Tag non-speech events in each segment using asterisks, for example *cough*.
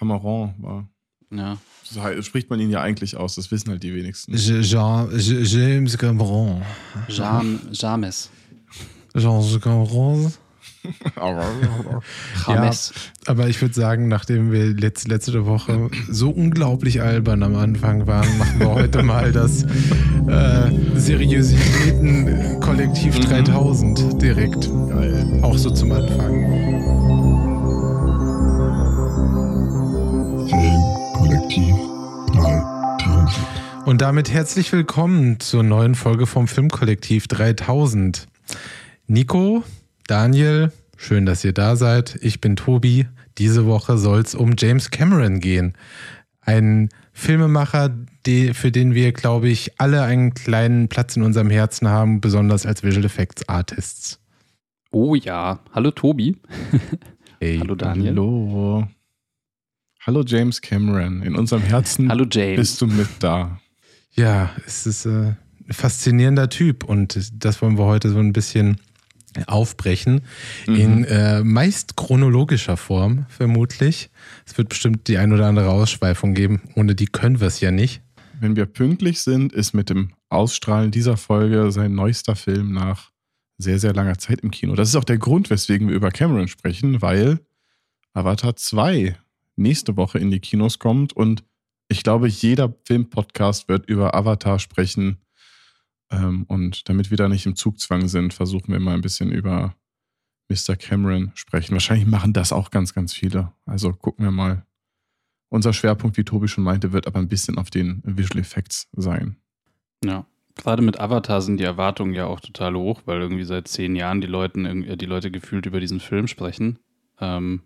Cameron war. Ja. So spricht man ihn ja eigentlich aus, das wissen halt die wenigsten. Jean, James Cameron. Jam, James. Jean Cameron. *laughs* James. Ja, aber ich würde sagen, nachdem wir letzt, letzte Woche so unglaublich albern am Anfang waren, machen wir heute mal das äh, Seriositäten-Kollektiv 3000 direkt. Geil. Auch so zum Anfang. Und damit herzlich willkommen zur neuen Folge vom Filmkollektiv 3000. Nico, Daniel, schön, dass ihr da seid. Ich bin Tobi. Diese Woche soll es um James Cameron gehen. Ein Filmemacher, die, für den wir, glaube ich, alle einen kleinen Platz in unserem Herzen haben, besonders als Visual Effects Artists. Oh ja. Hallo Tobi. *laughs* Hey, Hallo Daniel. Hallo. Hallo James Cameron. In unserem Herzen Hallo James. bist du mit da. Ja, es ist äh, ein faszinierender Typ und das wollen wir heute so ein bisschen aufbrechen. Mhm. In äh, meist chronologischer Form, vermutlich. Es wird bestimmt die ein oder andere Ausschweifung geben. Ohne die können wir es ja nicht. Wenn wir pünktlich sind, ist mit dem Ausstrahlen dieser Folge sein neuester Film nach sehr, sehr langer Zeit im Kino. Das ist auch der Grund, weswegen wir über Cameron sprechen, weil Avatar 2 nächste Woche in die Kinos kommt und ich glaube, jeder Filmpodcast wird über Avatar sprechen. Ähm, und damit wir da nicht im Zugzwang sind, versuchen wir mal ein bisschen über Mr. Cameron sprechen. Wahrscheinlich machen das auch ganz, ganz viele. Also gucken wir mal. Unser Schwerpunkt, wie Tobi schon meinte, wird aber ein bisschen auf den Visual Effects sein. Ja. Gerade mit Avatar sind die Erwartungen ja auch total hoch, weil irgendwie seit zehn Jahren die, Leuten, irg- die Leute gefühlt über diesen Film sprechen. Ähm,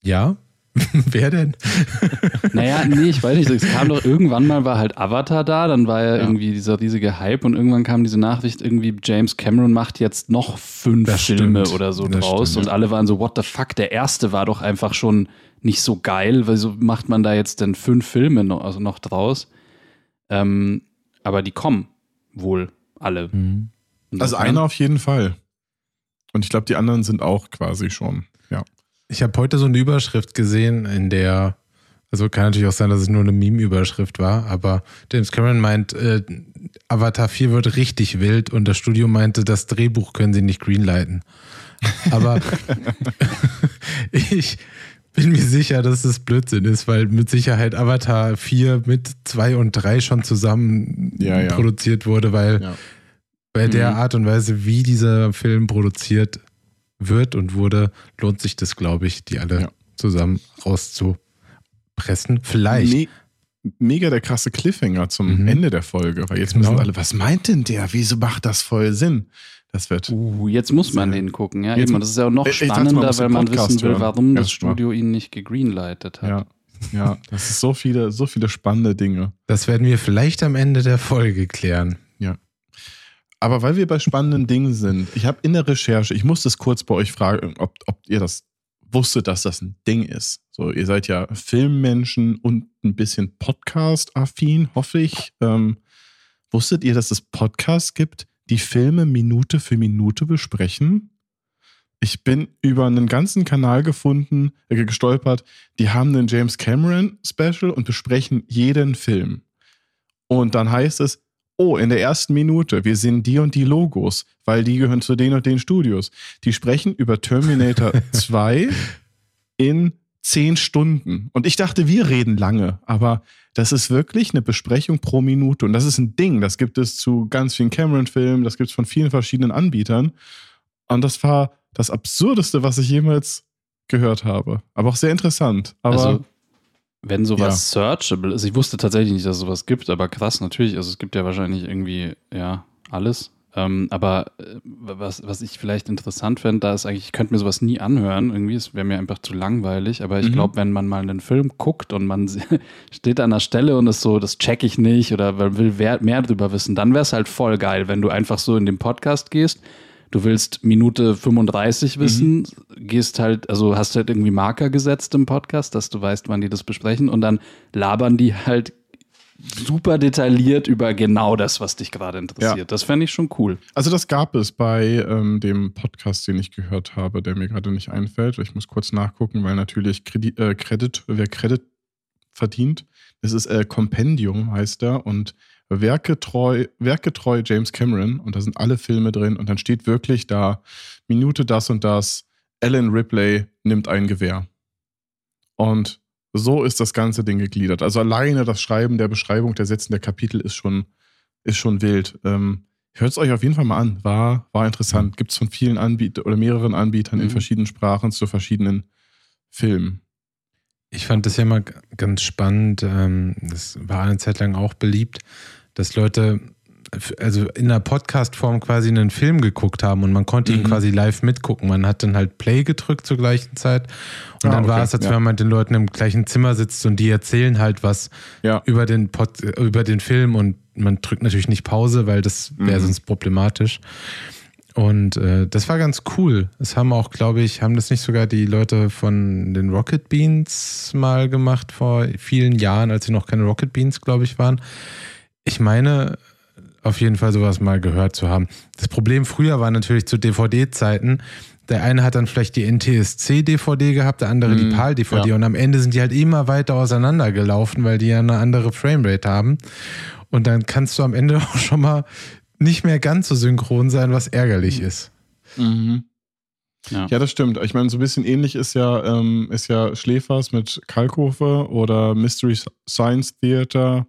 Ja? *laughs* Wer denn? *laughs* naja, nee, ich weiß nicht. Es kam doch irgendwann mal war halt Avatar da, dann war ja, Ja. irgendwie dieser riesige Hype und irgendwann kam diese Nachricht irgendwie, James Cameron macht jetzt noch fünf Das Filme stimmt. oder so Das draus stimmt, und alle waren so, what the fuck, der erste war doch einfach schon nicht so geil, wieso macht man da jetzt denn fünf Filme noch, also noch draus? Ähm, aber die kommen wohl alle. Hm. Also einer auf jeden Fall. Und ich glaube, die anderen sind auch quasi schon. Ja. Ich habe heute so eine Überschrift gesehen, in der, also kann natürlich auch sein, dass es nur eine Meme-Überschrift war, aber James Cameron meint, äh, Avatar 4 wird richtig wild und das Studio meinte, das Drehbuch können sie nicht greenlighten. Aber *laughs* ich bin mir sicher, dass es Blödsinn ist, weil mit Sicherheit Avatar 4 mit 2 und 3 schon zusammen Ja, ja. produziert wurde, weil Ja. bei der Mhm. Art und Weise, wie dieser Film produziert wird und wurde, lohnt sich das, glaube ich, die alle Ja. zusammen rauszupressen. Vielleicht. Me mega der krasse Cliffhanger zum Mhm. Ende der Folge, weil jetzt Genau. müssen alle, was meint denn der? Wieso macht das voll Sinn? Das wird. Uh, jetzt muss man Sehr- den gucken, ja. Jetzt- Eben. Das ist ja auch noch Ich- ich spannender, den weil man Podcast wissen will, warum das mal. Studio ihn nicht gegreenlightet hat. Ja. Ja, das ist so viele, so viele spannende Dinge. Das werden wir vielleicht am Ende der Folge klären. Aber weil wir bei spannenden Dingen sind, ich habe in der Recherche, ich muss das kurz bei euch fragen, ob, ob ihr das wusstet, dass das ein Ding ist. So, ihr seid ja Filmmenschen und ein bisschen Podcast-affin, hoffe ich. Ähm, wusstet ihr, dass es Podcasts gibt, die Filme Minute für Minute besprechen? Ich bin über einen ganzen Kanal gefunden, äh, gestolpert, die haben einen James Cameron Special und besprechen jeden Film. Und dann heißt es, oh, in der ersten Minute, wir sehen die und die Logos, weil die gehören zu den und den Studios. Die sprechen über Terminator *laughs* 2 in zehn Stunden. Und ich dachte, wir reden lange, aber das ist wirklich eine Besprechung pro Minute. Und das ist ein Ding. Das gibt es zu ganz vielen Cameron-Filmen, das gibt es von vielen verschiedenen Anbietern. Und das war das Absurdeste, was ich jemals gehört habe. Aber auch sehr interessant. Aber also, wenn sowas searchable ist, ich wusste tatsächlich nicht, dass es sowas gibt, aber krass, natürlich. Also, es gibt ja wahrscheinlich irgendwie, ja, alles. Ähm, aber äh, was, was ich vielleicht interessant fände, da ist eigentlich, ich könnte mir sowas nie anhören, irgendwie, es wäre mir einfach zu langweilig, aber ich Mhm. glaube, wenn man mal einen Film guckt und man *laughs* steht an der Stelle und ist so, das check ich nicht oder will mehr drüber wissen, dann wäre es halt voll geil, wenn du einfach so in den Podcast gehst, du willst Minute 35 wissen, gehst halt, also hast halt irgendwie Marker gesetzt im Podcast, dass du weißt, wann die das besprechen und dann labern die halt super detailliert über genau das, was dich gerade interessiert. Ja. Das fände ich schon cool. Also das gab es bei ähm, dem Podcast, den ich gehört habe, der mir gerade nicht einfällt. Ich muss kurz nachgucken, weil natürlich Kredit, äh, Credit, wer Credit verdient, das ist äh, Compendium, heißt er, und werketreu, werketreu James Cameron, und da sind alle Filme drin, und dann steht wirklich da, Minute das und das, Alan Ripley nimmt ein Gewehr. Und so ist das ganze Ding gegliedert. Also alleine das Schreiben der Beschreibung der Sätze der Kapitel ist schon, ist schon wild. Ähm, Hört es euch auf jeden Fall mal an. War, war interessant. Gibt es von vielen Anbietern oder mehreren Anbietern mhm. in verschiedenen Sprachen zu verschiedenen Filmen. Ich fand das ja immer ganz spannend. Ähm, das war eine Zeit lang auch beliebt, dass Leute also in der Podcast-Form quasi einen Film geguckt haben und man konnte ihn mhm. quasi live mitgucken. Man hat dann halt Play gedrückt zur gleichen Zeit und ah, dann okay. war es, als ja. wenn man mit den Leuten im gleichen Zimmer sitzt und die erzählen halt was ja. über, den Pod, über den Film und man drückt natürlich nicht Pause, weil das wäre mhm. sonst problematisch. Und äh, das war ganz cool. Es haben auch, glaube ich, haben das nicht sogar die Leute von den Rocket Beans mal gemacht vor vielen Jahren, als sie noch keine Rocket Beans, glaube ich, waren. Ich meine, auf jeden Fall sowas mal gehört zu haben. Das Problem früher war natürlich zu DVD-Zeiten, der eine hat dann vielleicht die NTSC-DVD gehabt, der andere mm, die mhm. PAL-DVD ja. und am Ende sind die halt immer weiter auseinandergelaufen, weil die ja eine andere Framerate haben. Und dann kannst du am Ende *laughs* auch schon mal nicht mehr ganz so synchron sein, was ärgerlich mhm. ist. Mhm. Ja. ja. das stimmt. Ich meine, so ein bisschen ähnlich ist ja, ähm, ist ja Schläfers mit Kalkofe oder Mystery Science Theater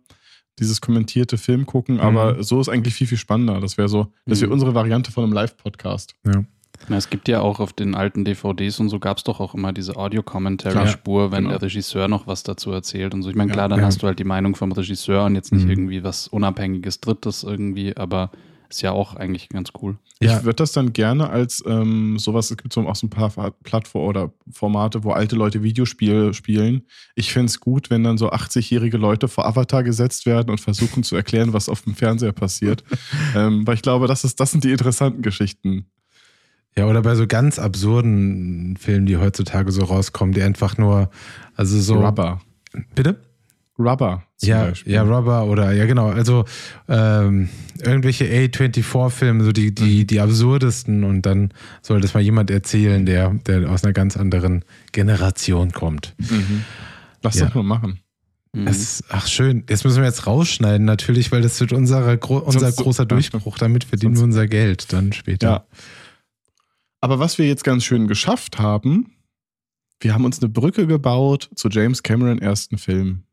dieses kommentierte Film gucken, mhm. aber so ist eigentlich viel, viel spannender. Das wäre so, das wäre mhm. unsere Variante von einem Live-Podcast. Ja. Na, es gibt ja auch auf den alten DVDs und so gab es doch auch immer diese Audio-Commentary-Spur, wenn genau. der Regisseur noch was dazu erzählt und so. Ich meine, klar, dann ja. hast du halt die Meinung vom Regisseur und jetzt nicht mhm. irgendwie was Unabhängiges Drittes irgendwie, aber ist ja auch eigentlich ganz cool. Ich würde das dann gerne als ähm, sowas, es gibt so auch so ein paar Plattformen oder Formate, wo alte Leute Videospiele spielen. Ich finde es gut, wenn dann so 80-jährige Leute vor Avatar gesetzt werden und versuchen zu erklären, was auf dem Fernseher passiert. *laughs* ähm, weil ich glaube, das, ist, das sind die interessanten Geschichten. Ja, oder bei so ganz absurden Filmen, die heutzutage so rauskommen, die einfach nur, also so. Rubber. Bitte? Rubber. ja, Beispiel. ja, Rubber oder ja genau, also ähm, irgendwelche A24-Filme, so die, die, mhm. die absurdesten und dann soll das mal jemand erzählen, der, der aus einer ganz anderen Generation kommt. Mhm. Lass ja. doch mal machen. Mhm. Das, ach schön, jetzt müssen wir jetzt rausschneiden natürlich, weil das wird unser, unser Sonst, großer Durchbruch, damit verdienen wir unser Geld dann später. Ja. Aber was wir jetzt ganz schön geschafft haben, wir haben uns eine Brücke gebaut zu James Cameron ersten Film.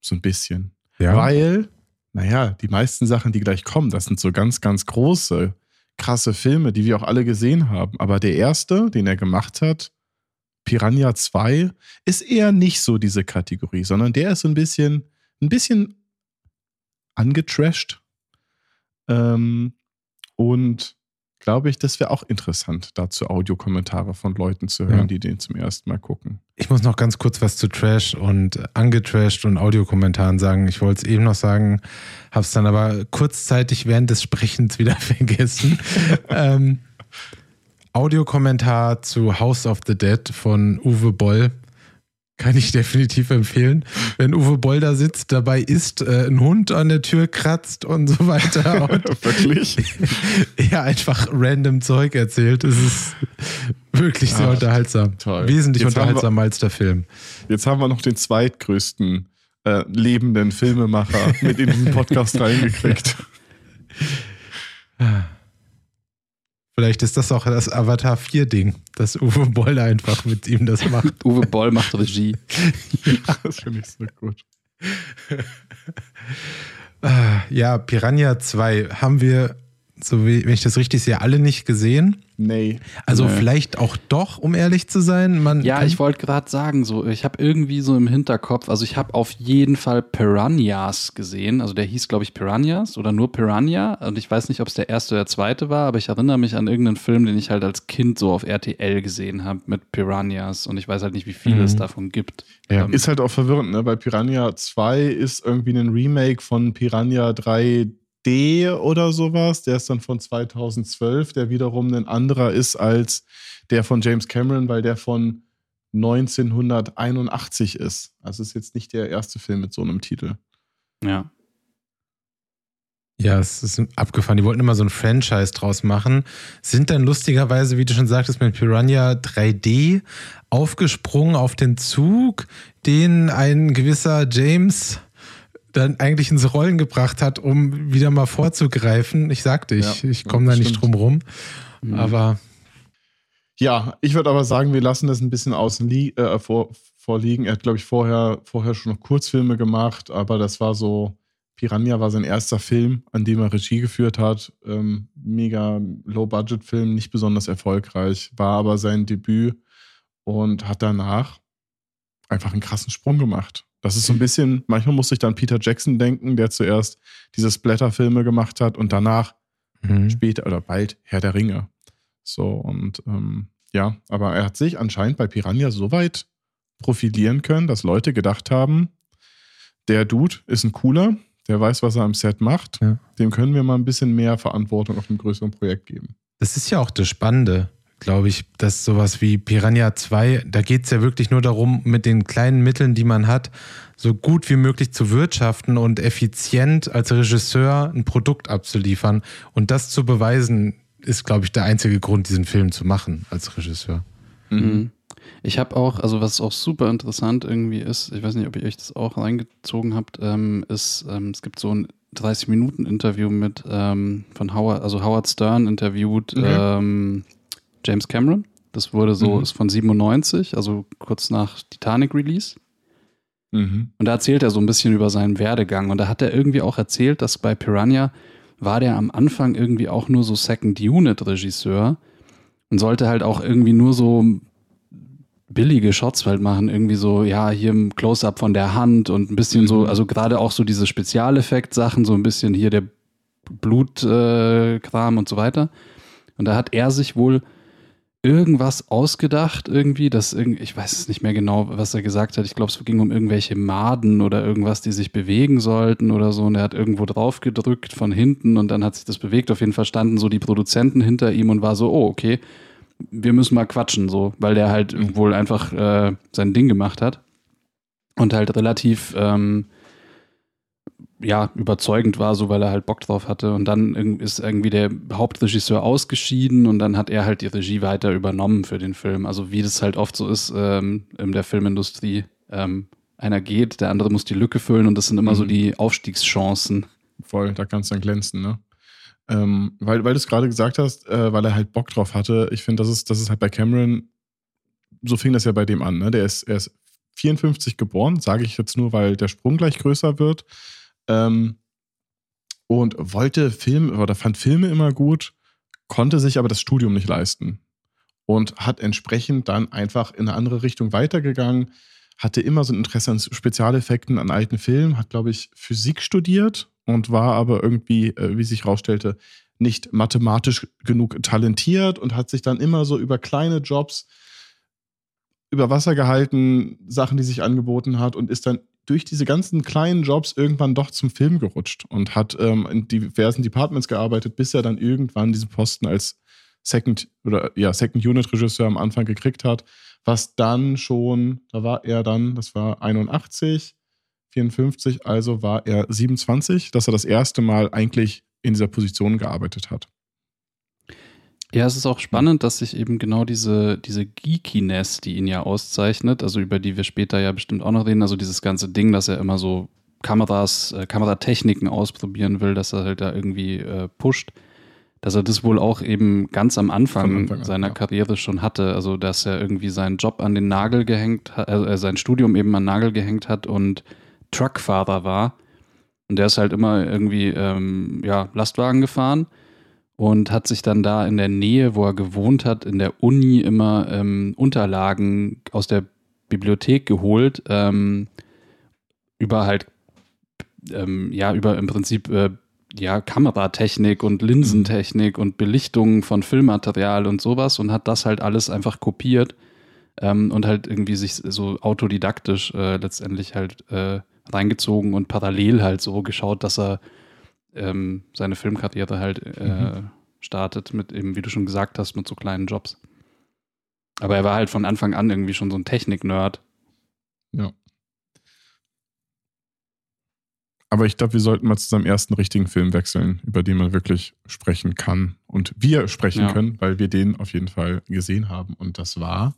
So ein bisschen. Ja. Weil, naja, die meisten Sachen, die gleich kommen, das sind so ganz, ganz große, krasse Filme, die wir auch alle gesehen haben. Aber der erste, den er gemacht hat, Piranha 2, ist eher nicht so diese Kategorie, sondern der ist so ein bisschen, ein bisschen angetrashed. Ähm, und glaube ich, das wäre auch interessant, dazu Audiokommentare von Leuten zu hören, ja. die den zum ersten Mal gucken. Ich muss noch ganz kurz was zu Trash und angetrashed und Audiokommentaren sagen. Ich wollte es eben noch sagen, habe es dann aber kurzzeitig während des Sprechens wieder *laughs* vergessen. ähm, Audiokommentar zu House of the Dead von Uwe Boll kann ich definitiv empfehlen. Wenn Uwe Boll da sitzt, dabei ist, äh, ein Hund an der Tür kratzt und so weiter. *laughs* Und Wirklich? *laughs* er einfach random Zeug erzählt. Es ist wirklich sehr Ach, unterhaltsam. Toll. Wesentlich jetzt unterhaltsamer wir, als der Film. Jetzt haben wir noch den zweitgrößten äh, lebenden Filmemacher mit in diesen Podcast *laughs* reingekriegt. Vielleicht ist das auch das Avatar 4-Ding, dass Uwe Boll einfach mit ihm das macht. *laughs* Uwe Boll macht Regie. *laughs* ja, das finde ich so gut. *laughs* Ah, ja, Piranha 2 haben wir, so wie, wenn ich das richtig sehe, alle nicht gesehen. Nee. Also nee. vielleicht auch doch, um ehrlich zu sein. Man ja, ich wollte gerade sagen, so ich habe irgendwie so im Hinterkopf, also ich habe auf jeden Fall Piranhas gesehen. Also der hieß, glaube ich, Piranhas oder nur Piranha. Und ich weiß nicht, ob es der erste oder der zweite war, aber ich erinnere mich an irgendeinen Film, den ich halt als Kind so auf RTL gesehen habe mit Piranhas. Und ich weiß halt nicht, wie viel mhm. es davon gibt. Ja. Ähm, ist halt auch verwirrend, ne? Bei Piranha 2 ist irgendwie ein Remake von Piranha 3 D oder sowas. Der ist dann von 2012, der wiederum ein anderer ist als der von James Cameron, weil der von 1981 ist. Also ist jetzt nicht der erste Film mit so einem Titel. Ja. Ja, es ist abgefahren. Die wollten immer so ein Franchise draus machen. Sind dann lustigerweise, wie du schon sagtest, mit Piranha 3D aufgesprungen auf den Zug, den ein gewisser James dann eigentlich ins Rollen gebracht hat, um wieder mal vorzugreifen. Ich sagte, ich, ja, ich komme da nicht drum rum. Mhm. Aber. Ja, ich würde aber sagen, wir lassen das ein bisschen außen äh, vor, vorliegen. Er hat, glaube ich, vorher, vorher schon noch Kurzfilme gemacht, aber das war so Piranha war sein erster Film, an dem er Regie geführt hat. Ähm, mega Low-Budget-Film, nicht besonders erfolgreich, war aber sein Debüt und hat danach einfach einen krassen Sprung gemacht. Das ist so ein bisschen, manchmal musste ich dann Peter Jackson denken, der zuerst diese Splatter-Filme gemacht hat und danach mhm. später oder bald Herr der Ringe. So und ähm, ja, aber er hat sich anscheinend bei Piranha so weit profilieren können, dass Leute gedacht haben, der Dude ist ein cooler, der weiß, was er am Set macht. Ja. Dem können wir mal ein bisschen mehr Verantwortung auf einem größeren Projekt geben. Das ist ja auch das Spannende, glaube ich, dass sowas wie Piranha 2, da geht es ja wirklich nur darum, mit den kleinen Mitteln, die man hat, so gut wie möglich zu wirtschaften und effizient als Regisseur ein Produkt abzuliefern. Und das zu beweisen, ist, glaube ich, der einzige Grund, diesen Film zu machen als Regisseur. Mhm. Ich habe auch, also was auch super interessant irgendwie ist, ich weiß nicht, ob ihr euch das auch reingezogen habt, ähm, ist, ähm, es gibt so ein 30-Minuten-Interview mit ähm, von Howard, also Howard Stern interviewt mhm. James Cameron. Das wurde so, mhm. ist von 97, also kurz nach Titanic Release. Mhm. Und da erzählt er so ein bisschen über seinen Werdegang. Und da hat er irgendwie auch erzählt, dass bei Piranha war der am Anfang irgendwie auch nur so Second Unit Regisseur und sollte halt auch irgendwie nur so billige Shots halt machen, irgendwie so, ja, hier im Close-Up von der Hand und ein bisschen mhm. so, also gerade auch so diese Spezialeffekt-Sachen, so ein bisschen hier der Blutkram äh, und so weiter. Und da hat er sich wohl irgendwas ausgedacht, irgendwie, dass irgendwie, ich weiß es nicht mehr genau, was er gesagt hat. Ich glaube, es ging um irgendwelche Maden oder irgendwas, die sich bewegen sollten oder so. Und er hat irgendwo drauf gedrückt von hinten und dann hat sich das bewegt. Auf jeden Fall standen so die Produzenten hinter ihm und war so, oh, okay, wir müssen mal quatschen, so, weil der halt mhm. wohl einfach äh, sein Ding gemacht hat und halt relativ ähm, ja, überzeugend war, so weil er halt Bock drauf hatte. Und dann ist irgendwie der Hauptregisseur ausgeschieden und dann hat er halt die Regie weiter übernommen für den Film. Also wie das halt oft so ist ähm, in der Filmindustrie. Ähm, einer geht, der andere muss die Lücke füllen und das sind immer mhm. so die Aufstiegschancen. Voll, da kannst du dann glänzen, ne? Ähm, weil, weil du es gerade gesagt hast, äh, weil er halt Bock drauf hatte. Ich finde, das ist, das ist halt bei Cameron, so fing das ja bei dem an. Ne? Der ist, er ist 54 geboren, sage ich jetzt nur, weil der Sprung gleich größer wird. Ähm, und wollte Filme oder fand Filme immer gut, konnte sich aber das Studium nicht leisten. Und hat entsprechend dann einfach in eine andere Richtung weitergegangen, hatte immer so ein Interesse an Spezialeffekten, an alten Filmen, hat, glaube ich, Physik studiert und war aber irgendwie, äh, wie sich herausstellte, nicht mathematisch genug talentiert und hat sich dann immer so über kleine Jobs über Wasser gehalten, Sachen, die sich angeboten hat und ist dann durch diese ganzen kleinen Jobs irgendwann doch zum Film gerutscht und hat ähm, in diversen Departments gearbeitet, bis er dann irgendwann diesen Posten als Second oder ja Second Unit Regisseur am Anfang gekriegt hat, was dann schon, da war er dann, das war 81, 54, also war er 27, dass er das erste Mal eigentlich in dieser Position gearbeitet hat. Ja, es ist auch spannend, dass sich eben genau diese, diese Geekiness, die ihn ja auszeichnet, also über die wir später ja bestimmt auch noch reden, also dieses ganze Ding, dass er immer so Kameras, äh, Kameratechniken ausprobieren will, dass er halt da irgendwie äh, pusht, dass er das wohl auch eben ganz am Anfang, Anfang seiner ja. Karriere schon hatte. Also, dass er irgendwie seinen Job an den Nagel gehängt hat, also sein Studium eben an den Nagel gehängt hat und Truckfahrer war. Und der ist halt immer irgendwie ähm, ja, Lastwagen gefahren und hat sich dann da in der Nähe, wo er gewohnt hat, in der Uni immer ähm, Unterlagen aus der Bibliothek geholt, ähm, über halt, ähm, ja, über im Prinzip äh, ja, Kameratechnik und Linsentechnik und Belichtung von Filmmaterial und sowas und hat das halt alles einfach kopiert ähm, und halt irgendwie sich so autodidaktisch äh, letztendlich halt äh, reingezogen und parallel halt so geschaut, dass er ähm, seine Filmkarriere halt äh, mhm. startet mit eben, wie du schon gesagt hast, mit so kleinen Jobs. Aber er war halt von Anfang an irgendwie schon so ein Technik-Nerd. Ja. Aber ich glaube, wir sollten mal zu seinem ersten richtigen Film wechseln, über den man wirklich sprechen kann. Und wir sprechen Ja. können, weil wir den auf jeden Fall gesehen haben. Und das war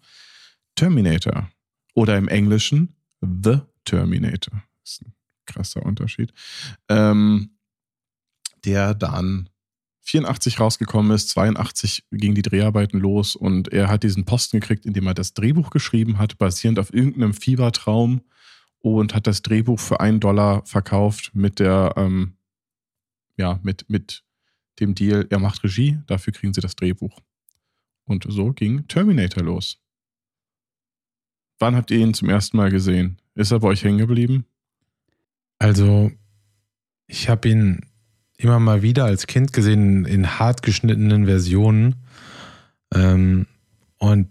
Terminator. Oder im Englischen The Terminator. Das ist ein krasser Unterschied. Ähm, der dann 84 rausgekommen ist, 82 gingen die Dreharbeiten los und er hat diesen Posten gekriegt, indem er das Drehbuch geschrieben hat, basierend auf irgendeinem Fiebertraum und hat das Drehbuch für einen Dollar verkauft mit der, ähm, ja, mit, mit dem Deal, er macht Regie, dafür kriegen sie das Drehbuch. Und so ging Terminator los. Wann habt ihr ihn zum ersten Mal gesehen? Ist er bei euch hängen geblieben? Also, ich habe ihn immer mal wieder als Kind gesehen in hart geschnittenen Versionen. Ähm, und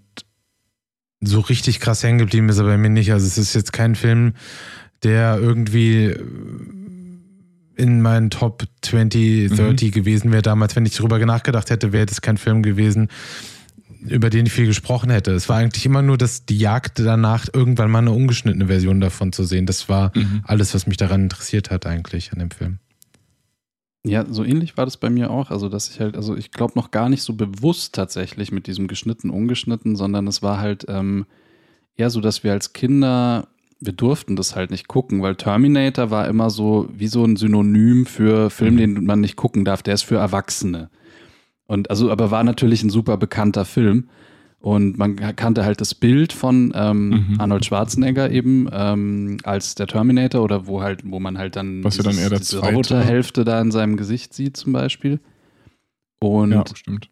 so richtig krass hängen geblieben ist er bei mir nicht. Also, es ist jetzt kein Film, der irgendwie äh, in meinen Top 20, 30 gewesen wäre damals. Wenn ich darüber nachgedacht hätte, wäre das kein Film gewesen, über den ich viel gesprochen hätte. Es war eigentlich immer nur das, die Jagd danach, irgendwann mal eine ungeschnittene Version davon zu sehen. Das war alles, was mich daran interessiert hat, eigentlich an dem Film. Ja, so ähnlich war das bei mir auch. Also, dass ich halt, also ich glaube noch gar nicht so bewusst tatsächlich mit diesem geschnitten, ungeschnitten, sondern es war halt ähm, eher so, dass wir als Kinder, wir durften das halt nicht gucken, weil Terminator war immer so wie so ein Synonym für Film, den man nicht gucken darf. Der ist für Erwachsene. Und also, aber war natürlich ein super bekannter Film. Und man kannte halt das Bild von ähm, Mhm. Arnold Schwarzenegger eben ähm, als der Terminator oder wo halt, wo man halt dann, Was ja dann eher der diese Roboterhälfte da in seinem Gesicht sieht zum Beispiel. Und, ja, stimmt.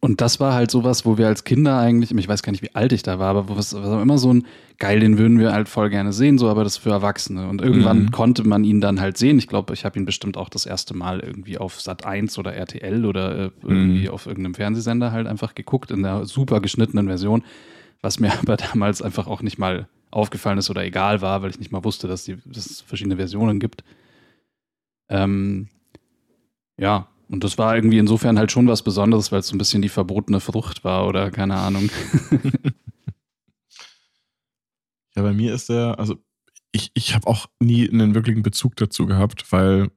Und das war halt sowas, wo wir als Kinder eigentlich, ich weiß gar nicht, wie alt ich da war, aber was war immer so ein geil, den würden wir halt voll gerne sehen, so, aber das für Erwachsene. Und irgendwann Mhm. konnte man ihn dann halt sehen. Ich glaube, ich habe ihn bestimmt auch das erste Mal irgendwie auf Sat 1 oder RTL oder äh, irgendwie Mhm. auf irgendeinem Fernsehsender halt einfach geguckt in der super geschnittenen Version, was mir *laughs* aber damals einfach auch nicht mal aufgefallen ist oder egal war, weil ich nicht mal wusste, dass, die, dass es verschiedene Versionen gibt. Ähm, ja, und das war irgendwie insofern halt schon was Besonderes, weil es so ein bisschen die verbotene Frucht war oder keine Ahnung. *laughs* Ja, bei mir ist der, also ich, ich habe auch nie einen wirklichen Bezug dazu gehabt, weil,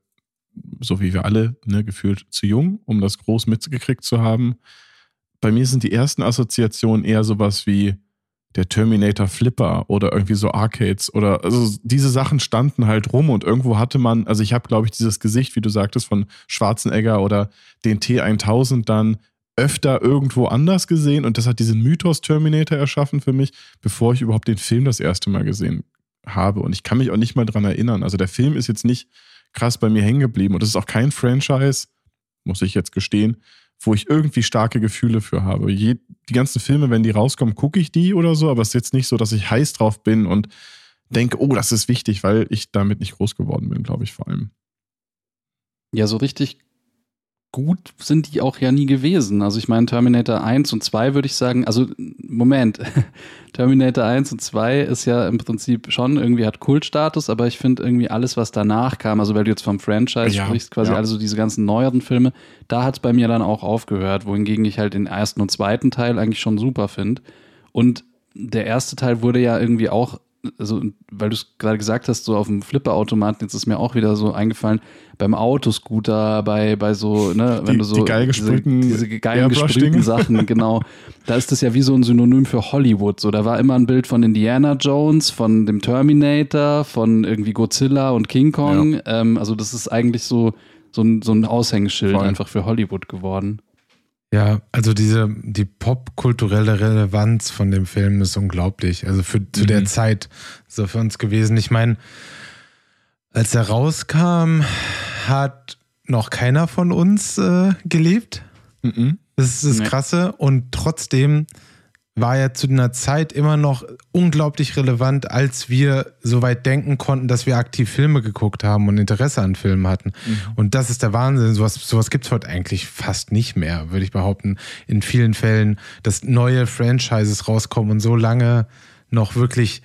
so wie wir alle, ne, gefühlt zu jung, um das groß mitgekriegt zu haben. Bei mir sind die ersten Assoziationen eher sowas wie der Terminator Flipper oder irgendwie so Arcades oder also diese Sachen standen halt rum und irgendwo hatte man, also ich habe glaube ich dieses Gesicht, wie du sagtest, von Schwarzenegger oder den T1000 dann öfter irgendwo anders gesehen und das hat diesen Mythos Terminator erschaffen für mich, bevor ich überhaupt den Film das erste Mal gesehen habe. Und ich kann mich auch nicht mal dran erinnern. Also der Film ist jetzt nicht krass bei mir hängen geblieben und es ist auch kein Franchise, muss ich jetzt gestehen, wo ich irgendwie starke Gefühle für habe. Je, die ganzen Filme, wenn die rauskommen, gucke ich die oder so, aber es ist jetzt nicht so, dass ich heiß drauf bin und denke, oh, das ist wichtig, weil ich damit nicht groß geworden bin, glaube ich vor allem. Ja, so richtig gut sind die auch ja nie gewesen. Also ich meine, Terminator 1 und 2 würde ich sagen, also Moment, *laughs* Terminator 1 und 2 ist ja im Prinzip schon irgendwie hat Kultstatus, aber ich finde irgendwie alles, was danach kam, also weil du jetzt vom Franchise Ja, sprichst, quasi ja. also diese ganzen neueren Filme, da hat es bei mir dann auch aufgehört, wohingegen ich halt den ersten und zweiten Teil eigentlich schon super finde. Und der erste Teil wurde ja irgendwie auch, also weil du es gerade gesagt hast, so auf dem Flipperautomaten, jetzt ist mir auch wieder so eingefallen, beim Autoscooter, bei, bei so, ne, wenn Die- du so die geil gesprühten diese, diese geil Airbrush-Dinge. gesprühten Sachen, genau. Da ist das ja wie so ein Synonym für Hollywood. So, da war immer ein Bild von Indiana Jones, von dem Terminator, von irgendwie Godzilla und King Kong. Ähm, also das ist eigentlich so, so ein, so ein Aushängeschild Voll. einfach für Hollywood geworden. Ja, also diese, die popkulturelle Relevanz von dem Film ist unglaublich. Also für, zu Mhm. der Zeit so für uns gewesen. Ich meine, als er rauskam, hat noch keiner von uns äh, gelebt. Mhm. Das ist das Nee. Krasse. Und trotzdem war er zu einer Zeit immer noch unglaublich relevant, als wir so weit denken konnten, dass wir aktiv Filme geguckt haben und Interesse an Filmen hatten. Und das ist der Wahnsinn. Sowas, sowas gibt es heute eigentlich fast nicht mehr, würde ich behaupten. In vielen Fällen, dass neue Franchises rauskommen und so lange noch wirklich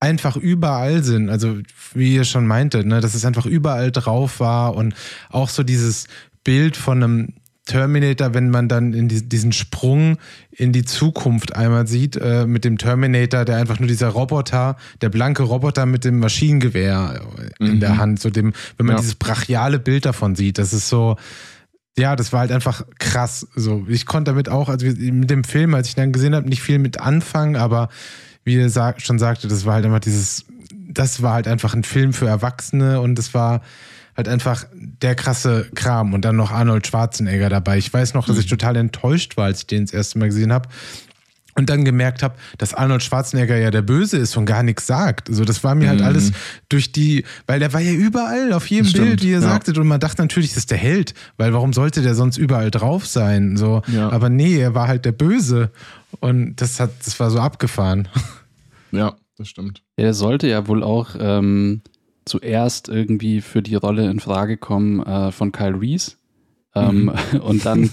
einfach überall sind. Also, wie ihr schon meintet, ne, dass es einfach überall drauf war und auch so dieses Bild von einem Terminator, wenn man dann in die, diesen Sprung in die Zukunft einmal sieht, äh, mit dem Terminator, der einfach nur dieser Roboter, der blanke Roboter mit dem Maschinengewehr in mhm. der Hand, so dem, wenn man ja. dieses brachiale Bild davon sieht, das ist so, ja, das war halt einfach krass. So, ich konnte damit auch, also mit dem Film, als ich dann gesehen habe, nicht viel mit anfangen, aber wie er sag, schon sagte, das war halt einfach dieses, das war halt einfach ein Film für Erwachsene und es war halt einfach der krasse Kram und dann noch Arnold Schwarzenegger dabei. Ich weiß noch, dass ich mhm. total enttäuscht war, als ich den das erste Mal gesehen habe und dann gemerkt habe, dass Arnold Schwarzenegger ja der Böse ist und gar nichts sagt. Also das war mir halt mhm. alles durch die, weil der war ja überall auf jedem Bild, wie ihr ja. sagtet, und man dachte natürlich, das ist der Held, weil warum sollte der sonst überall drauf sein? So, ja. aber nee, er war halt der Böse und das hat, das war so abgefahren. Ja, das stimmt. Er sollte ja wohl auch ähm, zuerst irgendwie für die Rolle in Frage kommen äh, von Kyle Reese. Ähm, mhm. *laughs* Und dann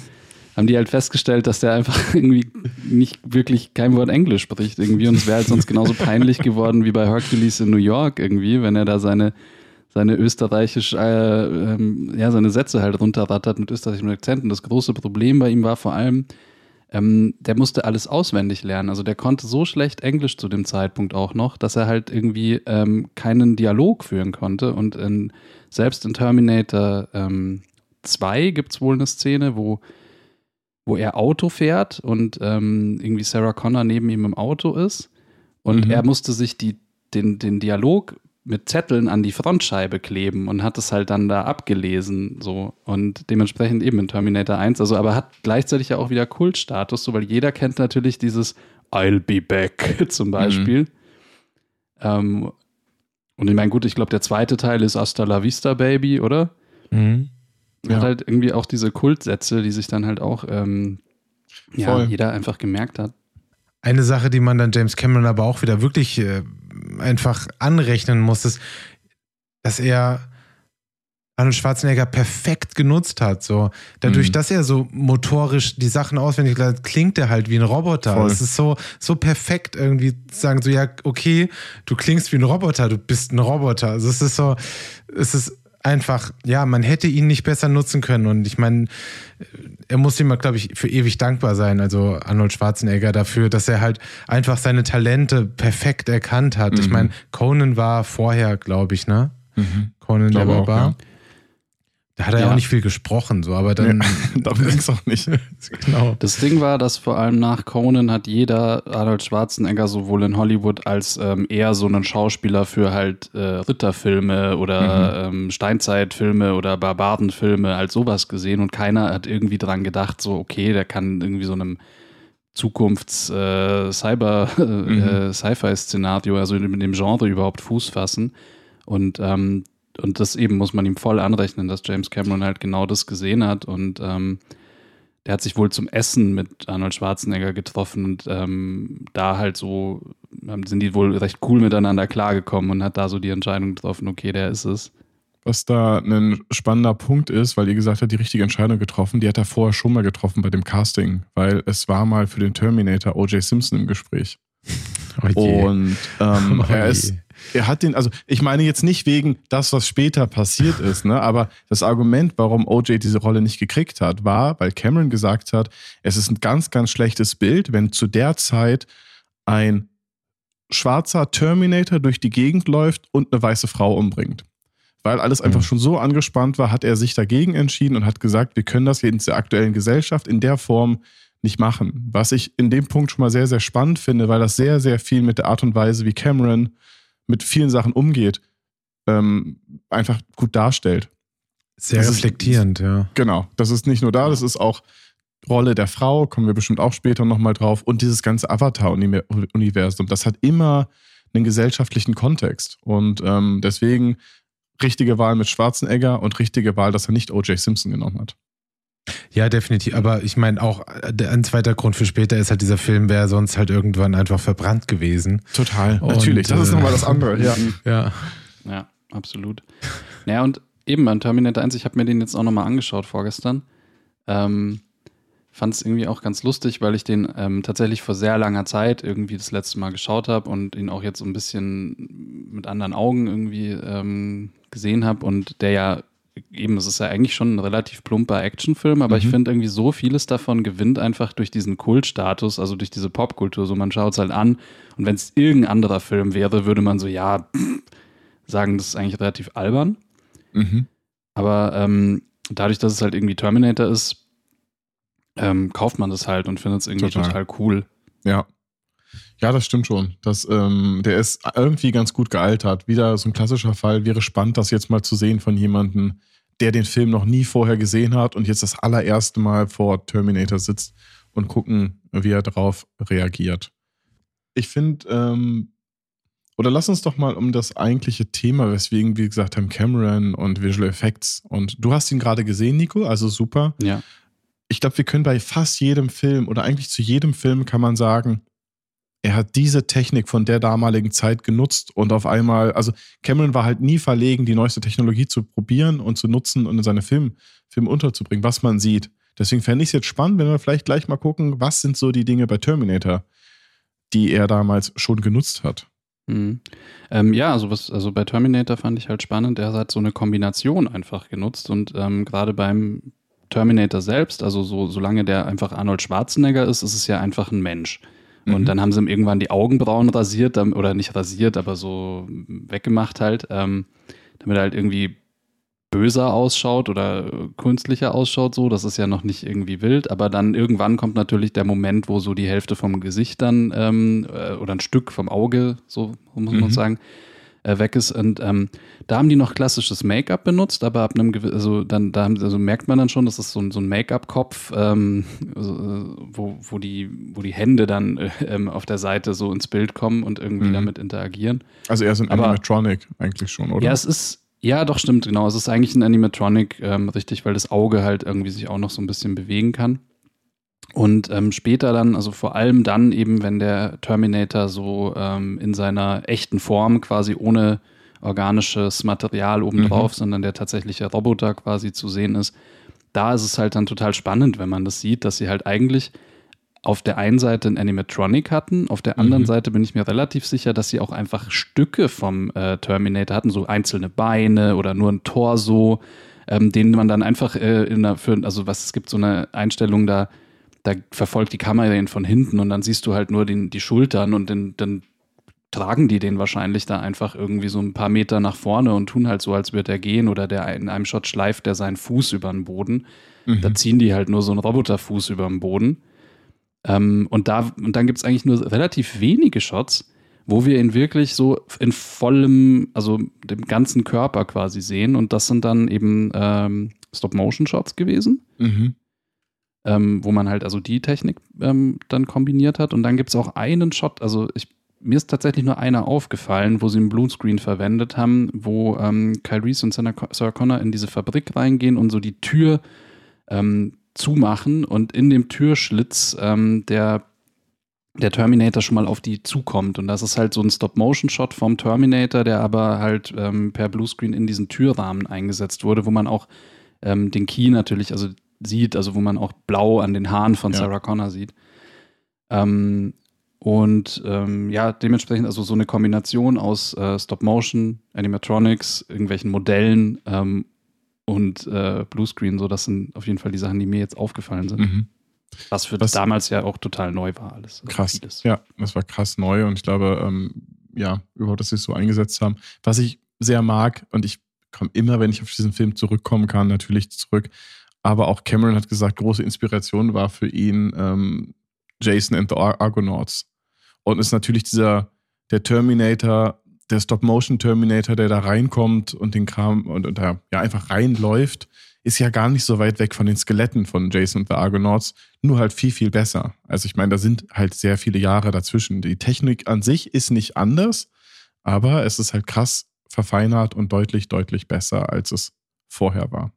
haben die halt festgestellt, dass der einfach *laughs* irgendwie nicht wirklich kein Wort Englisch spricht irgendwie. Und es wäre halt sonst genauso peinlich *laughs* geworden wie bei Hercules in New York irgendwie, wenn er da seine, seine österreichisch, äh, ähm, ja, seine Sätze halt runterrattert mit österreichischem Akzent. Und das große Problem bei ihm war vor allem, ähm, der musste alles auswendig lernen. Also der konnte so schlecht Englisch zu dem Zeitpunkt auch noch, dass er halt irgendwie ähm, keinen Dialog führen konnte. Und in, selbst in Terminator ähm, 2 gibt es wohl eine Szene, wo, wo er Auto fährt und ähm, irgendwie Sarah Connor neben ihm im Auto ist. Und mhm. er musste sich die, den, den Dialog mit Zetteln an die Frontscheibe kleben und hat es halt dann da abgelesen, so. Und dementsprechend eben in Terminator 1, also aber hat gleichzeitig ja auch wieder Kultstatus, so, weil jeder kennt natürlich dieses I'll be back *laughs* zum Beispiel. Mhm. Ähm, und ich meine, gut, ich glaube, der zweite Teil ist Hasta la Vista Baby, oder? Mhm. Ja. Hat halt irgendwie auch diese Kultsätze, die sich dann halt auch ähm, ja, jeder einfach gemerkt hat. Eine Sache, die man dann James Cameron aber auch wieder wirklich äh, einfach anrechnen muss, ist, dass er Arnold Schwarzenegger perfekt genutzt hat. So. Dadurch, mhm. dass er so motorisch die Sachen auswendig lernt, klingt er halt wie ein Roboter. Es ist so, so perfekt irgendwie zu sagen, so, ja, okay, du klingst wie ein Roboter, du bist ein Roboter. Also es ist so, es ist einfach, ja, man hätte ihn nicht besser nutzen können. Und ich meine, er muss ihm, glaube ich, für ewig dankbar sein, also Arnold Schwarzenegger, dafür, dass er halt einfach seine Talente perfekt erkannt hat. Mhm. Ich meine, Conan war vorher, glaube ich, ne? Mhm. Conan der Barbar. Ja. Da hat er ja auch nicht viel gesprochen, so, aber dann. Ja, darum ging es auch nicht. *laughs* genau. Das Ding war, dass vor allem nach Conan hat jeder Arnold Schwarzenegger sowohl in Hollywood als ähm, eher so einen Schauspieler für halt äh, Ritterfilme oder mhm. ähm, Steinzeitfilme oder Barbarenfilme als sowas gesehen und keiner hat irgendwie dran gedacht, so, okay, der kann irgendwie so einem Zukunfts-Cyber-Sci-Fi-Szenario, *laughs* äh, mhm. äh, also in dem Genre überhaupt Fuß fassen. Und ähm, und das eben muss man ihm voll anrechnen, dass James Cameron halt genau das gesehen hat und ähm, der hat sich wohl zum Essen mit Arnold Schwarzenegger getroffen und ähm, da halt so sind die wohl recht cool miteinander klargekommen und hat da so die Entscheidung getroffen, okay, der ist es. Was da ein spannender Punkt ist, weil ihr gesagt habt, die richtige Entscheidung getroffen, die hat er vorher schon mal getroffen bei dem Casting, weil es war mal für den Terminator O.J. Simpson im Gespräch. Oh und ähm, *laughs* oh er ist er hat den, also ich meine jetzt nicht wegen das, was später passiert *laughs* ist, ne, aber das Argument, warum OJ diese Rolle nicht gekriegt hat, war, weil Cameron gesagt hat, es ist ein ganz, ganz schlechtes Bild, wenn zu der Zeit ein schwarzer Terminator durch die Gegend läuft und eine weiße Frau umbringt. Weil alles einfach mhm. schon so angespannt war, hat er sich dagegen entschieden und hat gesagt, wir können das in der aktuellen Gesellschaft in der Form nicht machen. Was ich in dem Punkt schon mal sehr, sehr spannend finde, weil das sehr, sehr viel mit der Art und Weise, wie Cameron mit vielen Sachen umgeht, ähm, einfach gut darstellt. Sehr das reflektierend, ist, ja. Genau. Das ist nicht nur da, das ist auch Rolle der Frau, kommen wir bestimmt auch später nochmal drauf. Und dieses ganze Avatar-Universum, das hat immer einen gesellschaftlichen Kontext. Und ähm, deswegen richtige Wahl mit Schwarzenegger und richtige Wahl, dass er nicht O.J. Simpson genommen hat. Ja, definitiv. Aber ich meine auch, ein zweiter Grund für später ist halt, dieser Film wäre sonst halt irgendwann einfach verbrannt gewesen. Total, und, natürlich. Das ist nochmal das andere, ja. *laughs* ja. Ja, absolut. Naja, und eben beim Terminator 1, ich habe mir den jetzt auch nochmal angeschaut vorgestern. Ähm, Fand es irgendwie auch ganz lustig, weil ich den ähm, tatsächlich vor sehr langer Zeit irgendwie das letzte Mal geschaut habe und ihn auch jetzt so ein bisschen mit anderen Augen irgendwie ähm, gesehen habe und der ja eben, es ist ja eigentlich schon ein relativ plumper Actionfilm, aber mhm. ich finde irgendwie so vieles davon gewinnt einfach durch diesen Kultstatus, also durch diese Popkultur. So, man schaut es halt an und wenn es irgendein anderer Film wäre, würde man so, ja, *tsk* sagen, das ist eigentlich relativ albern. Mhm. Aber ähm, dadurch, dass es halt irgendwie Terminator ist, ähm, kauft man das halt und findet es irgendwie total. total cool. Ja. Ja, das stimmt schon. Das, ähm, der ist irgendwie ganz gut gealtert. Wieder so ein klassischer Fall. Wäre spannend, das jetzt mal zu sehen von jemandem, der den Film noch nie vorher gesehen hat und jetzt das allererste Mal vor Terminator sitzt und gucken, wie er darauf reagiert. Ich finde, ähm, oder lass uns doch mal um das eigentliche Thema, weswegen wir gesagt haben, Cameron und Visual Effects. Und du hast ihn gerade gesehen, Nico, also super. Ja. Ich glaube, wir können bei fast jedem Film oder eigentlich zu jedem Film kann man sagen, er hat diese Technik von der damaligen Zeit genutzt und auf einmal, also Cameron war halt nie verlegen, die neueste Technologie zu probieren und zu nutzen und in seine Film, Film unterzubringen, was man sieht. Deswegen fände ich es jetzt spannend, wenn wir vielleicht gleich mal gucken, was sind so die Dinge bei Terminator, die er damals schon genutzt hat. Mhm. Ähm, ja, also was, also bei Terminator fand ich halt spannend, er hat so eine Kombination einfach genutzt und ähm, gerade beim Terminator selbst, also so, solange der einfach Arnold Schwarzenegger ist, ist es ja einfach ein Mensch. Und mhm. dann haben sie ihm irgendwann die Augenbrauen rasiert, oder nicht rasiert, aber so weggemacht halt, ähm, damit er halt irgendwie böser ausschaut oder künstlicher ausschaut, so. Das ist ja noch nicht irgendwie wild, aber dann irgendwann kommt natürlich der Moment, wo so die Hälfte vom Gesicht dann ähm, äh, oder ein Stück vom Auge, so muss man mhm. sagen, äh, weg ist. Und ähm, da haben die noch klassisches Make-up benutzt, aber ab einem gewissen, also dann, da haben, also merkt man dann schon, das ist so ein, so ein Make-up-Kopf, ähm, also, wo, wo, die, wo die Hände dann äh, ähm, auf der Seite so ins Bild kommen und irgendwie mhm. damit interagieren. Also eher so ein aber, Animatronic eigentlich schon, oder? Ja, es ist, ja, doch, stimmt, genau. Es ist eigentlich ein Animatronic, ähm, richtig, weil das Auge halt irgendwie sich auch noch so ein bisschen bewegen kann. Und ähm, später dann, also vor allem dann eben, wenn der Terminator so ähm, in seiner echten Form quasi ohne organisches Material obendrauf, mhm. sondern der tatsächliche Roboter quasi zu sehen ist, da ist es halt dann total spannend, wenn man das sieht, dass sie halt eigentlich auf der einen Seite ein Animatronic hatten, auf der anderen mhm. Seite bin ich mir relativ sicher, dass sie auch einfach Stücke vom äh, Terminator hatten, so einzelne Beine oder nur ein Torso, ähm, den man dann einfach äh, in der, für, also was es gibt so eine Einstellung da, da verfolgt die Kamera ihn von hinten und dann siehst du halt nur den, die Schultern und den, dann tragen die den wahrscheinlich da einfach irgendwie so ein paar Meter nach vorne und tun halt so, als würde er gehen oder der in einem Shot schleift der seinen Fuß über den Boden. Mhm. Da ziehen die halt nur so einen Roboterfuß über den Boden. Ähm, und, da, und dann gibt es eigentlich nur relativ wenige Shots, wo wir ihn wirklich so in vollem, also dem ganzen Körper quasi sehen. Und das sind dann eben ähm, Stop-Motion-Shots gewesen. Mhm. Ähm, wo man halt also die Technik ähm, dann kombiniert hat. Und dann gibt es auch einen Shot, also ich, mir ist tatsächlich nur einer aufgefallen, wo sie einen Bluescreen verwendet haben, wo ähm, Reese und Sarah Connor in diese Fabrik reingehen und so die Tür ähm, zumachen und in dem Türschlitz ähm, der, der Terminator schon mal auf die zukommt. Und das ist halt so ein Stop-Motion-Shot vom Terminator, der aber halt ähm, per Bluescreen in diesen Türrahmen eingesetzt wurde, wo man auch ähm, den Key natürlich also sieht, also wo man auch blau an den Haaren von ja. Sarah Connor sieht. Ähm, und ähm, ja, dementsprechend also so eine Kombination aus äh, Stop-Motion, Animatronics, irgendwelchen Modellen ähm, und äh, Bluescreen. So, das sind auf jeden Fall die Sachen, die mir jetzt aufgefallen sind. Mhm. Was für Was, damals ja auch total neu war alles. Also krass. Vieles. Ja, das war krass neu und ich glaube, ähm, ja, überhaupt, dass sie es so eingesetzt haben. Was ich sehr mag und ich komme immer, wenn ich auf diesen Film zurückkommen kann, natürlich zurück. Aber auch Cameron hat gesagt, große Inspiration war für ihn ähm, Jason and the Ar Argonauts. Und ist natürlich dieser, der Terminator der Stop-Motion-Terminator, der da reinkommt und den Kram und, und da ja einfach reinläuft, ist ja gar nicht so weit weg von den Skeletten von Jason und the Argonauts, nur halt viel, viel besser. Also ich meine, da sind halt sehr viele Jahre dazwischen. Die Technik an sich ist nicht anders, aber es ist halt krass verfeinert und deutlich, deutlich besser, als es vorher war.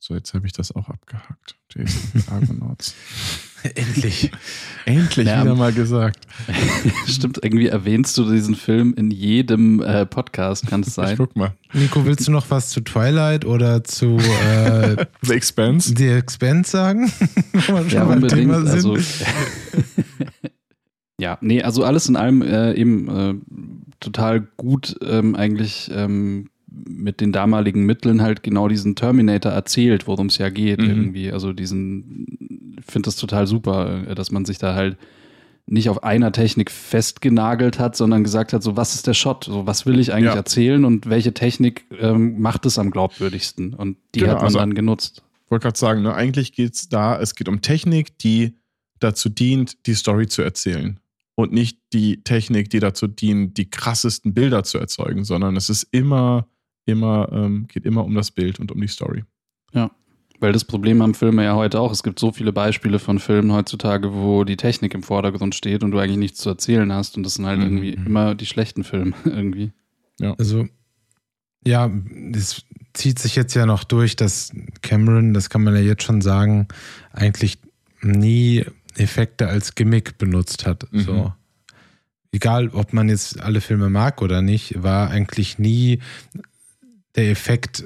So, jetzt habe ich das auch abgehakt. Jason Argonauts. *laughs* Endlich. *laughs* Endlich ja, wieder mal gesagt. *laughs* Stimmt, irgendwie erwähnst du diesen Film in jedem äh, Podcast, kann es sein? Ich guck mal. Nico, willst du noch was zu Twilight oder zu äh, The Expense? The Expense sagen? ja, unbedingt. Also, ja, nee, also alles in allem äh, eben äh, total gut ähm, eigentlich ähm, mit den damaligen Mitteln halt genau diesen Terminator erzählt, worum es ja geht Mhm. irgendwie. Also diesen, ich finde das total super, äh, dass man sich da halt nicht auf einer Technik festgenagelt hat, sondern gesagt hat, so was ist der Shot, so was will ich eigentlich Ja. erzählen und welche Technik ähm, macht es am glaubwürdigsten und die Genau, hat man also- dann genutzt. wollte gerade sagen, ne, eigentlich geht es da, es geht um Technik, die dazu dient, die Story zu erzählen. Und nicht die Technik, die dazu dient, die krassesten Bilder zu erzeugen, sondern es ist immer, immer, ähm, geht immer um das Bild und um die Story. Weil das Problem haben Filme ja heute auch. Es gibt so viele Beispiele von Filmen heutzutage, wo die Technik im Vordergrund steht und du eigentlich nichts zu erzählen hast. Und das sind halt Mhm. irgendwie immer die schlechten Filme *laughs* irgendwie. Also, ja, es zieht sich jetzt ja noch durch, dass Cameron, das kann man ja jetzt schon sagen, eigentlich nie Effekte als Gimmick benutzt hat. Mhm. So. Egal, ob man jetzt alle Filme mag oder nicht, war eigentlich nie der Effekt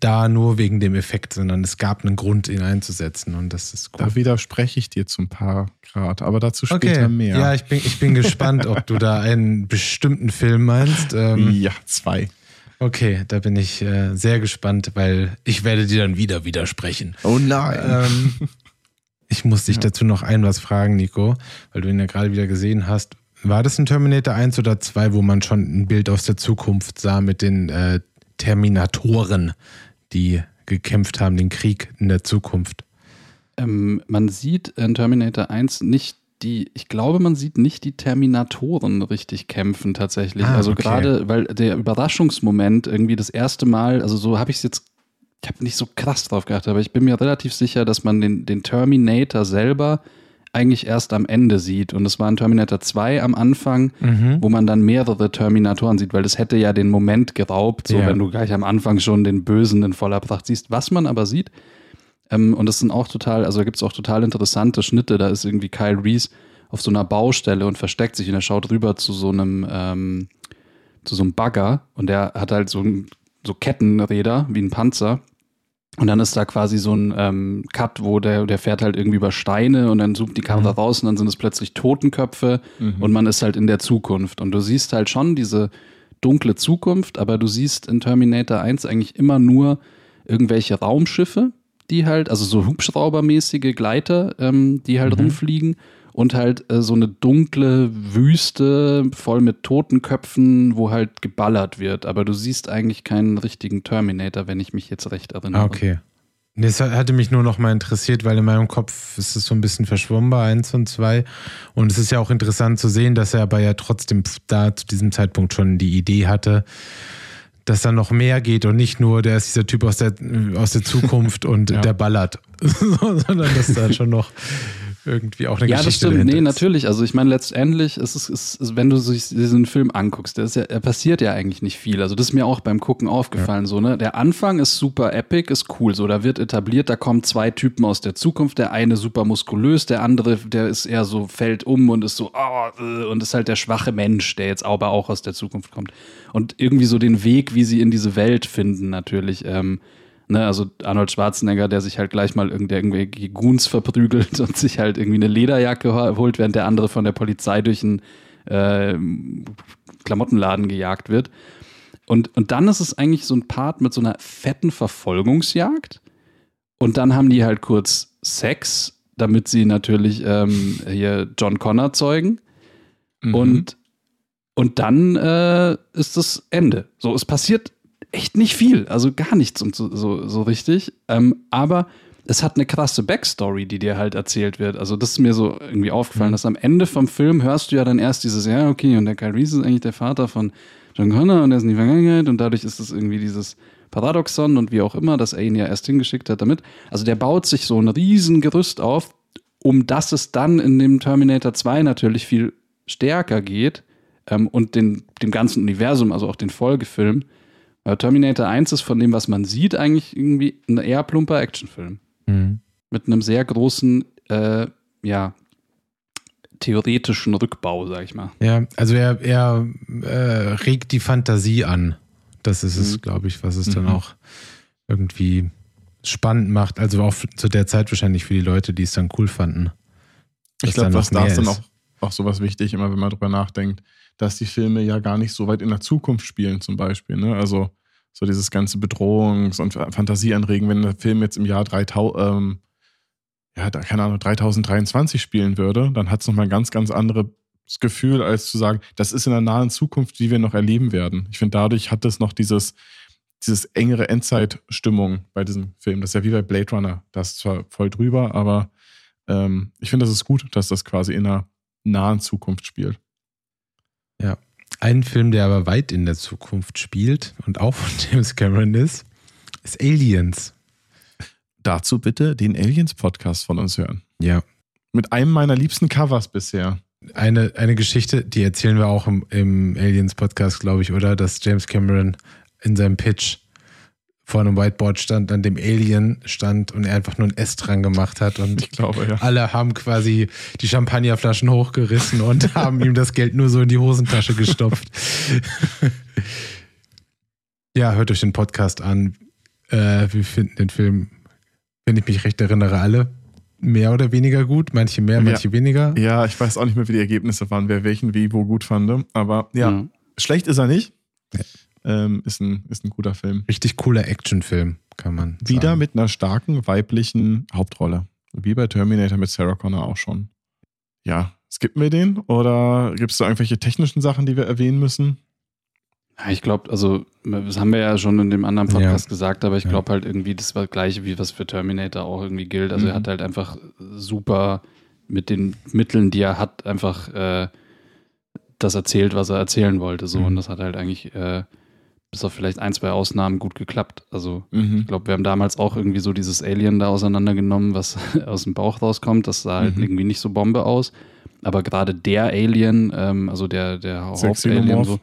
da nur wegen dem Effekt, sondern es gab einen Grund, ihn einzusetzen und das ist cool. Da widerspreche ich dir zum paar Grad, aber dazu später Okay, mehr. ja, ich bin, ich bin gespannt, ob du da einen bestimmten Film meinst. Ähm, ja, zwei. Okay, da bin ich äh, sehr gespannt, weil ich werde dir dann wieder widersprechen. Oh nein. Ähm, ich muss dich Ja. dazu noch ein was fragen, Nico, weil du ihn ja gerade wieder gesehen hast. War das ein Terminator 1 oder 2, wo man schon ein Bild aus der Zukunft sah mit den äh, Terminatoren, die gekämpft haben, den Krieg in der Zukunft? Ähm, man sieht in Terminator 1 nicht die, ich glaube, man sieht nicht die Terminatoren richtig kämpfen tatsächlich. Ah, also okay. gerade, weil der Überraschungsmoment irgendwie das erste Mal, also so habe ich es jetzt, ich habe nicht so krass drauf geachtet, aber ich bin mir relativ sicher, dass man den, den Terminator selber eigentlich erst am Ende sieht. Und es war in Terminator 2 am Anfang, Mhm. wo man dann mehrere Terminatoren sieht, weil das hätte ja den Moment geraubt, so Ja. wenn du gleich am Anfang schon den Bösen in voller Pracht siehst. Was man aber sieht, ähm, und das sind auch total, also da gibt es auch total interessante Schnitte, da ist irgendwie Kyle Reese auf so einer Baustelle und versteckt sich und er schaut rüber zu so einem, ähm, zu so einem Bagger und der hat halt so, so Kettenräder wie ein Panzer. Und dann ist da quasi so ein ähm, Cut, wo der, der fährt halt irgendwie über Steine und dann zoomt die Kamera Mhm. raus und dann sind es plötzlich Totenköpfe Mhm. und man ist halt in der Zukunft. Und du siehst halt schon diese dunkle Zukunft, aber du siehst in Terminator 1 eigentlich immer nur irgendwelche Raumschiffe, die halt, also so Hubschraubermäßige Gleiter, ähm, die halt Mhm. rumfliegen und halt äh, so eine dunkle Wüste voll mit Totenköpfen, wo halt geballert wird. Aber du siehst eigentlich keinen richtigen Terminator, wenn ich mich jetzt recht erinnere. Ah, okay. Nee, Das hatte mich nur noch mal interessiert, weil in meinem Kopf ist es so ein bisschen verschwommen bei 1 und 2. Und es ist ja auch interessant zu sehen, dass er aber ja trotzdem da zu diesem Zeitpunkt schon die Idee hatte, dass da noch mehr geht und nicht nur, der ist dieser Typ aus der, aus der Zukunft und *laughs* Ja. der ballert, *laughs* sondern dass da schon noch irgendwie auch eine Ja, das Geschichte stimmt. dahinter Nee, ist. natürlich. Also ich meine, letztendlich ist es, ist, ist, wenn du sich diesen Film anguckst, der ist ja, er passiert ja eigentlich nicht viel. Also das ist mir auch beim Gucken aufgefallen. So, ne? Der Anfang ist super epic, ist cool. So, da wird etabliert, da kommen zwei Typen aus der Zukunft. Der eine super muskulös, der andere, der ist eher so, fällt um und ist so, äh, und ist halt der schwache Mensch, der jetzt aber auch aus der Zukunft kommt. Und irgendwie so den Weg, wie sie in diese Welt finden, natürlich. Ähm, Ne, also Arnold Schwarzenegger, der sich halt gleich mal irgend- irgendwelche Goons verprügelt *laughs* und sich halt irgendwie eine Lederjacke ho- holt, während der andere von der Polizei durch einen äh, Klamottenladen gejagt wird. Und, und dann ist es eigentlich so ein Part mit so einer fetten Verfolgungsjagd. Und dann haben die halt kurz Sex, damit sie natürlich ähm, hier John Connor zeugen. Mhm. Und, und dann äh, ist das Ende. So, es passiert echt nicht viel, also gar nichts und so, so, so richtig. Ähm, aber es hat eine krasse Backstory, die dir halt erzählt wird. Also, das ist mir so irgendwie aufgefallen, dass am Ende vom Film hörst du ja dann erst dieses, ja, okay, und der Kyle Reese ist eigentlich der Vater von John Connor und er ist in die Vergangenheit und dadurch ist es irgendwie dieses Paradoxon und wie auch immer, dass er ihn ja erst hingeschickt hat damit. Also, der baut sich so ein riesen Gerüst auf, um das es dann in dem Terminator 2 natürlich viel stärker geht ähm, und den, dem ganzen Universum, also auch den Folgefilm. Weil Terminator 1 ist von dem, was man sieht, eigentlich irgendwie ein eher plumper Actionfilm. Mhm. Mit einem sehr großen, äh, ja, theoretischen Rückbau, sag ich mal. Ja, also er, er äh, regt die Fantasie an. Das ist es, Mhm. glaube ich, was es dann Mhm. auch irgendwie spannend macht. Also auch zu der Zeit wahrscheinlich für die Leute, die es dann cool fanden. Ich glaube, was da mehr dann ist. auch, auch sowas wichtig, immer wenn man drüber nachdenkt, dass die Filme ja gar nicht so weit in der Zukunft spielen, zum Beispiel. Ne? Also so dieses ganze Bedrohungs- und Fantasieanregen, wenn der Film jetzt im Jahr 3000, ähm, ja, da, keine Ahnung, 3023 spielen würde, dann hat es nochmal ein ganz, ganz anderes Gefühl, als zu sagen, das ist in der nahen Zukunft, die wir noch erleben werden. Ich finde, dadurch hat es noch dieses, dieses engere Endzeitstimmung bei diesem Film. Das ist ja wie bei Blade Runner. Das ist zwar voll drüber, aber ähm, ich finde, das ist gut, dass das quasi in einer nahen Zukunft spielt. Ja. Ein Film, der aber weit in der Zukunft spielt und auch von *laughs* James Cameron ist, ist Aliens. Dazu bitte den Aliens-Podcast von uns hören. Ja. Mit einem meiner liebsten Covers bisher. Eine, eine Geschichte, die erzählen wir auch im, im Aliens-Podcast, glaube ich, oder? Dass James Cameron in seinem Pitch vor einem Whiteboard stand, an dem Alien stand und er einfach nur ein S dran gemacht hat. Und *laughs* ich glaube, ja. alle haben quasi die Champagnerflaschen hochgerissen und *laughs* haben ihm das Geld nur so in die Hosentasche gestopft. *laughs* ja, hört euch den Podcast an. Äh, wir finden den Film, wenn ich mich recht erinnere, alle mehr oder weniger gut. Manche mehr, manche ja. weniger. Ja, ich weiß auch nicht mehr, wie die Ergebnisse waren, wer welchen wie wo gut fand. Aber ja, mhm. schlecht ist er nicht. Ja. Ähm, ist, ein, ist ein guter Film. Richtig cooler Actionfilm, kann man. Wieder sagen. mit einer starken weiblichen Hauptrolle. Wie bei Terminator mit Sarah Connor auch schon. Ja, skippen wir den? Oder gibt es da irgendwelche technischen Sachen, die wir erwähnen müssen? Ja, ich glaube, also, das haben wir ja schon in dem anderen Podcast ja. gesagt, aber ich glaube halt irgendwie, das war das gleiche, wie was für Terminator auch irgendwie gilt. Also, mhm. er hat halt einfach super mit den Mitteln, die er hat, einfach äh, das erzählt, was er erzählen wollte. So, mhm. und das hat halt eigentlich. Äh, bis auf vielleicht ein, zwei Ausnahmen gut geklappt. Also mhm. ich glaube, wir haben damals auch irgendwie so dieses Alien da auseinandergenommen, was *laughs* aus dem Bauch rauskommt. Das sah halt mhm. irgendwie nicht so Bombe aus. Aber gerade der Alien, ähm, also der, der Hauptalien, so,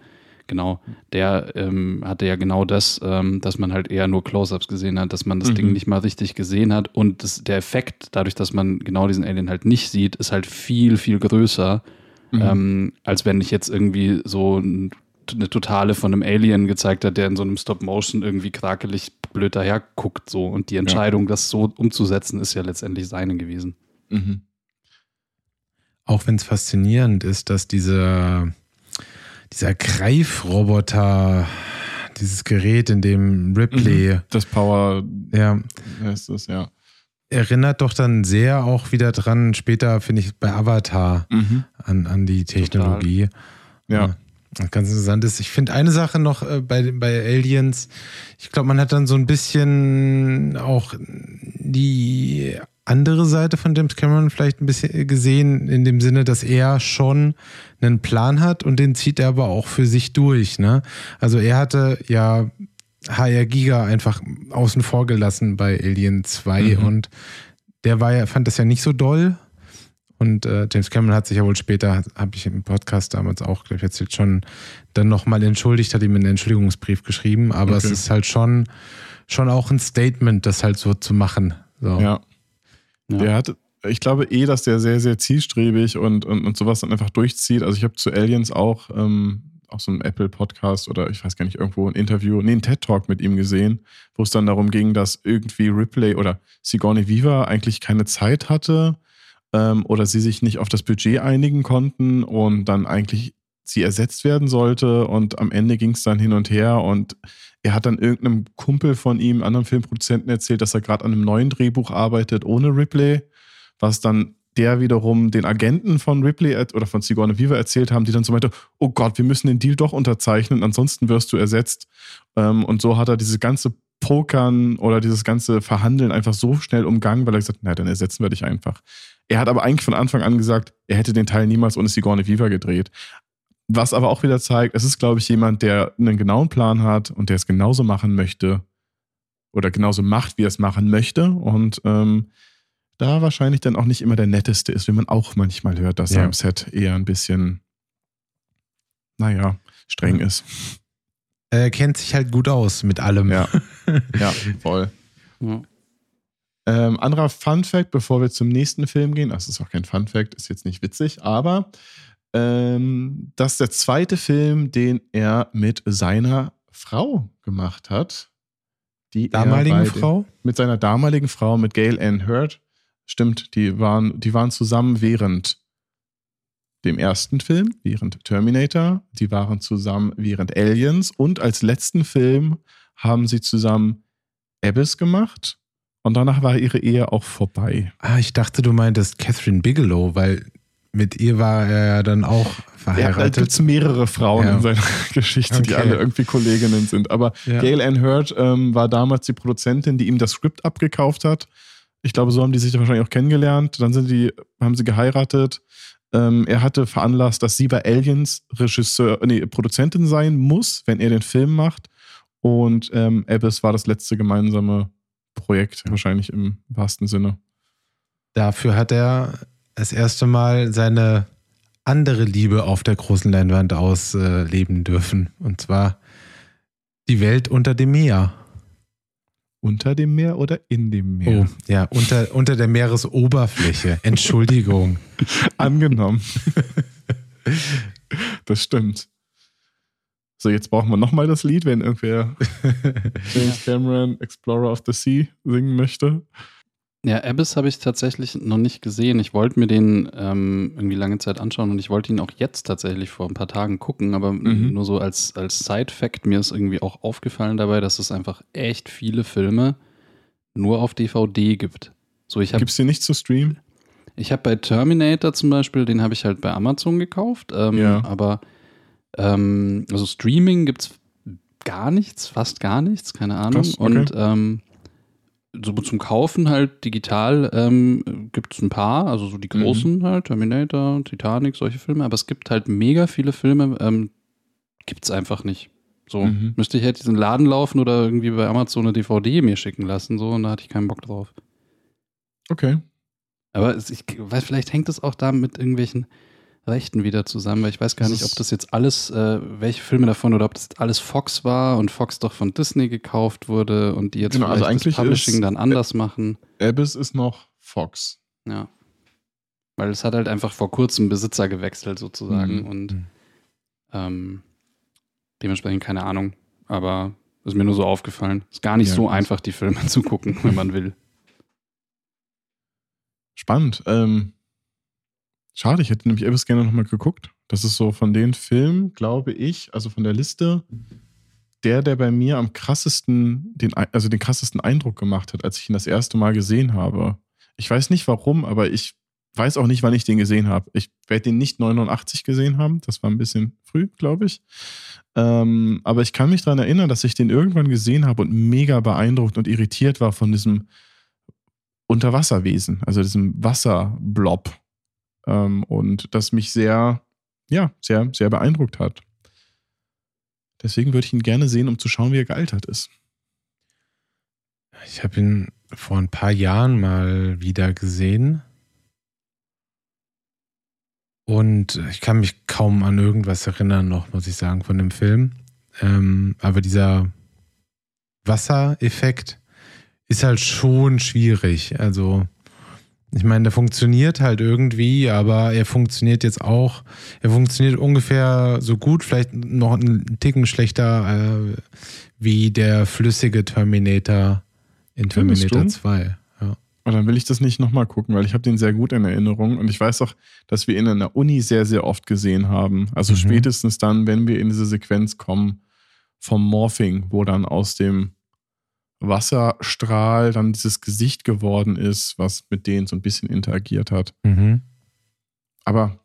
genau, der ähm, hatte ja genau das, ähm, dass man halt eher nur Close-Ups gesehen hat, dass man das mhm. Ding nicht mal richtig gesehen hat. Und das, der Effekt, dadurch, dass man genau diesen Alien halt nicht sieht, ist halt viel, viel größer. Mhm. Ähm, als wenn ich jetzt irgendwie so ein eine totale von einem Alien gezeigt hat, der in so einem Stop-Motion irgendwie krakelig blöd daher guckt. So. Und die Entscheidung, ja. das so umzusetzen, ist ja letztendlich seine gewesen. Mhm. Auch wenn es faszinierend ist, dass dieser, dieser Greifroboter, dieses Gerät, in dem Ripley. Mhm. Das Power. Ja. Heißt das, ja. Erinnert doch dann sehr auch wieder dran, später finde ich bei Avatar mhm. an, an die Technologie. Total. Ja. Ganz interessant ist, ich finde eine Sache noch äh, bei, bei Aliens, ich glaube, man hat dann so ein bisschen auch die andere Seite von James Cameron vielleicht ein bisschen gesehen, in dem Sinne, dass er schon einen Plan hat und den zieht er aber auch für sich durch. Ne? Also er hatte ja HR Giga einfach außen vor gelassen bei Alien 2 mhm. und der war ja, fand das ja nicht so doll und äh, James Cameron hat sich ja wohl später, habe ich im Podcast damals auch, glaube ich, erzählt, schon dann nochmal entschuldigt, hat ihm einen Entschuldigungsbrief geschrieben. Aber okay. es ist halt schon, schon auch ein Statement, das halt so zu machen. So. Ja. ja. Der hat, ich glaube eh, dass der sehr, sehr zielstrebig und, und, und sowas dann einfach durchzieht. Also ich habe zu Aliens auch, ähm, auch so einen Apple-Podcast oder ich weiß gar nicht, irgendwo ein Interview, nee, ein TED-Talk mit ihm gesehen, wo es dann darum ging, dass irgendwie Ripley oder Sigourney Weaver eigentlich keine Zeit hatte ähm, oder sie sich nicht auf das Budget einigen konnten und dann eigentlich sie ersetzt werden sollte und am Ende ging es dann hin und her und er hat dann irgendeinem Kumpel von ihm, anderen Filmproduzenten erzählt, dass er gerade an einem neuen Drehbuch arbeitet ohne Ripley, was dann der wiederum den Agenten von Ripley oder von Sigourney Weaver erzählt haben, die dann so meinte, oh Gott, wir müssen den Deal doch unterzeichnen, ansonsten wirst du ersetzt. Ähm, und so hat er diese ganze Pokern oder dieses ganze Verhandeln einfach so schnell umgangen, weil er gesagt hat, na, dann ersetzen wir dich einfach. Er hat aber eigentlich von Anfang an gesagt, er hätte den Teil niemals ohne Sigourney Weaver gedreht. Was aber auch wieder zeigt, es ist, glaube ich, jemand, der einen genauen Plan hat und der es genauso machen möchte oder genauso macht, wie er es machen möchte. Und ähm, da wahrscheinlich dann auch nicht immer der netteste ist, wie man auch manchmal hört, dass ja. er im Set eher ein bisschen, naja, streng ja. ist. Er kennt sich halt gut aus mit allem. Ja, *laughs* ja voll. Ja. Ähm, anderer Fun Fact, bevor wir zum nächsten Film gehen, das ist auch kein Fun Fact, ist jetzt nicht witzig, aber ähm, das ist der zweite Film, den er mit seiner Frau gemacht hat. Die damaligen Frau? mit seiner damaligen Frau, mit Gail Ann Hurd. Stimmt, die waren, die waren zusammen während dem ersten Film, während Terminator. Die waren zusammen während Aliens. Und als letzten Film haben sie zusammen Abyss gemacht. Und danach war ihre Ehe auch vorbei. Ah, ich dachte, du meintest Catherine Bigelow, weil mit ihr war er ja dann auch verheiratet. Ja, da gibt es mehrere Frauen ja. in seiner *laughs* Geschichte, okay. die alle irgendwie Kolleginnen sind. Aber ja. Gail Ann Hurd ähm, war damals die Produzentin, die ihm das Skript abgekauft hat. Ich glaube, so haben die sich wahrscheinlich auch kennengelernt. Dann sind die, haben sie geheiratet. Ähm, er hatte veranlasst, dass sie bei Aliens Regisseur, nee, Produzentin sein muss, wenn er den Film macht. Und ähm, Abyss war das letzte gemeinsame Projekt, wahrscheinlich im wahrsten Sinne. Dafür hat er das erste Mal seine andere Liebe auf der großen Leinwand ausleben dürfen. Und zwar die Welt unter dem Meer. Unter dem Meer oder in dem Meer? Oh, ja, unter, unter der Meeresoberfläche. Entschuldigung. *laughs* Angenommen. das stimmt. So, jetzt brauchen wir nochmal das Lied, wenn irgendwer *laughs* James Cameron, Explorer of the Sea, singen möchte. Ja, Abyss habe ich tatsächlich noch nicht gesehen. Ich wollte mir den ähm, irgendwie lange Zeit anschauen und ich wollte ihn auch jetzt tatsächlich vor ein paar Tagen gucken, aber mhm. nur so als, als Side-Fact, mir ist irgendwie auch aufgefallen dabei, dass es einfach echt viele Filme nur auf DVD gibt. So, Gibt es die nicht zu streamen? Ich habe bei Terminator zum Beispiel, den habe ich halt bei Amazon gekauft, ähm, ja. aber ähm, also Streaming gibt es gar nichts, fast gar nichts, keine Ahnung. Krass, okay. Und ähm, so zum Kaufen halt digital ähm, gibt es ein paar, also so die mhm. großen mhm. halt, Terminator, Titanic, solche Filme, aber es gibt halt mega viele Filme, ähm, gibt es einfach nicht. So, mhm. müsste ich halt diesen Laden laufen oder irgendwie bei Amazon eine DVD mir schicken lassen, so, und da hatte ich keinen Bock drauf. Okay. Aber ich weiß, vielleicht hängt es auch da mit irgendwelchen Rechten wieder zusammen, weil ich weiß gar nicht, ob das jetzt alles, äh, welche Filme davon oder ob das alles Fox war und Fox doch von Disney gekauft wurde und die jetzt genau, also eigentlich das Publishing dann anders machen. Abyss ist noch Fox. Ja. Weil es hat halt einfach vor kurzem Besitzer gewechselt sozusagen mhm. und mhm. ähm, dementsprechend keine Ahnung. Aber ist mir nur so aufgefallen. Ist gar nicht ja, so einfach, die Filme *laughs* zu gucken, wenn man will. Spannend. Ähm, Schade, ich hätte nämlich Elvis gerne nochmal geguckt. Das ist so von den Filmen, glaube ich, also von der Liste, der, der bei mir am krassesten, den, also den krassesten Eindruck gemacht hat, als ich ihn das erste Mal gesehen habe. Ich weiß nicht warum, aber ich weiß auch nicht, wann ich den gesehen habe. Ich werde den nicht 89 gesehen haben. Das war ein bisschen früh, glaube ich. Ähm, aber ich kann mich daran erinnern, dass ich den irgendwann gesehen habe und mega beeindruckt und irritiert war von diesem Unterwasserwesen, also diesem Wasserblob, ähm, und das mich sehr, ja, sehr, sehr beeindruckt hat. Deswegen würde ich ihn gerne sehen, um zu schauen, wie er gealtert ist. Ich habe ihn vor ein paar Jahren mal wieder gesehen. Und ich kann mich kaum an irgendwas erinnern, noch, muss ich sagen, von dem Film. Ähm, aber dieser Wassereffekt ist halt schon schwierig. Also ich meine, der funktioniert halt irgendwie, aber er funktioniert jetzt auch, er funktioniert ungefähr so gut, vielleicht noch einen Ticken schlechter äh, wie der flüssige Terminator in Terminator 2. Ja. Und dann will ich das nicht nochmal gucken, weil ich habe den sehr gut in Erinnerung und ich weiß auch, dass wir ihn in der Uni sehr, sehr oft gesehen haben. Also mhm. spätestens dann, wenn wir in diese Sequenz kommen vom Morphing, wo dann aus dem Wasserstrahl dann dieses Gesicht geworden ist, was mit denen so ein bisschen interagiert hat. Mhm. Aber.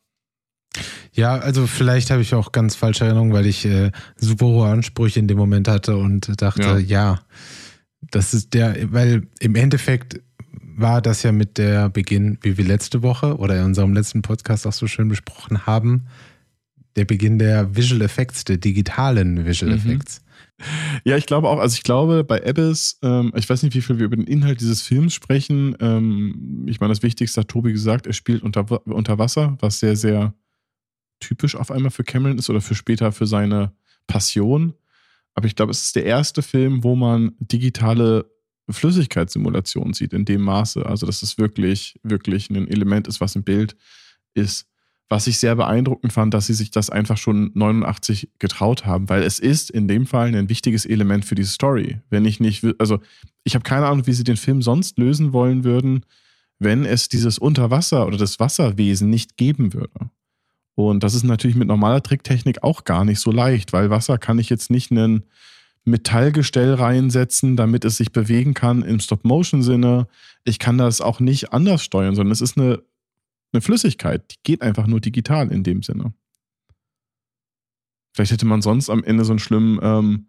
Ja, also vielleicht habe ich auch ganz falsche Erinnerungen, weil ich äh, super hohe Ansprüche in dem Moment hatte und dachte, ja. ja, das ist der, weil im Endeffekt war das ja mit der Beginn, wie wir letzte Woche oder in unserem letzten Podcast auch so schön besprochen haben, der Beginn der Visual Effects, der digitalen Visual mhm. Ja, ich glaube auch, also ich glaube bei Abyss, ähm, ich weiß nicht, wie viel wir über den Inhalt dieses Films sprechen. Ähm, ich meine, das Wichtigste hat Tobi gesagt, er spielt unter, unter Wasser, was sehr, sehr typisch auf einmal für Cameron ist oder für später für seine Passion. Aber ich glaube, es ist der erste Film, wo man digitale Flüssigkeitssimulation sieht in dem Maße. Also, dass es wirklich, wirklich ein Element ist, was im Bild ist was ich sehr beeindruckend fand, dass sie sich das einfach schon 89 getraut haben, weil es ist in dem Fall ein wichtiges Element für die Story. Wenn ich nicht, also ich habe keine Ahnung, wie sie den Film sonst lösen wollen würden, wenn es dieses Unterwasser oder das Wasserwesen nicht geben würde. Und das ist natürlich mit normaler Tricktechnik auch gar nicht so leicht, weil Wasser kann ich jetzt nicht einen Metallgestell reinsetzen, damit es sich bewegen kann im Stop-Motion-Sinne. Ich kann das auch nicht anders steuern, sondern es ist eine, eine Flüssigkeit, die geht einfach nur digital in dem Sinne. Vielleicht hätte man sonst am Ende so einen schlimmen ähm,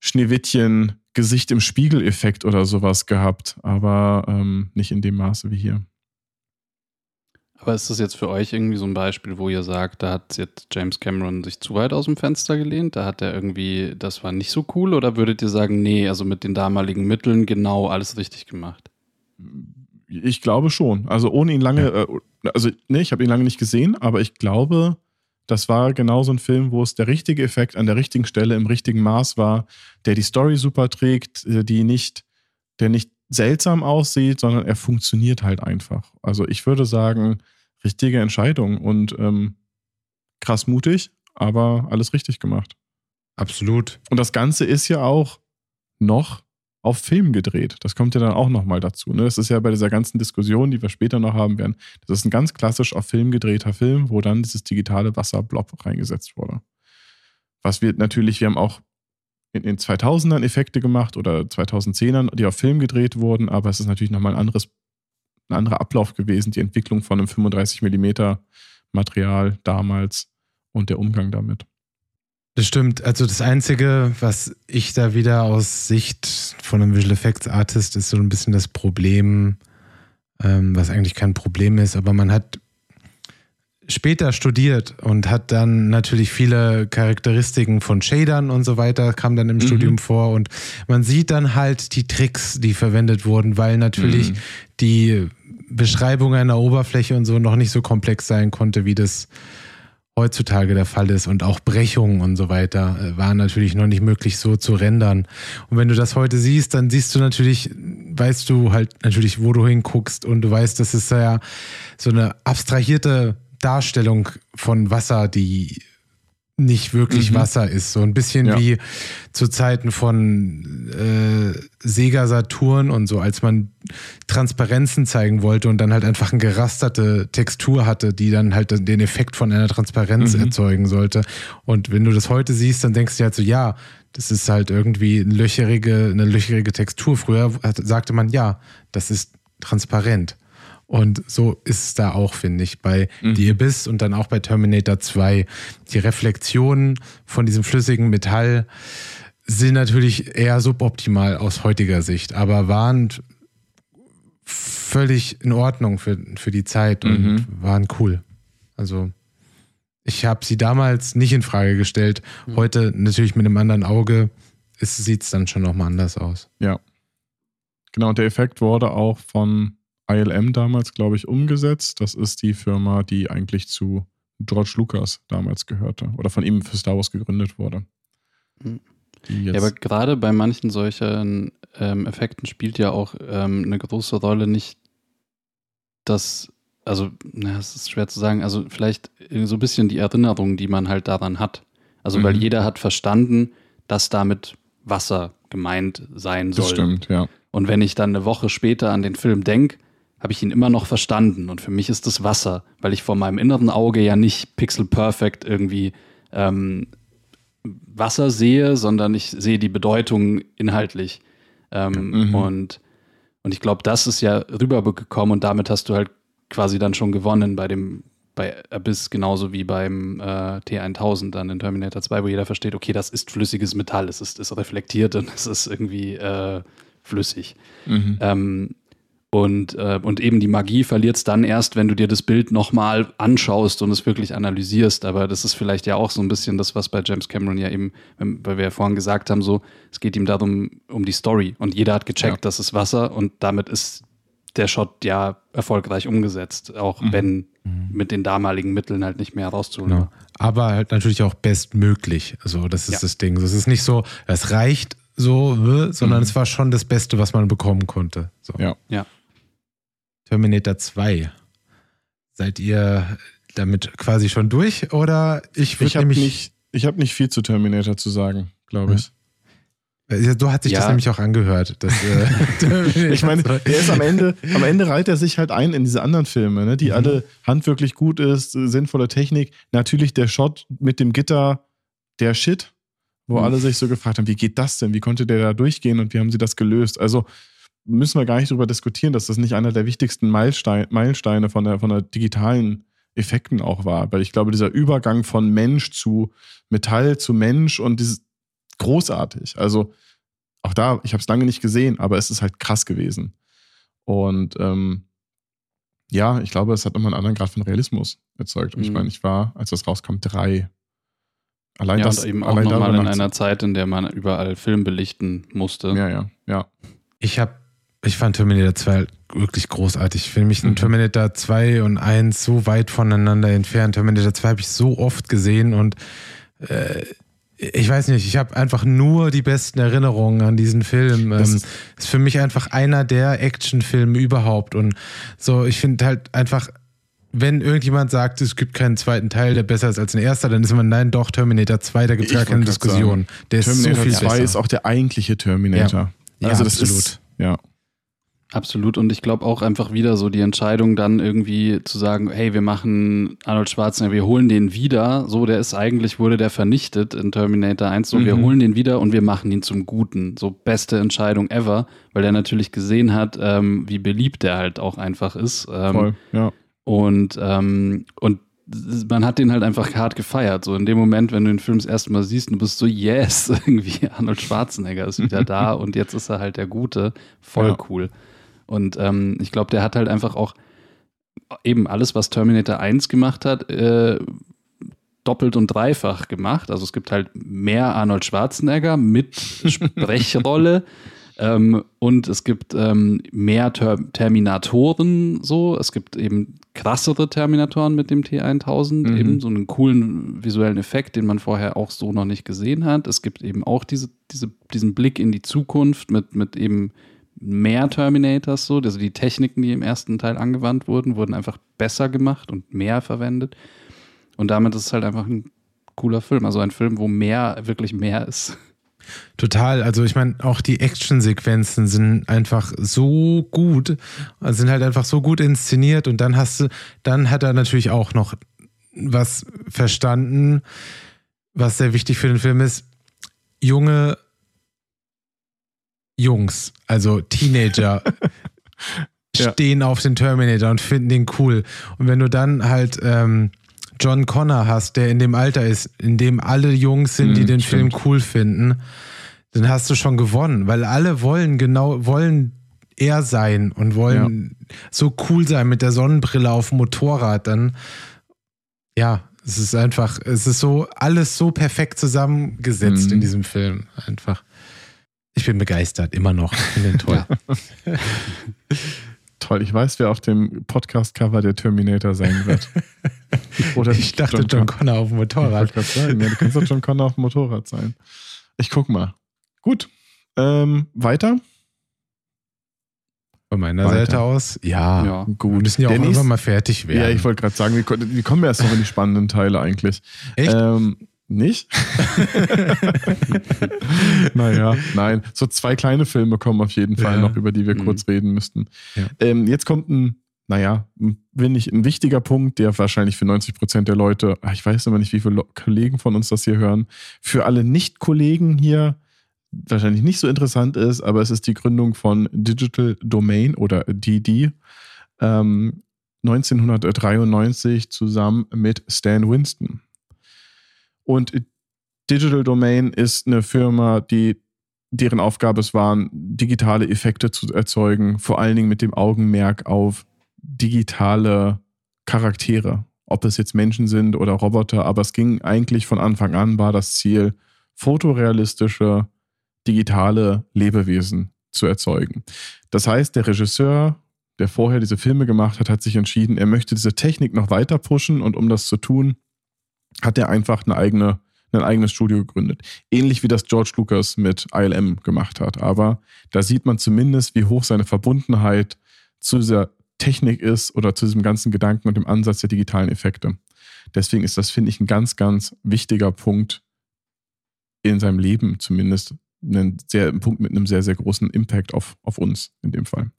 Schneewittchen Gesicht im Spiegel-Effekt oder sowas gehabt, aber ähm, nicht in dem Maße wie hier. Aber ist das jetzt für euch irgendwie so ein Beispiel, wo ihr sagt, da hat jetzt James Cameron sich zu weit aus dem Fenster gelehnt? Da hat er irgendwie, das war nicht so cool? Oder würdet ihr sagen, nee, also mit den damaligen Mitteln genau alles richtig gemacht? Ich glaube schon. Also ohne ihn lange, äh, also nee, ich habe ihn lange nicht gesehen, aber ich glaube, das war genau so ein Film, wo es der richtige Effekt an der richtigen Stelle im richtigen Maß war, der die Story super trägt, äh, die nicht, der nicht seltsam aussieht, sondern er funktioniert halt einfach. Also ich würde sagen, richtige Entscheidung und ähm, krass mutig, aber alles richtig gemacht. Absolut. Und das Ganze ist ja auch noch auf Film gedreht. Das kommt ja dann auch nochmal dazu. Ne? Das ist ja bei dieser ganzen Diskussion, die wir später noch haben werden, das ist ein ganz klassisch auf Film gedrehter Film, wo dann dieses digitale Wasserblob reingesetzt wurde. Was wir natürlich, wir haben auch in den 2000ern Effekte gemacht oder 2010ern, die auf Film gedreht wurden, aber es ist natürlich nochmal ein anderes, ein anderer Ablauf gewesen, die Entwicklung von einem 35 mm Material damals und der Umgang damit. Das stimmt. Also das Einzige, was ich da wieder aus Sicht von einem Visual Effects Artist ist so ein bisschen das Problem, ähm, was eigentlich kein Problem ist, aber man hat später studiert und hat dann natürlich viele Charakteristiken von Shadern und so weiter, kam dann im mhm. Studium vor und man sieht dann halt die Tricks, die verwendet wurden, weil natürlich mhm. die Beschreibung einer Oberfläche und so noch nicht so komplex sein konnte, wie das heutzutage der Fall ist und auch Brechungen und so weiter äh, waren natürlich noch nicht möglich so zu rendern. Und wenn du das heute siehst, dann siehst du natürlich, weißt du halt natürlich, wo du hinguckst und du weißt, das ist ja so eine abstrahierte Darstellung von Wasser, die nicht wirklich mhm. Wasser ist. So ein bisschen ja. wie zu Zeiten von äh, Sega Saturn und so, als man Transparenzen zeigen wollte und dann halt einfach eine gerasterte Textur hatte, die dann halt den Effekt von einer Transparenz mhm. erzeugen sollte. Und wenn du das heute siehst, dann denkst du halt so, ja, das ist halt irgendwie eine löcherige, eine löcherige Textur. Früher sagte man, ja, das ist transparent. Und so ist es da auch, finde ich, bei mhm. The Abyss und dann auch bei Terminator 2. Die Reflexionen von diesem flüssigen Metall sind natürlich eher suboptimal aus heutiger Sicht, aber waren völlig in Ordnung für, für die Zeit und mhm. waren cool. Also ich habe sie damals nicht in Frage gestellt. Mhm. Heute natürlich mit einem anderen Auge sieht es dann schon nochmal anders aus. Ja. Genau, und der Effekt wurde auch von ILM damals, glaube ich, umgesetzt. Das ist die Firma, die eigentlich zu George Lucas damals gehörte oder von ihm für Star Wars gegründet wurde. Hm. Ja, aber gerade bei manchen solchen ähm, Effekten spielt ja auch ähm, eine große Rolle nicht das, also, na, es ist schwer zu sagen, also vielleicht so ein bisschen die Erinnerung, die man halt daran hat. Also, mhm. weil jeder hat verstanden, dass damit Wasser gemeint sein soll. Das stimmt, ja. Und wenn ich dann eine Woche später an den Film denke, habe ich ihn immer noch verstanden. Und für mich ist das Wasser, weil ich vor meinem inneren Auge ja nicht pixel perfect irgendwie ähm, Wasser sehe, sondern ich sehe die Bedeutung inhaltlich. Ähm, mhm. Und, und ich glaube, das ist ja rübergekommen und damit hast du halt quasi dann schon gewonnen bei dem bei Abyss genauso wie beim äh, T1000 dann in Terminator 2, wo jeder versteht, okay, das ist flüssiges Metall, es ist, ist reflektiert und *laughs* es ist irgendwie äh, flüssig. Mhm. Ähm, und, äh, und eben die Magie verliert es dann erst, wenn du dir das Bild nochmal anschaust und es wirklich analysierst. Aber das ist vielleicht ja auch so ein bisschen das, was bei James Cameron ja eben, weil wir ja vorhin gesagt haben, so, es geht ihm darum, um die Story. Und jeder hat gecheckt, ja. das ist Wasser und damit ist der Shot ja erfolgreich umgesetzt, auch mhm. wenn mhm. mit den damaligen Mitteln halt nicht mehr rauszuholen. Genau. Aber halt natürlich auch bestmöglich. Also, das ist ja. das Ding. Es ist nicht so, es reicht so, äh, sondern mhm. es war schon das Beste, was man bekommen konnte. So. Ja. ja. Terminator 2. Seid ihr damit quasi schon durch oder ich Ich habe nicht, hab nicht viel zu Terminator zu sagen, glaube ich. So hat sich ja. das nämlich auch angehört. Dass, äh, *laughs* *laughs* ich meine, er ist am Ende, am Ende reiht er sich halt ein in diese anderen Filme, ne, die mhm. alle handwirklich gut ist, sinnvolle Technik. Natürlich der Shot mit dem Gitter, der Shit, wo mhm. alle sich so gefragt haben, wie geht das denn? Wie konnte der da durchgehen und wie haben sie das gelöst? Also müssen wir gar nicht darüber diskutieren, dass das nicht einer der wichtigsten Meilensteine, Meilensteine von der, von der digitalen Effekten auch war. Weil ich glaube, dieser Übergang von Mensch zu Metall zu Mensch und dieses großartig. Also auch da, ich habe es lange nicht gesehen, aber es ist halt krass gewesen. Und ähm, ja, ich glaube, es hat nochmal einen anderen Grad von Realismus erzeugt. Und mhm. ich meine, ich war, als das rauskam, drei. Allein ja, das und eben auch nochmal in einer Zeit, in der man überall Film belichten musste. Ja, ja, ja. Ich habe, ich fand Terminator 2 wirklich großartig. Ich finde mich mhm. Terminator 2 und 1 so weit voneinander entfernt. Terminator 2 habe ich so oft gesehen und äh, ich weiß nicht, ich habe einfach nur die besten Erinnerungen an diesen Film. Das ähm, ist, für mich einfach einer der Actionfilme überhaupt. Und so, ich finde halt einfach, wenn irgendjemand sagt, es gibt keinen zweiten Teil, der besser ist als ein erster, dann ist man, nein, doch, Terminator 2, da gibt es gar keine Diskussion. Der Terminator ist so viel 2 besser. ist auch der eigentliche Terminator. Ja, also das absolut. ist, ja. Absolut. Und ich glaube auch einfach wieder so die Entscheidung dann irgendwie zu sagen, hey, wir machen Arnold Schwarzenegger, wir holen den wieder. So, der ist eigentlich, wurde der vernichtet in Terminator 1. So, mhm. wir holen den wieder und wir machen ihn zum Guten. So, beste Entscheidung ever, weil er natürlich gesehen hat, ähm, wie beliebt der halt auch einfach ist. Ähm, Voll, ja. Und, ähm, und man hat den halt einfach hart gefeiert. So in dem Moment, wenn du den Film das erste Mal siehst, du bist so, yes, *laughs* irgendwie Arnold Schwarzenegger ist wieder *laughs* da und jetzt ist er halt der Gute. Voll ja. cool. Und ähm, ich glaube, der hat halt einfach auch eben alles, was Terminator 1 gemacht hat, äh, doppelt und dreifach gemacht. Also es gibt halt mehr Arnold Schwarzenegger mit *laughs* Sprechrolle. ähm, und es gibt ähm, mehr Ter Terminatoren so. Es gibt eben krassere Terminatoren mit dem T1000, mhm. eben so einen coolen visuellen Effekt, den man vorher auch so noch nicht gesehen hat. Es gibt eben auch diese, diese, diesen Blick in die Zukunft mit, mit eben mehr Terminators so. Also die Techniken, die im ersten Teil angewandt wurden, wurden einfach besser gemacht und mehr verwendet. Und damit ist es halt einfach ein cooler Film. Also ein Film, wo mehr wirklich mehr ist. Total. Also ich meine, auch die Actionsequenzen sind einfach so gut, sind halt einfach so gut inszeniert und dann hast du, dann hat er natürlich auch noch was verstanden, was sehr wichtig für den Film ist. Junge Jungs, also Teenager, *laughs* *laughs* stehen ja. auf den Terminator und finden den cool. Und wenn du dann halt ähm, John Connor hast, der in dem Alter ist, in dem alle Jungs sind, die hm, den stimmt. Film cool finden, dann hast du schon gewonnen, weil alle wollen genau, wollen er sein und wollen ja. so cool sein mit der Sonnenbrille auf dem Motorrad, dann ja, es ist einfach, es ist so alles so perfekt zusammengesetzt mhm. in diesem Film einfach. Ich bin begeistert, immer noch. Ich finde den toll. *laughs* toll, ich weiß, wer auf dem Podcast-Cover der Terminator sein wird. *laughs* Oder ich dachte John, John Connor auf dem Motorrad. Ich sagen, ja, du kannst doch John Connor auf dem Motorrad sein. Ich guck mal. Gut. Ähm, weiter? Von meiner weiter. Seite aus, ja, ja, gut. Wir müssen ja auch Dennis, irgendwann mal fertig werden. Ja, ich wollte gerade sagen, wir, wir, kommen erst noch in die spannenden Teile eigentlich. Echt? Ähm, nicht? *laughs* naja, nein. So zwei kleine Filme kommen auf jeden Fall ja. noch, über die wir mhm. kurz reden müssten. Ja. Ähm, jetzt kommt ein, naja, bin ich ein wichtiger Punkt, der wahrscheinlich für 90 Prozent der Leute, ah, ich weiß aber nicht, wie viele Kollegen von uns das hier hören, für alle Nicht-Kollegen hier wahrscheinlich nicht so interessant ist, aber es ist die Gründung von Digital Domain oder DD. Ähm, 1993 zusammen mit Stan Winston. Und Digital Domain ist eine Firma, die deren Aufgabe es war, digitale Effekte zu erzeugen, vor allen Dingen mit dem Augenmerk auf digitale Charaktere. Ob es jetzt Menschen sind oder Roboter, aber es ging eigentlich von Anfang an, war das Ziel, fotorealistische, digitale Lebewesen zu erzeugen. Das heißt, der Regisseur, der vorher diese Filme gemacht hat, hat sich entschieden, er möchte diese Technik noch weiter pushen und um das zu tun, hat er einfach eine eigene, ein eigenes Studio gegründet. Ähnlich wie das George Lucas mit ILM gemacht hat. Aber da sieht man zumindest, wie hoch seine Verbundenheit zu dieser Technik ist oder zu diesem ganzen Gedanken und dem Ansatz der digitalen Effekte. Deswegen ist das, finde ich, ein ganz, ganz wichtiger Punkt in seinem Leben zumindest, ein, sehr, ein Punkt mit einem sehr, sehr großen Impact auf, auf uns in dem Fall.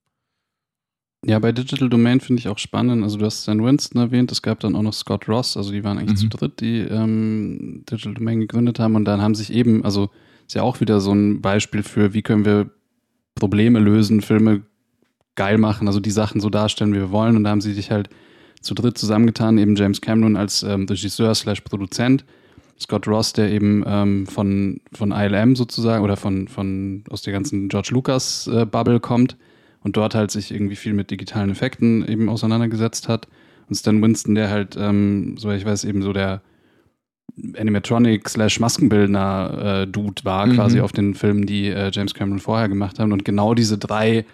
Ja, bei Digital Domain finde ich auch spannend. Also du hast Stan Winston erwähnt, es gab dann auch noch Scott Ross, also die waren eigentlich mhm. zu dritt, die ähm, Digital Domain gegründet haben und dann haben sich eben, also ist ja auch wieder so ein Beispiel für, wie können wir Probleme lösen, Filme geil machen, also die Sachen so darstellen, wie wir wollen und da haben sie sich halt zu dritt zusammengetan, eben James Cameron als ähm, Regisseur slash Produzent, Scott Ross, der eben ähm, von, von ILM sozusagen oder von, von aus der ganzen George Lucas äh, Bubble kommt und dort halt sich irgendwie viel mit digitalen Effekten eben auseinandergesetzt hat. Und Stan Winston, der halt, ähm, so ich weiß, eben so der Animatronic slash Maskenbildner äh, Dude war, mhm. quasi auf den Filmen, die äh, James Cameron vorher gemacht haben. Und genau diese drei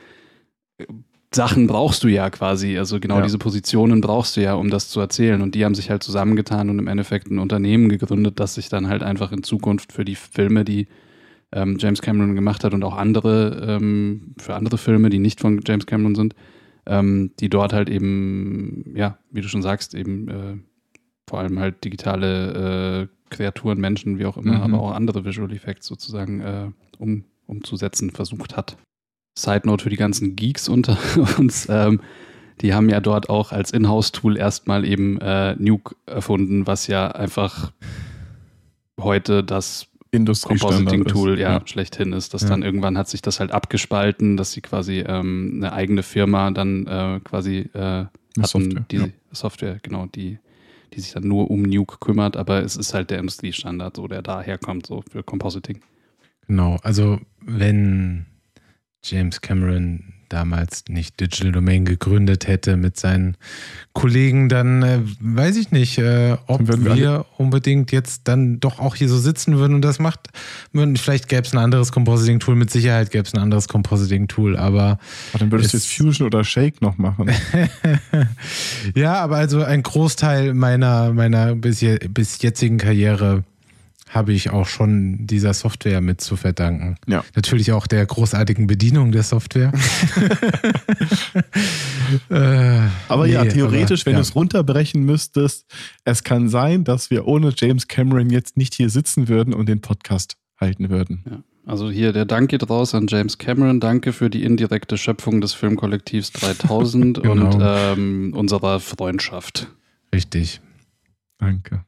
Sachen brauchst du ja quasi, also genau ja. diese Positionen brauchst du ja, um das zu erzählen. Und die haben sich halt zusammengetan und im Endeffekt ein Unternehmen gegründet, das sich dann halt einfach in Zukunft für die Filme, die ähm, James Cameron gemacht hat und auch andere, ähm, für andere Filme, die nicht von James Cameron sind, ähm, die dort halt eben, ja, wie du schon sagst, eben äh, vor allem halt digitale äh, Kreaturen, Menschen, wie auch immer, mhm. aber auch andere Visual Effects sozusagen äh, um, umzusetzen versucht hat. Side Note für die ganzen Geeks unter *laughs* uns. Ähm, die haben ja dort auch als Inhouse-Tool erstmal eben äh, Nuke erfunden, was ja einfach heute das Compositing-Tool ja, ja, schlechthin ist. Dass ja. dann irgendwann hat sich das halt abgespalten, dass sie quasi ähm, eine eigene Firma dann äh, quasi äh, hatten, Software, die ja. Software, genau, die, die sich dann nur um Nuke kümmert, aber es ist halt der Industriestandard, so der daherkommt, so für Compositing. Genau, also wenn James Cameron damals nicht Digital Domain gegründet hätte mit seinen Kollegen, dann äh, weiß ich nicht, äh, ob wir, wir unbedingt jetzt dann doch auch hier so sitzen würden und das macht. Vielleicht gäbe es ein anderes Compositing-Tool, mit Sicherheit gäbe es ein anderes Compositing-Tool, aber. Ach, dann würdest du jetzt Fusion oder Shake noch machen. *laughs* ja, aber also ein Großteil meiner, meiner bis, bis jetzigen Karriere habe ich auch schon dieser Software mit zu verdanken. Ja. Natürlich auch der großartigen Bedienung der Software. *laughs* *laughs* äh, aber nee, ja, theoretisch, aber, wenn ja. du es runterbrechen müsstest, es kann sein, dass wir ohne James Cameron jetzt nicht hier sitzen würden und den Podcast halten würden. Ja. Also hier der Dank geht raus an James Cameron. Danke für die indirekte Schöpfung des Filmkollektivs 3000 *laughs* genau. und ähm, unserer Freundschaft. Richtig. Danke.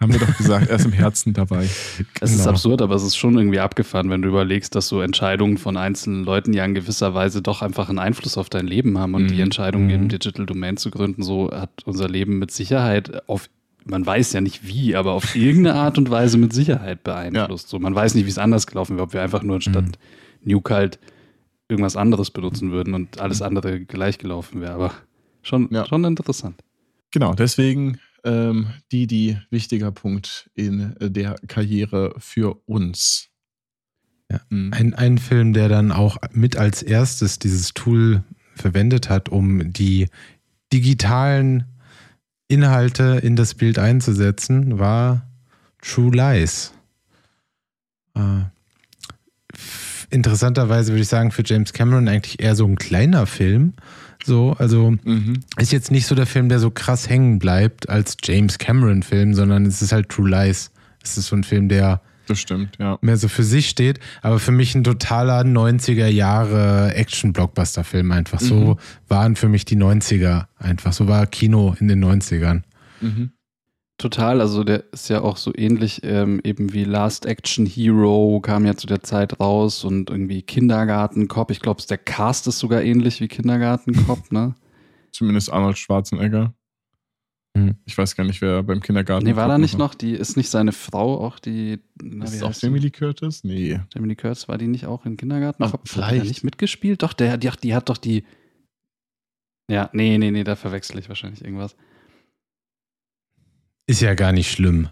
Haben wir doch gesagt, er ist im Herzen dabei. Es genau. ist absurd, aber es ist schon irgendwie abgefahren, wenn du überlegst, dass so Entscheidungen von einzelnen Leuten ja in gewisser Weise doch einfach einen Einfluss auf dein Leben haben. Und mhm. die Entscheidung, mhm. im Digital Domain zu gründen, so hat unser Leben mit Sicherheit auf, man weiß ja nicht wie, aber auf irgendeine Art und Weise mit Sicherheit beeinflusst. Ja. So, man weiß nicht, wie es anders gelaufen wäre, ob wir einfach nur statt mhm. Nuke halt irgendwas anderes benutzen würden und alles andere gleich gelaufen wäre. Aber schon, ja. schon interessant. Genau, deswegen ähm, die, die wichtiger Punkt in der Karriere für uns. Ja. Mhm. Ein, ein Film, der dann auch mit als erstes dieses Tool verwendet hat, um die digitalen Inhalte in das Bild einzusetzen, war True Lies. Äh, interessanterweise würde ich sagen, für James Cameron eigentlich eher so ein kleiner Film, so, also mhm. ist jetzt nicht so der Film, der so krass hängen bleibt als James Cameron-Film, sondern es ist halt True Lies. Es ist so ein Film, der das stimmt, ja. mehr so für sich steht, aber für mich ein totaler 90er Jahre Action-Blockbuster-Film einfach. Mhm. So waren für mich die 90er einfach. So war Kino in den 90ern. Mhm. Total, also der ist ja auch so ähnlich ähm, eben wie Last Action Hero kam ja zu der Zeit raus und irgendwie Kindergartenkopf. Ich glaube, der Cast ist sogar ähnlich wie Kindergartenkopf, ne? *laughs* Zumindest Arnold Schwarzenegger. Hm. Ich weiß gar nicht, wer beim Kindergarten. Nee, war da nicht noch? Die ist nicht seine Frau auch die. Na, ist auch Jamie Lee Curtis? Nee. Jamie Lee Curtis war die nicht auch in Kindergarten? Ach, vielleicht. Hat nicht mitgespielt? Doch, der, die, die hat doch die. Ja, nee, nee, nee, da verwechsel ich wahrscheinlich irgendwas. Ist ja gar nicht schlimm.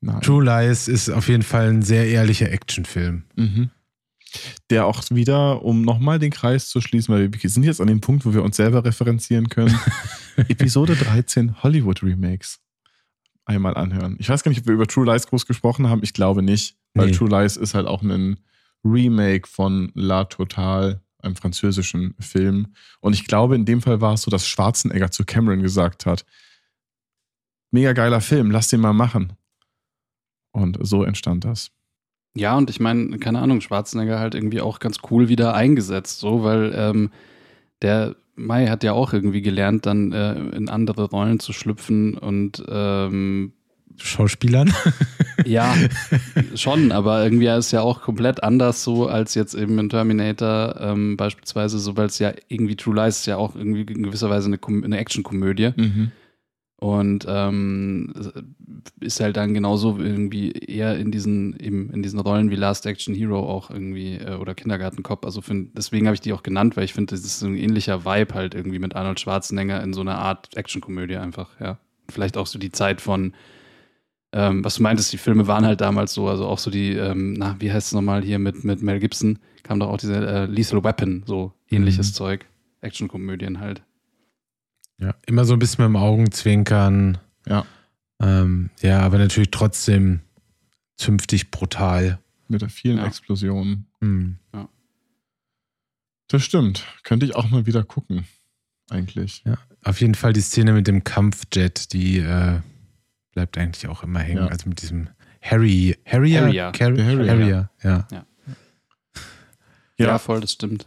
Nein. True Lies ist auf jeden Fall ein sehr ehrlicher Actionfilm. Mhm. Der auch wieder, um nochmal den Kreis zu schließen, weil wir sind jetzt an dem Punkt, wo wir uns selber referenzieren können. *laughs* Episode 13 Hollywood Remakes einmal anhören. Ich weiß gar nicht, ob wir über True Lies groß gesprochen haben. Ich glaube nicht, weil nee. True Lies ist halt auch ein Remake von La Total, einem französischen Film. Und ich glaube, in dem Fall war es so, dass Schwarzenegger zu Cameron gesagt hat, mega geiler Film, lass den mal machen. Und so entstand das. Ja, und ich meine, keine Ahnung, Schwarzenegger halt irgendwie auch ganz cool wieder eingesetzt, so, weil ähm, der Mai hat ja auch irgendwie gelernt, dann äh, in andere Rollen zu schlüpfen und ähm, Schauspielern? *laughs* ja, schon, aber irgendwie ist ja auch komplett anders so als jetzt eben in Terminator ähm, beispielsweise, so weil es ja irgendwie True Lies ist ja auch irgendwie in gewisser Weise eine, eine Action-Komödie. Mhm. Und ähm, ist halt dann genauso irgendwie eher in diesen, eben in diesen Rollen wie Last Action Hero auch irgendwie äh, oder Kindergartenkopf. Also find, deswegen habe ich die auch genannt, weil ich finde, das ist so ein ähnlicher Vibe halt irgendwie mit Arnold Schwarzenegger in so einer Art Actionkomödie einfach, ja. Vielleicht auch so die Zeit von, ähm, was du meintest, die Filme waren halt damals so, also auch so die, ähm, na, wie heißt es nochmal hier mit, mit Mel Gibson, kam doch auch diese äh, Lethal Weapon, so ähnliches mhm. Zeug. Actionkomödien halt. Ja, immer so ein bisschen mit dem Augenzwinkern. Ja. Ähm, ja, aber natürlich trotzdem zünftig brutal. Mit vielen ja. Explosionen. Mhm. Ja. Das stimmt. Könnte ich auch mal wieder gucken, eigentlich. Ja, auf jeden Fall die Szene mit dem Kampfjet, die äh, bleibt eigentlich auch immer hängen. Ja. Also mit diesem Harry, Harrier, Harrier, Harrier, Harrier, ja. Ja. ja. voll, das stimmt.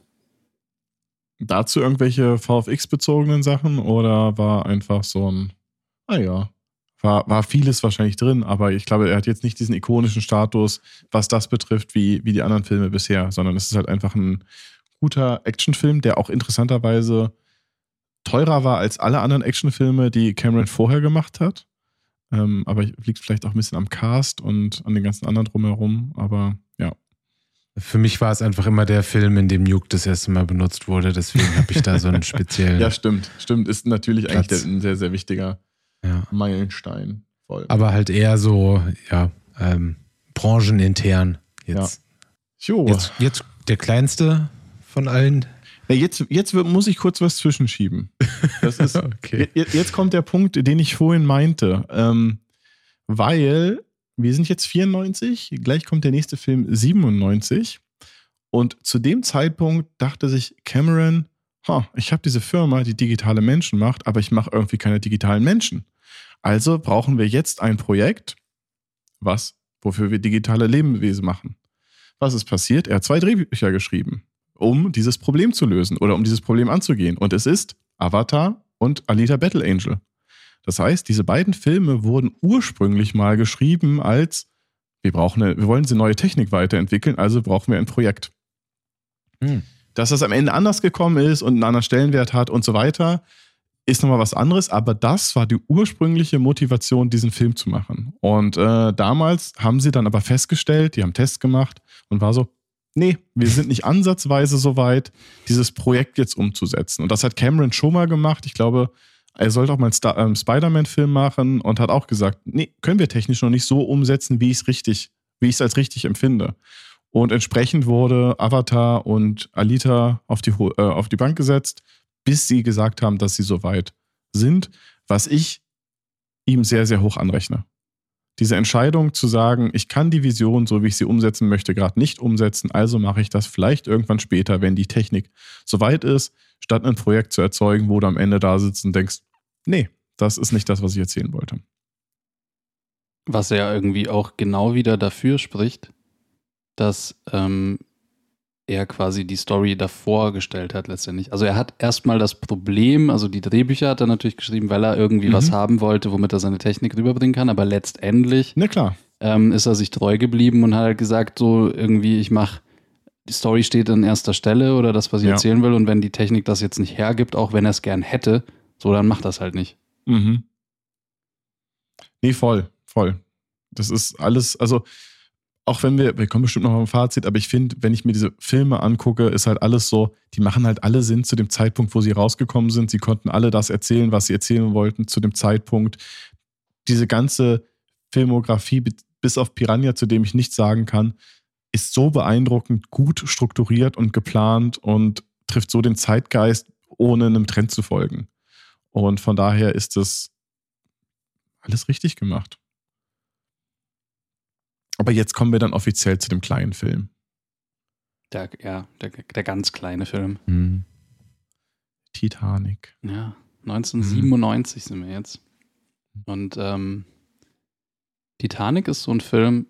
Dazu irgendwelche VFX-bezogenen Sachen oder war einfach so ein, ah ja, war, war vieles wahrscheinlich drin, aber ich glaube, er hat jetzt nicht diesen ikonischen Status, was das betrifft, wie, wie die anderen Filme bisher, sondern es ist halt einfach ein guter Actionfilm, der auch interessanterweise teurer war als alle anderen Actionfilme, die Cameron vorher gemacht hat. Ähm, aber liegt vielleicht auch ein bisschen am Cast und an den ganzen anderen drumherum. Aber. Für mich war es einfach immer der Film, in dem Nuke das erste Mal benutzt wurde. Deswegen habe ich da so einen *laughs* speziellen. ja, stimmt. Stimmt. Ist natürlich Platz. eigentlich ein sehr, sehr wichtiger ja. Meilenstein. Voll. Aber halt eher so, ja, ähm, branchenintern jetzt. Ja. Jo. Jetzt, jetzt der kleinste von allen. Ja, jetzt, jetzt muss ich kurz was zwischenschieben. Das ist, *laughs* okay. jetzt, jetzt kommt der Punkt, den ich vorhin meinte. Ähm, weil wir sind jetzt 94, gleich kommt der nächste Film 97. Und zu dem Zeitpunkt dachte sich Cameron, ha, ich habe diese Firma, die digitale Menschen macht, aber ich mache irgendwie keine digitalen Menschen. Also brauchen wir jetzt ein Projekt, was, wofür wir digitale Lebewesen machen. Was ist passiert? Er hat zwei Drehbücher geschrieben um dieses Problem zu lösen oder um dieses Problem anzugehen. Und es ist Avatar und Alita Battle Angel. Das heißt, diese beiden Filme wurden ursprünglich mal geschrieben als wir brauchen eine, wir wollen diese neue Technik weiterentwickeln, also brauchen wir ein Projekt. Hm. Dass das am Ende anders gekommen ist und einen anderen Stellenwert hat und so weiter, ist nochmal was anderes, aber das war die ursprüngliche Motivation, diesen Film zu machen. Und äh, damals haben sie dann aber festgestellt, die haben Tests gemacht und war so, nee, wir sind nicht ansatzweise so weit, dieses Projekt jetzt umzusetzen. Und das hat Cameron schon mal gemacht. Ich glaube, er sollte auch mal einen ähm, Spider-Man-Film machen und hat auch gesagt, nee, können wir technisch noch nicht so umsetzen, wie ich es richtig, wie ich es als richtig empfinde. Und entsprechend wurde Avatar und Alita auf die, äh, auf die Bank gesetzt, bis sie gesagt haben, dass sie so weit sind, was ich ihm sehr, sehr hoch anrechne diese Entscheidung zu sagen, ich kann die Vision, so wie ich sie umsetzen möchte, gerade nicht umsetzen, also mache ich das vielleicht irgendwann später, wenn die Technik soweit ist, statt ein Projekt zu erzeugen, wo du am Ende da sitzt und denkst, nee, das ist nicht das, was ich erzählen wollte. Was ja irgendwie auch genau wieder dafür spricht, dass ähm, er quasi die Story davor gestellt hat letztendlich. Also er hat erstmal das Problem, also die Drehbücher hat er natürlich geschrieben, weil er irgendwie mhm. was haben wollte, womit er seine Technik rüberbringen kann, aber letztendlich Na klar. Ähm, ist er sich treu geblieben und hat halt gesagt, so irgendwie, ich mache, die Story steht an erster Stelle oder das, was ich ja. erzählen will und wenn die Technik das jetzt nicht hergibt, auch wenn er es gern hätte, so dann macht das halt nicht. Mhm. Nee, voll, voll. Das ist alles, also auch wenn wir, wir kommen bestimmt noch ein Fazit, aber ich finde, wenn ich mir diese Filme angucke, ist halt alles so, die machen halt alle Sinn zu dem Zeitpunkt, wo sie rausgekommen sind. Sie konnten alle das erzählen, was sie erzählen wollten zu dem Zeitpunkt. Diese ganze Filmografie, bis auf Piranha, zu dem ich nichts sagen kann, ist so beeindruckend gut strukturiert und geplant und trifft so den Zeitgeist, ohne einem Trend zu folgen. Und von daher ist das alles richtig gemacht. Aber jetzt kommen wir dann offiziell zu dem kleinen Film. Der, ja, der, der ganz kleine Film. Mhm. Titanic. Ja, 1997 mhm. sind wir jetzt. Und ähm, Titanic ist so ein Film,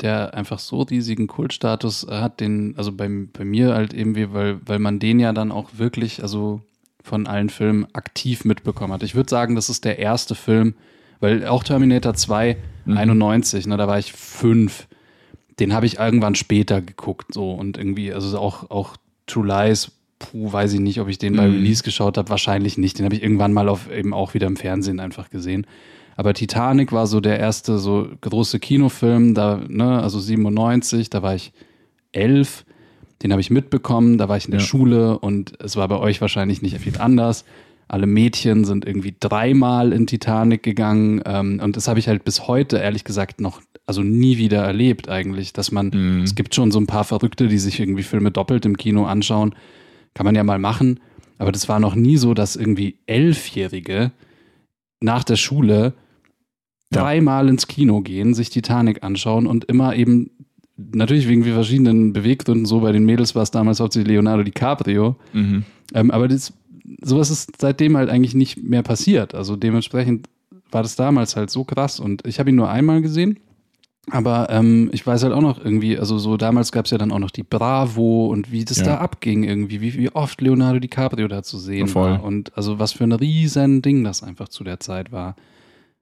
der einfach so riesigen Kultstatus hat, den, also bei, bei mir halt irgendwie, weil, weil man den ja dann auch wirklich, also von allen Filmen aktiv mitbekommen hat. Ich würde sagen, das ist der erste Film, weil auch Terminator 2, mhm. 91, ne, da war ich fünf. Den habe ich irgendwann später geguckt, so und irgendwie, also auch, auch True Lies, puh, weiß ich nicht, ob ich den mhm. bei Release geschaut habe, wahrscheinlich nicht. Den habe ich irgendwann mal auf eben auch wieder im Fernsehen einfach gesehen. Aber Titanic war so der erste so große Kinofilm, da, ne, also 97, da war ich elf. Den habe ich mitbekommen, da war ich in der ja. Schule und es war bei euch wahrscheinlich nicht viel anders. Alle Mädchen sind irgendwie dreimal in Titanic gegangen ähm, und das habe ich halt bis heute ehrlich gesagt noch, also nie wieder erlebt eigentlich, dass man, mhm. es gibt schon so ein paar Verrückte, die sich irgendwie Filme doppelt im Kino anschauen, kann man ja mal machen, aber das war noch nie so, dass irgendwie Elfjährige nach der Schule dreimal ins Kino gehen, sich Titanic anschauen und immer eben, natürlich wegen verschiedenen Beweggründen, so bei den Mädels war es damals hauptsächlich Leonardo DiCaprio, mhm. ähm, aber das, sowas ist seitdem halt eigentlich nicht mehr passiert. Also dementsprechend war das damals halt so krass und ich habe ihn nur einmal gesehen. Aber ähm, ich weiß halt auch noch irgendwie, also so damals gab es ja dann auch noch die Bravo und wie das ja. da abging irgendwie, wie, wie oft Leonardo DiCaprio da zu sehen war und also was für ein riesen Ding das einfach zu der Zeit war.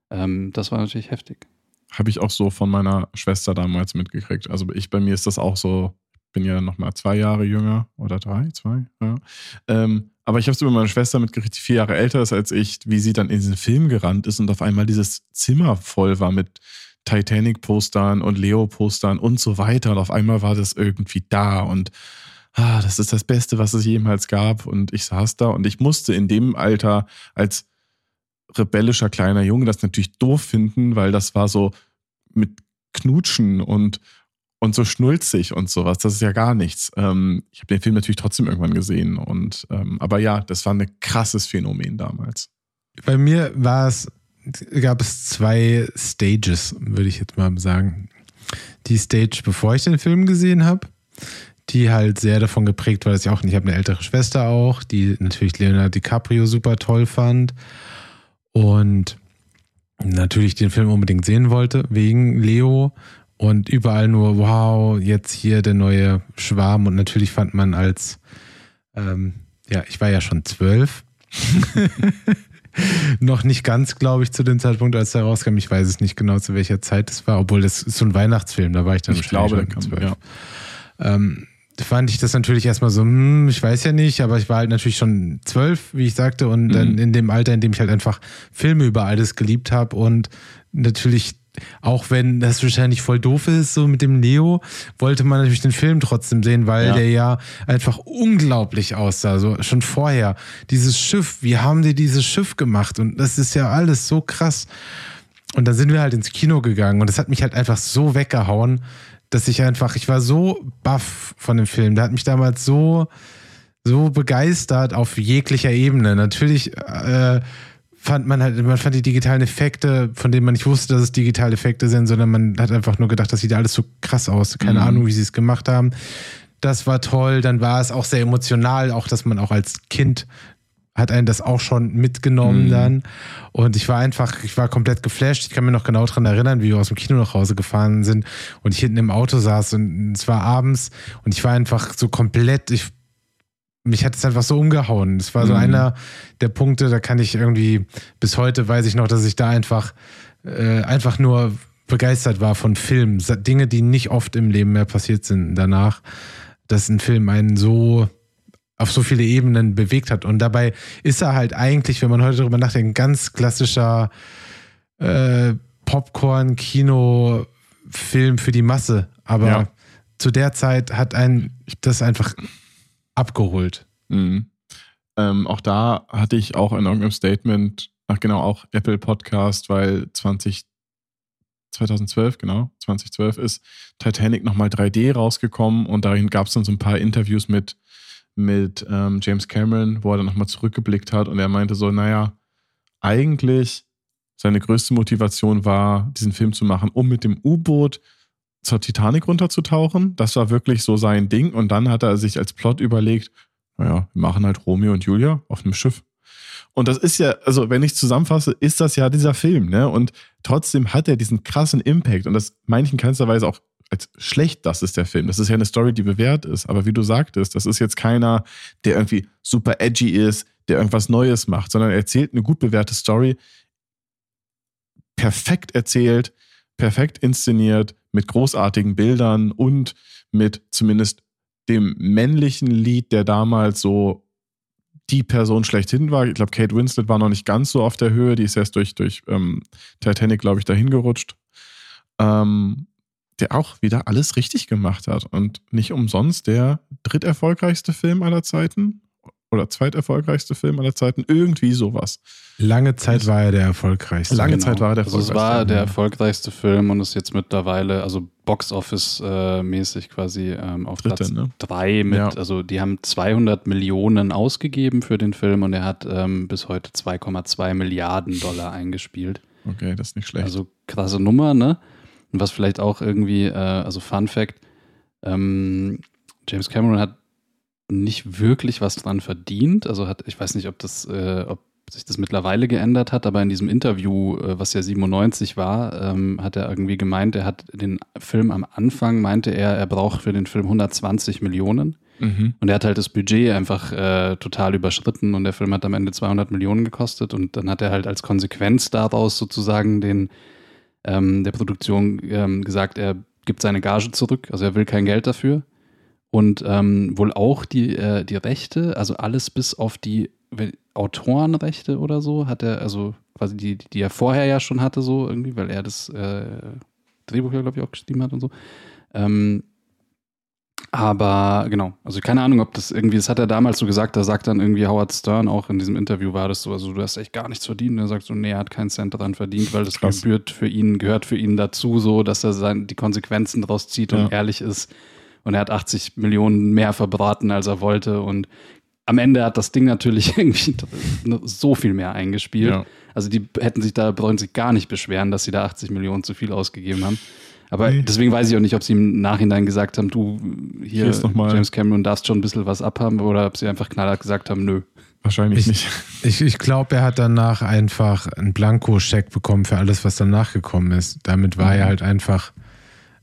Ähm, das war natürlich heftig. Habe ich auch so von meiner Schwester damals mitgekriegt. Also ich, bei mir ist das auch so, bin ja noch mal zwei Jahre jünger oder drei, zwei, ja. Ähm, aber ich habe es über meine Schwester mitgekriegt, die vier Jahre älter ist als ich, wie sie dann in diesen Film gerannt ist und auf einmal dieses Zimmer voll war mit Titanic-Postern und Leo-Postern und so weiter. Und auf einmal war das irgendwie da und ah, das ist das Beste, was es jemals gab. Und ich saß da und ich musste in dem Alter als rebellischer kleiner Junge das natürlich doof finden, weil das war so mit Knutschen und, und so schnulzig und sowas. Das ist ja gar nichts. Ähm, ich habe den Film natürlich trotzdem irgendwann gesehen. Und, ähm, aber ja, das war ein krasses Phänomen damals. Bei mir war es, gab es zwei Stages, würde ich jetzt mal sagen. Die Stage, bevor ich den Film gesehen habe, die halt sehr davon geprägt war, dass ich auch, ich habe eine ältere Schwester auch, die natürlich Leonardo DiCaprio super toll fand und natürlich den Film unbedingt sehen wollte, wegen Leo und überall nur, wow, jetzt hier der neue Schwarm und natürlich fand man als, ähm, ja, ich war ja schon zwölf. *laughs* noch nicht ganz, glaube ich, zu dem Zeitpunkt, als er rauskam. Ich weiß es nicht genau, zu welcher Zeit es war, obwohl das ist so ein Weihnachtsfilm, da war ich dann ich glaube, schon zwölf. Ja. Ähm, fand ich das natürlich erstmal so, hm, ich weiß ja nicht, aber ich war halt natürlich schon zwölf, wie ich sagte, und dann mhm. in dem Alter, in dem ich halt einfach Filme über alles geliebt habe und natürlich auch wenn das wahrscheinlich voll doof ist, so mit dem Neo, wollte man natürlich den Film trotzdem sehen, weil ja. der ja einfach unglaublich aussah, so schon vorher. Dieses Schiff, wie haben die dieses Schiff gemacht? Und das ist ja alles so krass. Und dann sind wir halt ins Kino gegangen und das hat mich halt einfach so weggehauen, dass ich einfach, ich war so baff von dem Film. Der hat mich damals so, so begeistert auf jeglicher Ebene. Natürlich äh, fand man halt, man fand die digitalen Effekte, von denen man nicht wusste, dass es digitale Effekte sind, sondern man hat einfach nur gedacht, das sieht alles so krass aus. Keine mhm. Ahnung, wie sie es gemacht haben. Das war toll. Dann war es auch sehr emotional, auch dass man auch als Kind hat einen das auch schon mitgenommen mhm. dann. Und ich war einfach, ich war komplett geflasht. Ich kann mir noch genau daran erinnern, wie wir aus dem Kino nach Hause gefahren sind und ich hinten im Auto saß und es war abends und ich war einfach so komplett, ich, mich hat es einfach so umgehauen. Es war so mhm. einer der Punkte, da kann ich irgendwie, bis heute weiß ich noch, dass ich da einfach, äh, einfach nur begeistert war von Filmen. Dinge, die nicht oft im Leben mehr passiert sind danach, dass ein Film einen so auf so viele Ebenen bewegt hat. Und dabei ist er halt eigentlich, wenn man heute darüber nachdenkt, ein ganz klassischer äh, Popcorn-Kino-Film für die Masse. Aber ja. zu der Zeit hat ein das einfach abgeholt. Mhm. Ähm, auch da hatte ich auch in irgendeinem Statement, ach genau, auch Apple Podcast, weil 20, 2012, genau, 2012 ist Titanic nochmal 3D rausgekommen und darin gab es dann so ein paar Interviews mit mit ähm, James Cameron, wo er dann nochmal zurückgeblickt hat und er meinte so, naja, eigentlich seine größte Motivation war, diesen Film zu machen, um mit dem U-Boot zur Titanic runterzutauchen. Das war wirklich so sein Ding. Und dann hat er sich als Plot überlegt, naja, wir machen halt Romeo und Julia auf einem Schiff. Und das ist ja, also wenn ich zusammenfasse, ist das ja dieser Film, ne? Und trotzdem hat er diesen krassen Impact. Und das meine ich in keinster Weise auch als schlecht das ist der Film. Das ist ja eine Story, die bewährt ist. Aber wie du sagtest, das ist jetzt keiner, der irgendwie super edgy ist, der irgendwas Neues macht, sondern er erzählt eine gut bewährte Story, perfekt erzählt, perfekt inszeniert, mit großartigen Bildern und mit zumindest dem männlichen Lied, der damals so die Person schlechthin war. Ich glaube, Kate Winslet war noch nicht ganz so auf der Höhe. Die ist erst durch, durch ähm, Titanic, glaube ich, dahin gerutscht. Ähm, der auch wieder alles richtig gemacht hat. Und nicht umsonst der dritterfolgreichste Film aller Zeiten oder zweiterfolgreichste Film aller Zeiten. Irgendwie sowas. Lange Zeit war er der erfolgreichste. Lange genau. Zeit war er der erfolgreichste. Also es war der erfolgreichste Film und ist jetzt mittlerweile, also Box-Office-mäßig quasi ähm, auf Dritte, Platz ne? drei mit, ja. also die haben 200 Millionen ausgegeben für den Film und er hat ähm, bis heute 2,2 Milliarden Dollar eingespielt. Okay, das ist nicht schlecht. Also krasse Nummer, ne? Und was vielleicht auch irgendwie, äh, also Fun Fact, ähm, James Cameron hat nicht wirklich was dran verdient. Also hat, ich weiß nicht, ob das, äh, ob sich das mittlerweile geändert hat, aber in diesem Interview, äh, was ja 97 war, ähm, hat er irgendwie gemeint, er hat den Film am Anfang, meinte er, er braucht für den Film 120 Millionen. Mhm. Und er hat halt das Budget einfach äh, total überschritten und der Film hat am Ende 200 Millionen gekostet und dann hat er halt als Konsequenz daraus sozusagen den ähm, der Produktion ähm, gesagt, er gibt seine Gage zurück, also er will kein Geld dafür. Und ähm, wohl auch die, äh, die Rechte, also alles bis auf die Autorenrechte oder so, hat er, also quasi die, die er vorher ja schon hatte, so irgendwie, weil er das äh, Drehbuch ja, glaube ich, auch geschrieben hat und so. Ähm, aber genau, also keine Ahnung, ob das irgendwie, das hat er damals so gesagt, da sagt dann irgendwie Howard Stern auch in diesem Interview war das so, also du hast echt gar nichts verdient. Und er sagt so, nee, er hat keinen Cent daran verdient, weil das Krass. gebührt für ihn, gehört für ihn dazu, so, dass er sein, die Konsequenzen daraus zieht ja. und ehrlich ist. Und er hat 80 Millionen mehr verbraten, als er wollte. Und am Ende hat das Ding natürlich *laughs* irgendwie so viel mehr eingespielt. Ja. Also die hätten sich da, brauchen sich gar nicht beschweren, dass sie da 80 Millionen zu viel ausgegeben haben. Aber nee. deswegen weiß ich auch nicht, ob sie im Nachhinein gesagt haben, du hier, hier James Cameron darfst schon ein bisschen was abhaben oder ob sie einfach knallhart gesagt haben, nö. Wahrscheinlich ich, nicht. Ich, ich glaube, er hat danach einfach einen Blankoscheck bekommen für alles, was danach gekommen ist. Damit war mhm. er halt einfach,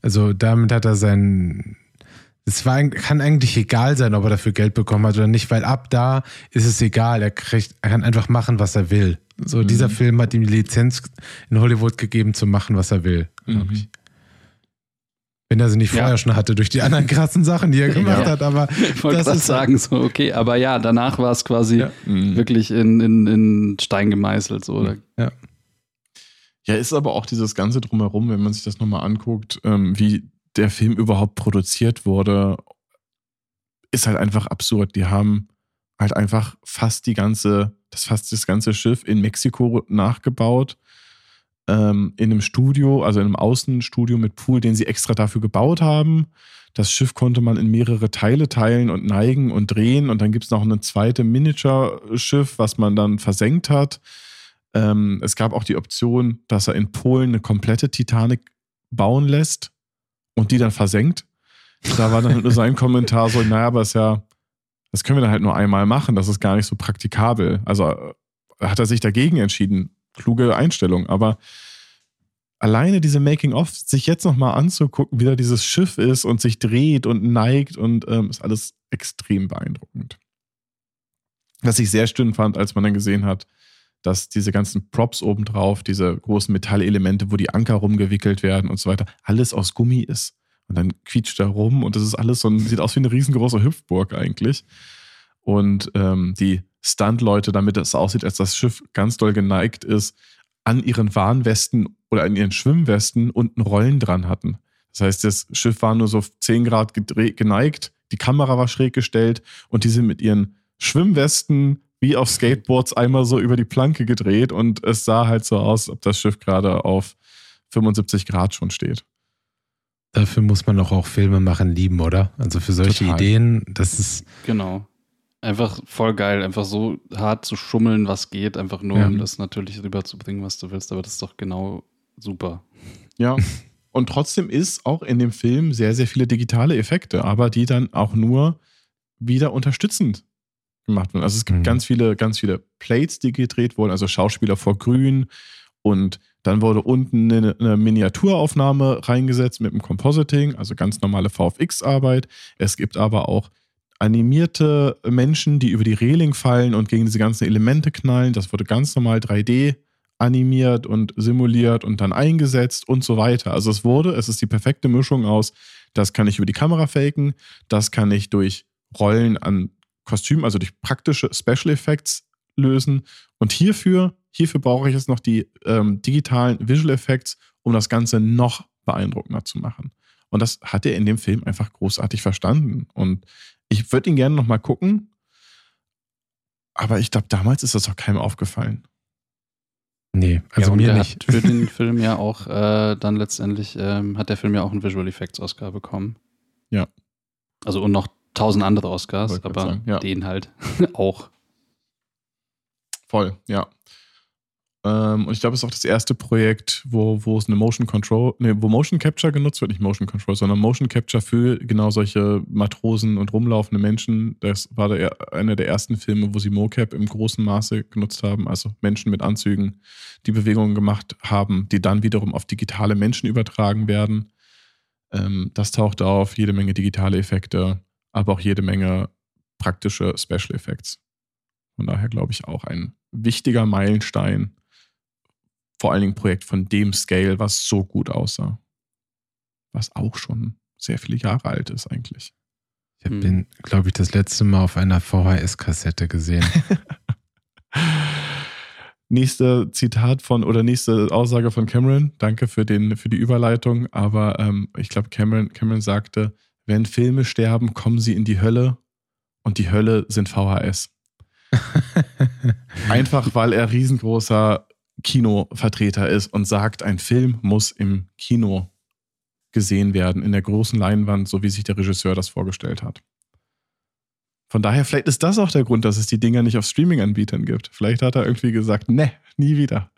also damit hat er sein, es war, kann eigentlich egal sein, ob er dafür Geld bekommen hat oder nicht, weil ab da ist es egal. Er, kriegt, er kann einfach machen, was er will. So, mhm. dieser Film hat ihm die Lizenz in Hollywood gegeben, zu machen, was er will, glaube mhm. ich. Wenn er sie nicht vorher ja. schon hatte, durch die anderen krassen Sachen, die er *laughs* gemacht ja. hat, aber. Ich wollte gerade sagen, so, okay, aber ja, danach war es quasi ja. Mhm. wirklich in, in, in Stein gemeißelt, so, oder? Ja. Ja, ist aber auch dieses Ganze drumherum, wenn man sich das nochmal anguckt, ähm, wie der Film überhaupt produziert wurde, ist halt einfach absurd. Die haben halt einfach fast die ganze, das fast das ganze Schiff in Mexiko nachgebaut ähm, in einem Studio, also in einem Außenstudio mit Pool, den sie extra dafür gebaut haben. Das Schiff konnte man in mehrere Teile teilen und neigen und drehen. Und dann gibt es noch ein zweites Miniature-Schiff, was man dann versenkt hat. Ähm, es gab auch die Option, dass er in Polen eine komplette Titanic bauen lässt und die dann versenkt. Da war dann nur sein *laughs* Kommentar so, naja, aber ist ja, das können wir dann halt nur einmal machen, das ist gar nicht so praktikabel. Also äh, hat er sich dagegen entschieden kluge Einstellung. Aber alleine diese Making-of, sich jetzt nochmal anzugucken, wie da dieses Schiff ist und sich dreht und neigt und ähm, ist alles extrem beeindruckend. Was ich sehr schön fand, als man dann gesehen hat, dass diese ganzen Props obendrauf, diese großen Metallelemente, wo die Anker rumgewickelt werden und so weiter, alles aus Gummi ist. Und dann quietscht er rum und das ist alles so ein, sieht aus wie eine riesengroße Hüpfburg eigentlich. Und ähm, die Stunt-Leute, damit es aussieht, als das Schiff ganz doll geneigt ist, an ihren Warnwesten oder an ihren Schwimmwesten unten Rollen dran hatten. Das heißt, das Schiff war nur so 10 Grad geneigt, die Kamera war schräg gestellt und die sind mit ihren Schwimmwesten wie auf Skateboards einmal so über die Planke gedreht und es sah halt so aus, ob das Schiff gerade auf 75 Grad schon steht. Dafür muss man doch auch Filme machen lieben, oder? Also für solche Total. Ideen, das ist. Genau. Einfach voll geil, einfach so hart zu schummeln, was geht, einfach nur, ja. um das natürlich rüberzubringen, was du willst. Aber das ist doch genau super. Ja. *laughs* Und trotzdem ist auch in dem Film sehr, sehr viele digitale Effekte, aber die dann auch nur wieder unterstützend gemacht werden. Also es gibt mhm. ganz viele, ganz viele Plates, die gedreht wurden, also Schauspieler vor Grün Und dann wurde unten eine, eine Miniaturaufnahme reingesetzt mit dem Compositing, also ganz normale VFX-Arbeit. Es gibt aber auch animierte Menschen, die über die Reling fallen und gegen diese ganzen Elemente knallen. Das wurde ganz normal 3D animiert und simuliert und dann eingesetzt und so weiter. Also es wurde, es ist die perfekte Mischung aus, das kann ich über die Kamera faken, das kann ich durch Rollen an Kostümen, also durch praktische Special Effects lösen. Und hierfür, hierfür brauche ich jetzt noch die ähm, digitalen Visual Effects, um das Ganze noch beeindruckender zu machen. Und das hat er in dem Film einfach großartig verstanden. Und ich würde ihn gerne nochmal gucken. Aber ich glaube, damals ist das auch keinem aufgefallen. Nee, also ja, mir nicht. Hat für den *laughs* Film ja auch äh, dann letztendlich ähm, hat der Film ja auch einen Visual Effects Oscar bekommen. Ja. Also und noch tausend andere Oscars, aber ja. den halt *laughs* auch. Voll, ja. Ähm, und ich glaube, es ist auch das erste Projekt, wo, wo es eine Motion Control, nee, wo Motion Capture genutzt wird, nicht Motion Control, sondern Motion Capture für genau solche Matrosen und rumlaufende Menschen. Das war der, einer der ersten Filme, wo sie MoCap im großen Maße genutzt haben, also Menschen mit Anzügen, die Bewegungen gemacht haben, die dann wiederum auf digitale Menschen übertragen werden. Ähm, das taucht auf, jede Menge digitale Effekte, aber auch jede Menge praktische Special Effects. Von daher glaube ich auch ein wichtiger Meilenstein vor allen Dingen ein Projekt von dem Scale, was so gut aussah. Was auch schon sehr viele Jahre alt ist eigentlich. Ich habe Hm. den, glaube ich, das letzte Mal auf einer VHS-Kassette gesehen. *laughs* Nächste Zitat von oder nächste Aussage von Cameron. Danke für, den, für die Überleitung. Aber ähm, ich glaube, Cameron, Cameron sagte, wenn Filme sterben, kommen sie in die Hölle und die Hölle sind VHS. *laughs* Einfach weil er riesengroßer Kinovertreter ist und sagt, ein Film muss im Kino gesehen werden, in der großen Leinwand, so wie sich der Regisseur das vorgestellt hat. Von daher, vielleicht ist das auch der Grund, dass es die Dinger nicht auf Streaming-Anbietern gibt. Vielleicht hat er irgendwie gesagt, ne, nie wieder.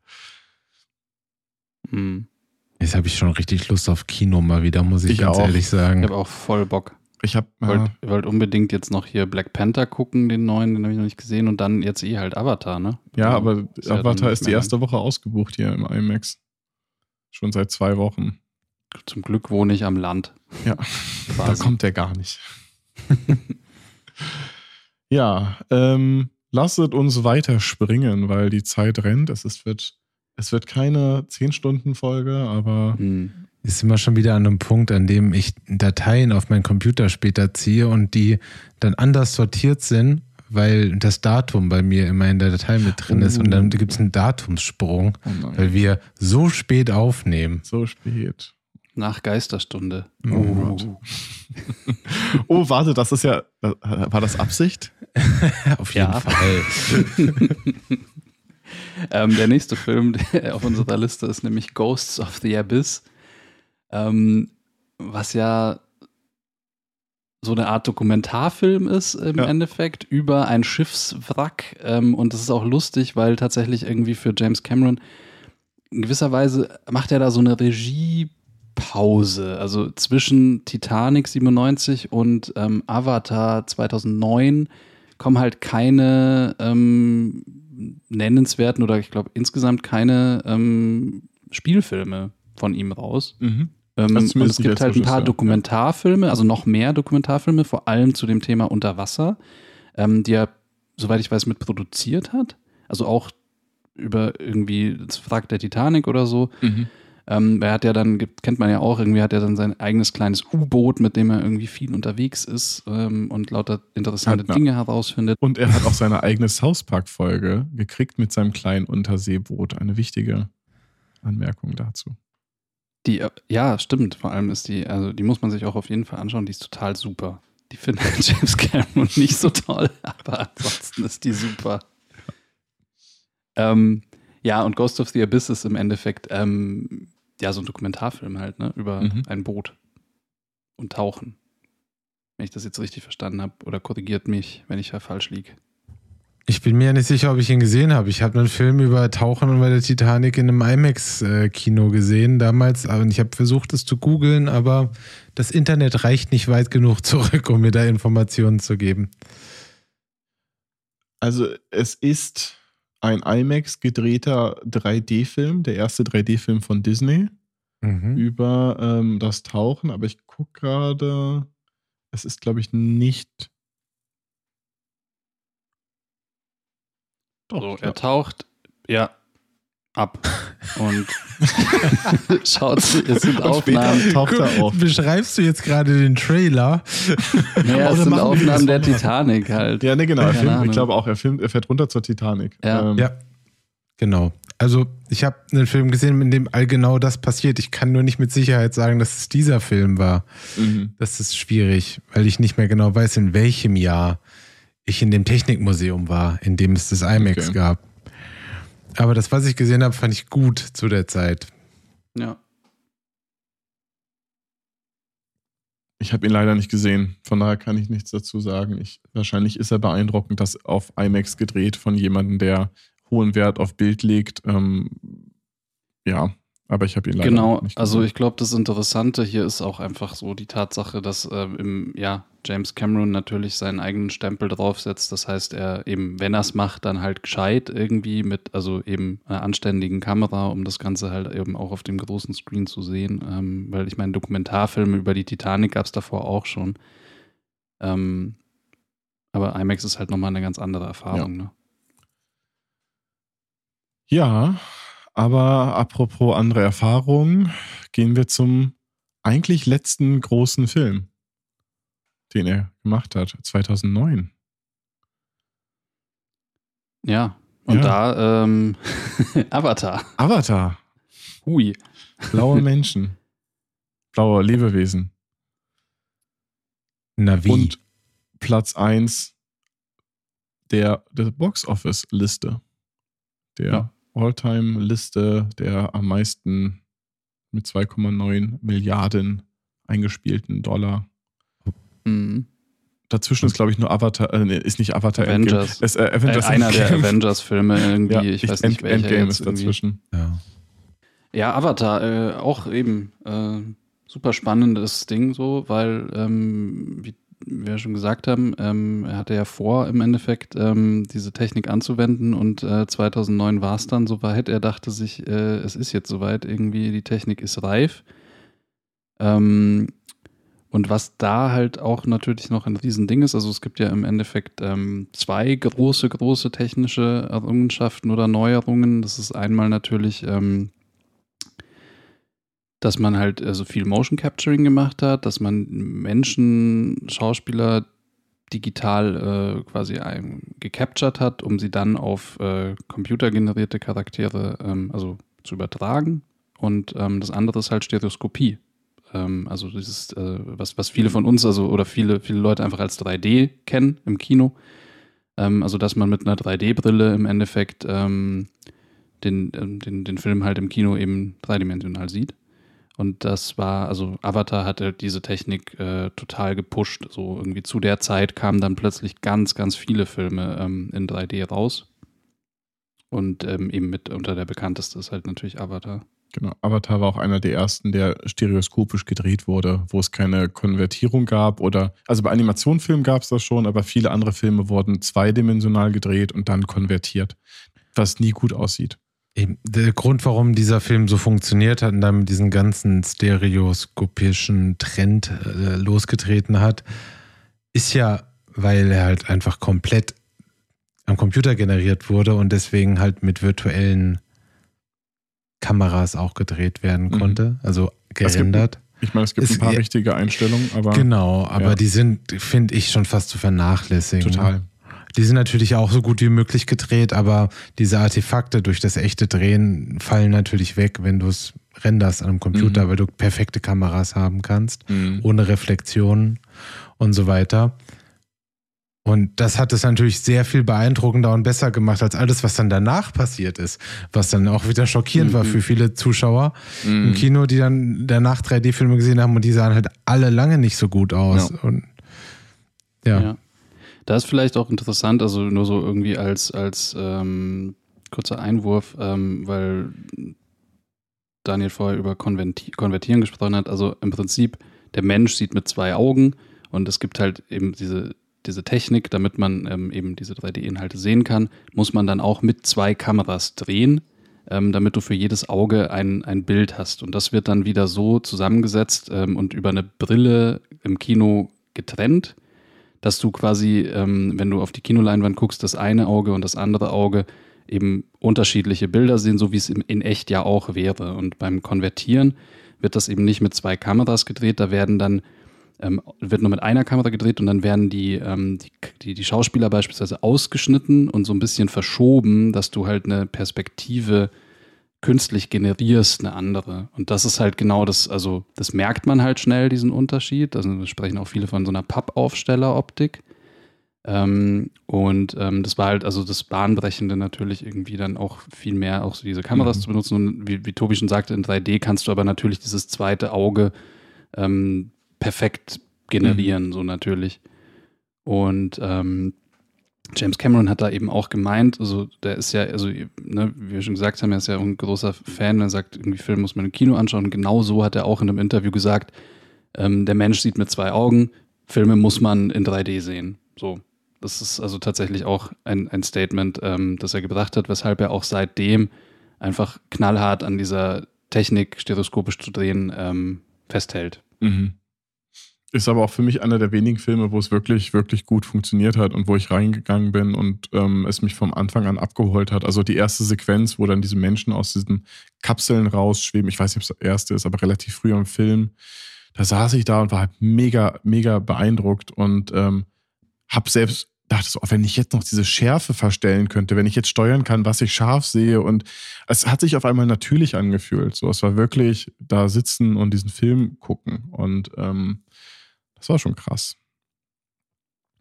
Hm. Jetzt habe ich schon richtig Lust auf Kino mal wieder, muss ich, Ich ganz auch. ehrlich Ich sagen. habe auch voll Bock. Ich habe Ich wollte wollt unbedingt jetzt noch hier Black Panther gucken, den neuen, den habe ich noch nicht gesehen und dann jetzt eh halt Avatar, ne? ja, Also, aber ist ja Avatar nicht ist die erste Woche ausgebucht hier im IMAX. Schon seit zwei Wochen. Zum Glück wohne ich am Land. Ja, *laughs* da kommt der gar nicht. *laughs* ja, ähm, lasset uns weiterspringen, weil die Zeit rennt. Es ist, wird, es wird keine 10-Stunden-Folge, aber Hm. Ist immer schon wieder an einem Punkt, an dem ich Dateien auf meinen Computer später ziehe und die dann anders sortiert sind, weil das Datum bei mir immer in der Datei mit drin ist und dann gibt es einen Datumssprung, oh weil wir so spät aufnehmen. so spät. Nach Geisterstunde. Oh Gott. *laughs* Oh, warte, das ist ja, war das Absicht? *laughs* Auf jeden. Fall. *laughs* Ähm, der nächste Film der auf unserer Liste ist nämlich Ghosts of the Abyss, ähm, was ja so eine Art Dokumentarfilm ist im Ja. Endeffekt über ein Schiffswrack. Ähm, und das ist auch lustig, weil tatsächlich irgendwie für James Cameron in gewisser Weise macht er da so eine Regiepause. Also zwischen Titanic 97 und ähm, Avatar 2009 kommen halt keine ähm, nennenswerten oder ich glaube insgesamt keine ähm, Spielfilme von ihm raus. Mhm. Ähm, Also und es gibt halt ein paar. Dokumentarfilme, also noch mehr Dokumentarfilme, vor allem zu dem Thema Unterwasser, ähm, die er, soweit ich weiß, mitproduziert hat. Also auch über irgendwie das Wrack der Titanic oder so. Mhm. Ähm, er hat ja dann, kennt man ja auch, irgendwie hat er dann sein eigenes kleines U-Boot, mit dem er irgendwie viel unterwegs ist ähm, und lauter interessante ja. Dinge herausfindet. Und er hat auch seine eigene South Park-Folge gekriegt mit seinem kleinen Unterseeboot. Eine wichtige Anmerkung dazu. Die, äh, ja, stimmt. Vor allem ist die, also die muss man sich auch auf jeden Fall anschauen. Die ist total super. Die findet *laughs* James Cameron nicht so toll, *laughs* aber ansonsten ist die super. Ähm, ja, und Ghost of the Abyss ist im Endeffekt ähm, ja so ein Dokumentarfilm halt, ne, über Mhm. ein Boot und Tauchen. Wenn ich das jetzt richtig verstanden habe, oder korrigiert mich, wenn ich da falsch liege. Ich bin mir ja nicht sicher, ob ich ihn gesehen habe. Ich habe einen Film über Tauchen und bei der Titanic in einem IMAX-Kino gesehen damals. Und ich habe versucht, es zu googeln, aber das Internet reicht nicht weit genug *laughs* zurück, um mir da Informationen zu geben. Also es ist ein IMAX gedrehter 3D-Film, der erste 3D-Film von Disney Mhm. über ähm, das Tauchen, aber ich gucke gerade, es ist, glaube ich, nicht. Doch, So, er taucht, ja, ab. Und *laughs* *laughs* schaut, es sind Und später Aufnahmen. taucht er auf. Beschreibst du jetzt gerade den Trailer? Naja, es sind Aufnahmen der? Titanic halt. Ja, ne, genau. Er filmt, ich glaube auch, er, filmt, er fährt runter zur Titanic. Ja. Ähm, Ja, genau. Also ich habe einen Film gesehen, in dem all genau das passiert. Ich kann nur nicht mit Sicherheit sagen, dass es dieser Film war. Mhm. Das ist schwierig, weil ich nicht mehr genau weiß, in welchem Jahr ich in dem Technikmuseum war, in dem es das IMAX Okay. gab. Aber das, was ich gesehen habe, fand ich gut zu der Zeit. Ja. Ich habe ihn leider nicht gesehen, von daher kann ich nichts dazu sagen. Ich, wahrscheinlich ist er beeindruckend, das auf IMAX gedreht von jemandem, der hohen Wert auf Bild legt. Ähm, ja, aber ich habe ihn leider Genau, nicht gesehen. also ich glaube, das Interessante hier ist auch einfach so die Tatsache, dass ähm, im, ja, James Cameron natürlich seinen eigenen Stempel draufsetzt. Das heißt, er eben, wenn er es macht, dann halt gescheit irgendwie mit, also eben einer anständigen Kamera, um das Ganze halt eben auch auf dem großen Screen zu sehen. Ähm, weil ich meine, Dokumentarfilme über die Titanic gab es davor auch schon. Ähm, aber IMAX ist halt nochmal eine ganz andere Erfahrung. Ne? Ja, aber apropos andere Erfahrungen, gehen wir zum eigentlich letzten großen Film, den er gemacht hat, 2009. Ja. Und Ja. da ähm, *laughs* Avatar. Avatar, Hui. blaue *laughs* Menschen, blaue Lebewesen. Navi. Und Platz 1 der, der Box-Office-Liste. Der Ja. All-Time-Liste der am meisten mit 2,9 Milliarden eingespielten Dollar. Mhm. Dazwischen ist, glaube ich, nur Avatar, äh, nee, ist nicht Avatar Endgame. Avengers. Es, äh, Äh, Avengers einer der Endgame. Avengers-Filme *laughs* irgendwie, Ja, ich weiß nicht, End, welcher Endgame jetzt ist irgendwie. dazwischen. ja. Ja, Avatar, äh, auch eben äh, super spannendes Ding so, weil, ähm, wie wir ja schon gesagt haben, ähm, er hatte ja vor, im Endeffekt ähm, diese Technik anzuwenden und äh, 2009 war es dann soweit. Er dachte sich, äh, es ist jetzt soweit, irgendwie die Technik ist reif. Ähm, und was da halt auch natürlich noch ein Riesending ist, also es gibt ja im Endeffekt ähm, zwei große, große technische Errungenschaften oder Neuerungen. Das ist einmal natürlich, ähm, dass man halt also viel Motion Capturing gemacht hat, dass man Menschen, Schauspieler digital äh, quasi ein, gecaptured hat, um sie dann auf äh, computergenerierte Charaktere ähm, also zu übertragen. Und ähm, das andere ist halt Stereoskopie. Ähm, also dieses, äh, was, was viele von uns, also oder viele, viele Leute einfach als 3D kennen im Kino. Ähm, also dass man mit einer 3D-Brille im Endeffekt ähm, den, ähm, den, den Film halt im Kino eben dreidimensional sieht. Und das war, also Avatar hat halt diese Technik äh, total gepusht. So irgendwie zu der Zeit kamen dann plötzlich ganz, ganz viele Filme ähm, in 3D raus. Und ähm, eben mit unter der bekannteste ist halt natürlich Avatar. Genau. Avatar war auch einer der ersten, der stereoskopisch gedreht wurde, wo es keine Konvertierung gab oder, also bei Animationsfilmen gab es das schon, aber viele andere Filme wurden zweidimensional gedreht und dann konvertiert, was nie gut aussieht. Eben, der Grund, warum dieser Film so funktioniert hat und dann mit diesem ganzen stereoskopischen Trend äh, losgetreten hat, ist ja, weil er halt einfach komplett am Computer generiert wurde und deswegen halt mit virtuellen Kameras auch gedreht werden Mhm. konnte, also gibt- gerendert. Ich meine, es gibt Es- ein paar ja. richtige Einstellungen, aber Genau, aber Ja. die sind, finde ich, schon fast zu vernachlässigen. total. Die sind natürlich auch so gut wie möglich gedreht, aber diese Artefakte durch das echte Drehen fallen natürlich weg, wenn du es renderst an einem Computer, Mhm. weil du perfekte Kameras haben kannst, Mhm. ohne Reflexionen und so weiter. Und das hat es natürlich sehr viel beeindruckender und besser gemacht als alles, was dann danach passiert ist, was dann auch wieder schockierend war Mhm. für viele Zuschauer im Mhm. Kino, die dann danach 3D-Filme gesehen haben und die sahen halt alle lange nicht so gut aus. Ja. Und ja. Ja. Da ist vielleicht auch interessant, also nur so irgendwie als, als ähm, kurzer Einwurf, ähm, weil Daniel vorher über Konverti Konvertieren gesprochen hat. Also im Prinzip, der Mensch sieht mit zwei Augen und es gibt halt eben diese diese Technik, damit man ähm, eben diese 3D-Inhalte sehen kann, muss man dann auch mit zwei Kameras drehen, ähm, damit du für jedes Auge ein, ein Bild hast. Und das wird dann wieder so zusammengesetzt ähm, und über eine Brille im Kino getrennt, dass du quasi, ähm, wenn du auf die Kinoleinwand guckst, das eine Auge und das andere Auge eben unterschiedliche Bilder sehen, so wie es in echt ja auch wäre. Und beim Konvertieren wird das eben nicht mit zwei Kameras gedreht, da werden dann ähm, wird nur mit einer Kamera gedreht und dann werden die, ähm, die, die, die, Schauspieler beispielsweise ausgeschnitten und so ein bisschen verschoben, dass du halt eine Perspektive künstlich generierst, eine andere. Und das ist halt genau das, also das merkt man halt schnell, diesen Unterschied. Also sprechen auch viele von so einer Pappaufsteller-Optik. Ähm, und ähm, das war halt also das Bahnbrechende natürlich irgendwie dann auch viel mehr, auch so diese Kameras mhm. zu benutzen. Und wie, wie Tobi schon sagte, in 3D kannst du aber natürlich dieses zweite Auge ähm, perfekt generieren, mhm. so natürlich. Und ähm, James Cameron hat da eben auch gemeint, also der ist ja, also, ne, wie wir schon gesagt haben, er ist ja ein großer Fan, er sagt, irgendwie Film muss man im Kino anschauen. Und genau so hat er auch in einem Interview gesagt, ähm, der Mensch sieht mit zwei Augen, Filme muss man in 3D sehen. So. Das ist also tatsächlich auch ein, ein Statement, ähm, das er gebracht hat, weshalb er auch seitdem einfach knallhart an dieser Technik, stereoskopisch zu drehen, ähm, festhält. Mhm. Ist aber auch für mich einer der wenigen Filme, wo es wirklich, wirklich gut funktioniert hat und wo ich reingegangen bin und ähm, es mich vom Anfang an abgeholt hat. Also die erste Sequenz, wo dann diese Menschen aus diesen Kapseln rausschweben, ich weiß nicht, ob es das erste ist, aber relativ früh im Film, da saß ich da und war halt mega, mega beeindruckt und ähm, hab selbst dachte so, wenn ich jetzt noch diese Schärfe verstellen könnte, wenn ich jetzt steuern kann, was ich scharf sehe und es hat sich auf einmal natürlich angefühlt. So, es war wirklich da sitzen und diesen Film gucken und ähm, das war schon krass.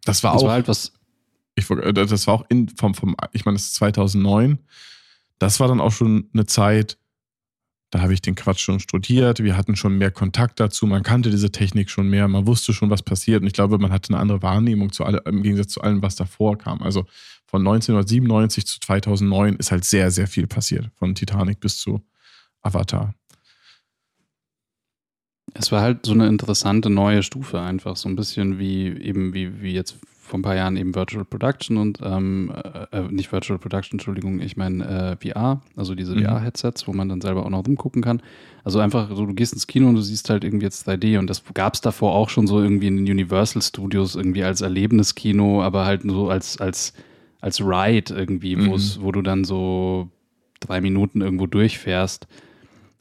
Das war das auch. War halt was ich, äh, das war auch in, vom, vom, ich meine, das ist 2009. Das war dann auch schon eine Zeit, da habe ich den Quatsch schon studiert. Wir hatten schon mehr Kontakt dazu. Man kannte diese Technik schon mehr. Man wusste schon, was passiert. Und ich glaube, man hatte eine andere Wahrnehmung zu alle, im Gegensatz zu allem, was davor kam. Also von 1997 zu 2009 ist halt sehr, sehr viel passiert. Von Titanic bis zu Avatar. Es war halt so eine interessante neue Stufe einfach, so ein bisschen wie eben wie, wie jetzt vor ein paar Jahren eben Virtual Production und ähm, äh, äh nicht Virtual Production, Entschuldigung, ich meine äh, VR, also diese mhm. VR-Headsets, wo man dann selber auch noch rumgucken kann. Also einfach so, du gehst ins Kino und du siehst halt irgendwie jetzt 3D und das gab es davor auch schon so irgendwie in den Universal Studios irgendwie als Erlebniskino, aber halt so als, als, als Ride irgendwie, mhm. wo du dann so drei Minuten irgendwo durchfährst.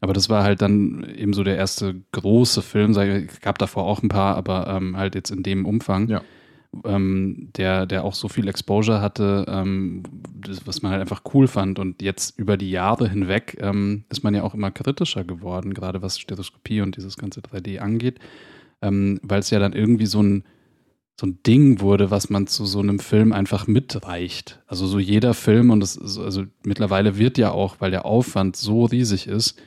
Aber das war halt dann eben so der erste große Film. Es gab davor auch ein paar, aber ähm, halt jetzt in dem Umfang. Ja. Ähm, der, der auch so viel Exposure hatte, ähm, das, was man halt einfach cool fand. Und jetzt über die Jahre hinweg ähm, ist man ja auch immer kritischer geworden, gerade was Stereoskopie und dieses ganze 3D angeht, ähm, weil es ja dann irgendwie so ein, so ein Ding wurde, was man zu so einem Film einfach mitreicht. Also so jeder Film und das, also mittlerweile wird ja auch, weil der Aufwand so riesig ist,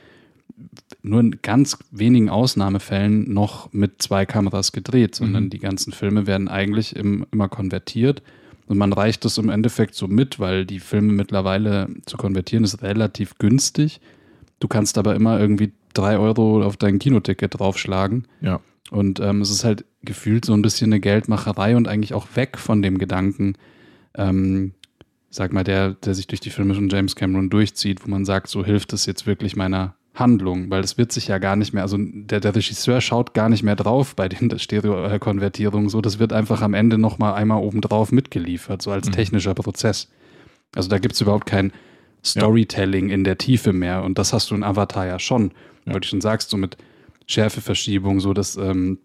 nur in ganz wenigen Ausnahmefällen noch mit zwei Kameras gedreht, sondern mhm. die ganzen Filme werden eigentlich im, immer konvertiert. Und man reicht das im Endeffekt so mit, weil die Filme mittlerweile zu konvertieren ist relativ günstig. Du kannst aber immer irgendwie drei Euro auf dein Kinoticket draufschlagen. Ja. Und ähm, es ist halt gefühlt so ein bisschen eine Geldmacherei und eigentlich auch weg von dem Gedanken, ähm, sag mal, der, der sich durch die Filme von James Cameron durchzieht, wo man sagt, so hilft es jetzt wirklich meiner Handlung, weil das wird sich ja gar nicht mehr, also der, der Regisseur schaut gar nicht mehr drauf bei den *laughs* Stereo-Konvertierungen, so das wird einfach am Ende nochmal einmal obendrauf mitgeliefert, so als mhm. technischer Prozess. Also da gibt es überhaupt kein Storytelling ja. in der Tiefe mehr und das hast du in Avatar ja schon, ja. weil du schon sagst, so mit Schärfeverschiebung, so das ähm,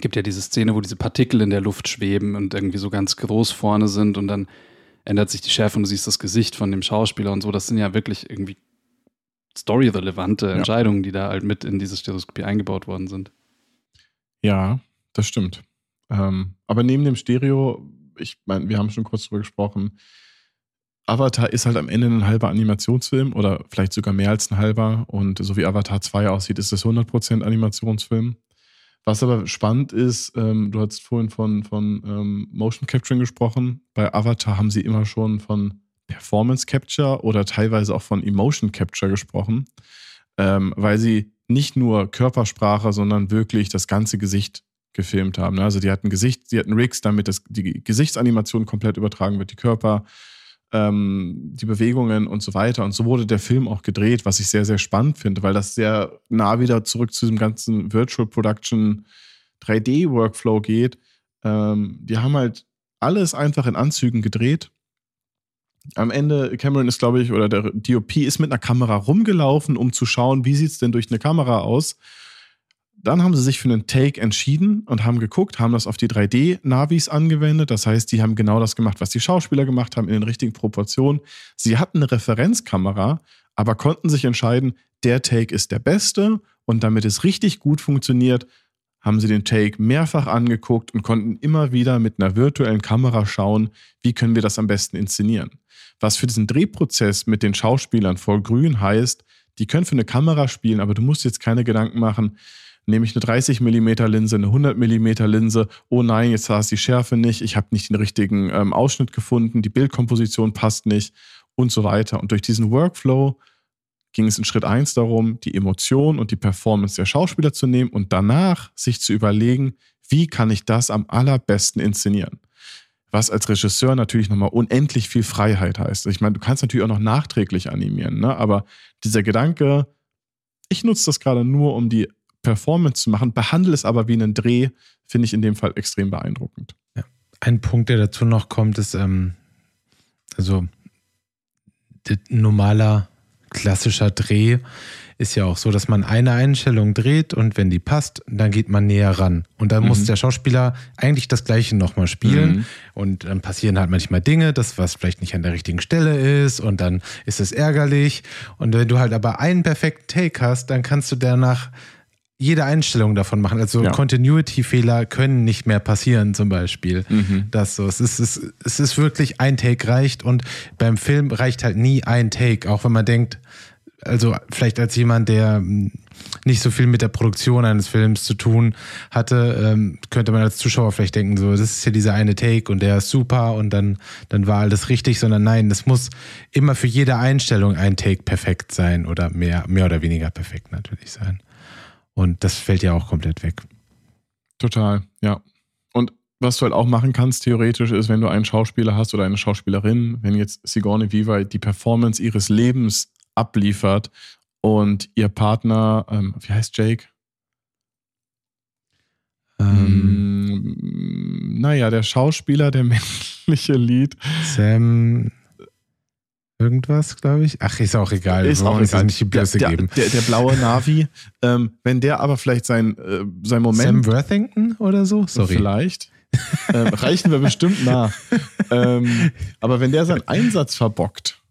gibt ja diese Szene, wo diese Partikel in der Luft schweben und irgendwie so ganz groß vorne sind und dann ändert sich die Schärfe und du siehst das Gesicht von dem Schauspieler und so. Das sind ja wirklich irgendwie storyrelevante ja. Entscheidungen, die da halt mit in diese Stereoskopie eingebaut worden sind. Ja, das stimmt. Ähm, aber neben dem Stereo, ich meine, wir haben schon kurz drüber gesprochen, Avatar ist halt am Ende ein halber Animationsfilm oder vielleicht sogar mehr als ein halber. Und so wie Avatar 2 aussieht, ist das 100% Animationsfilm. Was aber spannend ist, ähm, du hast vorhin von, von ähm, Motion Capturing gesprochen. Bei Avatar haben sie immer schon von Performance Capture oder teilweise auch von Emotion Capture gesprochen, ähm, weil sie nicht nur Körpersprache, sondern wirklich das ganze Gesicht gefilmt haben. Ne? Also die hatten Gesicht, die hatten Rigs, damit das, die Gesichtsanimation komplett übertragen wird, die Körper, ähm, die Bewegungen und so weiter. Und so wurde der Film auch gedreht, was ich sehr, sehr spannend finde, weil das sehr nah wieder zurück zu diesem ganzen Virtual Production 3D-Workflow geht. Ähm, die haben halt alles einfach in Anzügen gedreht. Am Ende, Cameron ist, glaube ich, oder der DOP ist mit einer Kamera rumgelaufen, um zu schauen, wie sieht es denn durch eine Kamera aus. Dann haben sie sich für einen Take entschieden und haben geguckt, haben das auf die 3D-Navis angewendet. Das heißt, die haben genau das gemacht, was die Schauspieler gemacht haben, in den richtigen Proportionen. Sie hatten eine Referenzkamera, aber konnten sich entscheiden, der Take ist der beste. Und damit es richtig gut funktioniert, haben sie den Take mehrfach angeguckt und konnten immer wieder mit einer virtuellen Kamera schauen, wie können wir das am besten inszenieren. Was für diesen Drehprozess mit den Schauspielern voll grün heißt, die können für eine Kamera spielen, aber du musst jetzt keine Gedanken machen, nehme ich eine 30 mm Linse, eine 100 mm Linse, oh nein, jetzt saß die Schärfe nicht, ich habe nicht den richtigen ähm, Ausschnitt gefunden, die Bildkomposition passt nicht und so weiter. Und durch diesen Workflow ging es in Schritt 1 darum, die Emotion und die Performance der Schauspieler zu nehmen und danach sich zu überlegen, wie kann ich das am allerbesten inszenieren. Was als Regisseur natürlich nochmal unendlich viel Freiheit heißt. Ich meine, du kannst natürlich auch noch nachträglich animieren, ne? aber dieser Gedanke, ich nutze das gerade nur, um die Performance zu machen, behandle es aber wie einen Dreh, finde ich in dem Fall extrem beeindruckend. Ja. Ein Punkt, der dazu noch kommt, ist, ähm, also normaler klassischer Dreh ist ja auch so, dass man eine Einstellung dreht und wenn die passt, dann geht man näher ran. Und dann mhm. muss der Schauspieler eigentlich das Gleiche nochmal spielen. Mhm. Und dann passieren halt manchmal Dinge, das was vielleicht nicht an der richtigen Stelle ist und dann ist es ärgerlich. Und wenn du halt aber einen perfekten Take hast, dann kannst du danach jede Einstellung davon machen. Also ja. Continuity-Fehler können nicht mehr passieren, zum Beispiel. Mhm. Das so. Es ist, es, es ist wirklich ein Take reicht und beim Film reicht halt nie ein Take, auch wenn man denkt, also vielleicht als jemand, der hm, nicht so viel mit der Produktion eines Films zu tun hatte, ähm, könnte man als Zuschauer vielleicht denken, so, das ist ja dieser eine Take und der ist super und dann, dann war alles richtig, sondern nein, das muss immer für jede Einstellung ein Take perfekt sein oder mehr, mehr oder weniger perfekt natürlich sein. Und das fällt ja auch komplett weg. Total, ja. Und was du halt auch machen kannst, theoretisch, ist, wenn du einen Schauspieler hast oder eine Schauspielerin, wenn jetzt Sigourney Weaver die Performance ihres Lebens abliefert und ihr Partner, ähm, wie heißt Jake? Ähm, hm, naja, der Schauspieler, der *laughs* männliche Lied. Sam irgendwas, glaube ich. Ach, ist auch egal. Ist auch egal. Nicht die Blöße der, geben. Der, der, blaue Navi, ähm, wenn der aber vielleicht sein, äh, sein Moment. Sam Worthington oder so? Sorry. Vielleicht. ähm, reichen wir bestimmt nach. *laughs* ähm, aber wenn der seinen Einsatz verbockt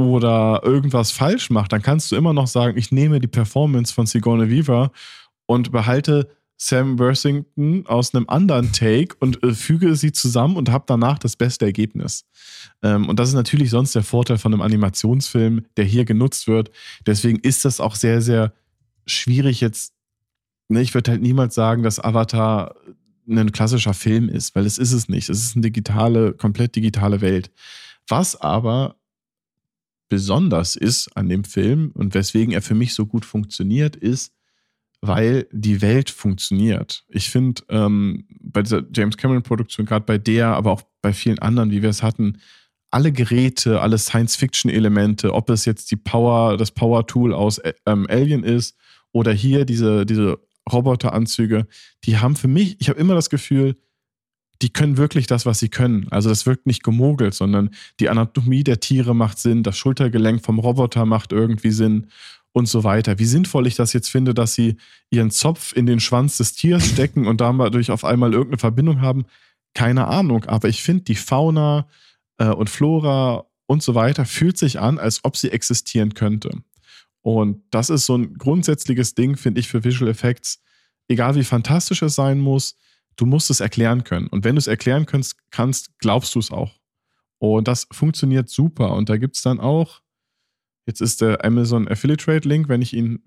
oder irgendwas falsch macht, dann kannst du immer noch sagen, ich nehme die Performance von Sigourney Weaver und behalte Sam Worthington aus einem anderen Take und äh, füge sie zusammen und habe danach das beste Ergebnis. Ähm, und das ist natürlich sonst der Vorteil von einem Animationsfilm, der hier genutzt wird. Deswegen ist das auch sehr, sehr schwierig jetzt. Ne, ich würde halt niemals sagen, dass Avatar ein klassischer Film ist, weil es ist es nicht. Es ist eine digitale, komplett digitale Welt. Was aber besonders ist an dem Film und weswegen er für mich so gut funktioniert, ist, weil die Welt funktioniert. Ich finde, ähm, bei dieser James Cameron-Produktion, gerade bei der, aber auch bei vielen anderen, wie wir es hatten, alle Geräte, alle Science-Fiction-Elemente, ob es jetzt die Power, das Power-Tool aus äh, ähm, Alien ist oder hier diese, diese Roboteranzüge, die haben für mich, ich habe immer das Gefühl, die können wirklich das, was sie können. Also das wirkt nicht gemogelt, sondern die Anatomie der Tiere macht Sinn, das Schultergelenk vom Roboter macht irgendwie Sinn und so weiter. Wie sinnvoll ich das jetzt finde, dass sie ihren Zopf in den Schwanz des Tiers *laughs* stecken und dadurch auf einmal irgendeine Verbindung haben, keine Ahnung. Aber ich finde, die Fauna äh, und Flora und so weiter fühlt sich an, als ob sie existieren könnte. Und das ist so ein grundsätzliches Ding, finde ich, für Visual Effects. Egal wie fantastisch es sein muss, du musst es erklären können. Und wenn du es erklären kannst, kannst glaubst du es auch. Und das funktioniert super. Und da gibt es dann auch Jetzt ist der Amazon Affiliate Trade Link, wenn ich ihn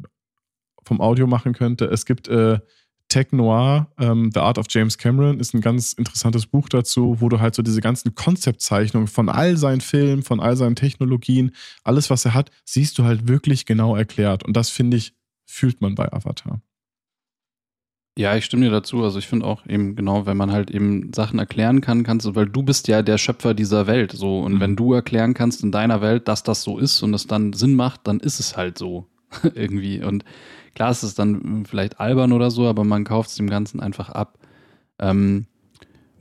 vom Audio machen könnte. Es gibt äh, Tech Noir, ähm, The Art of James Cameron, ist ein ganz interessantes Buch dazu, wo du halt so diese ganzen Konzeptzeichnungen von all seinen Filmen, von all seinen Technologien, alles, was er hat, siehst du halt wirklich genau erklärt. Und das finde ich, fühlt man bei Avatar. Ja, ich stimme dir dazu. Also ich finde auch eben genau, wenn man halt eben Sachen erklären kann, kannst du, weil du bist ja der Schöpfer dieser Welt, so und mhm. wenn du erklären kannst in deiner Welt, dass das so ist und es dann Sinn macht, dann ist es halt so *laughs* irgendwie. Und klar ist es dann vielleicht albern oder so, aber man kauft es dem Ganzen einfach ab. Ähm,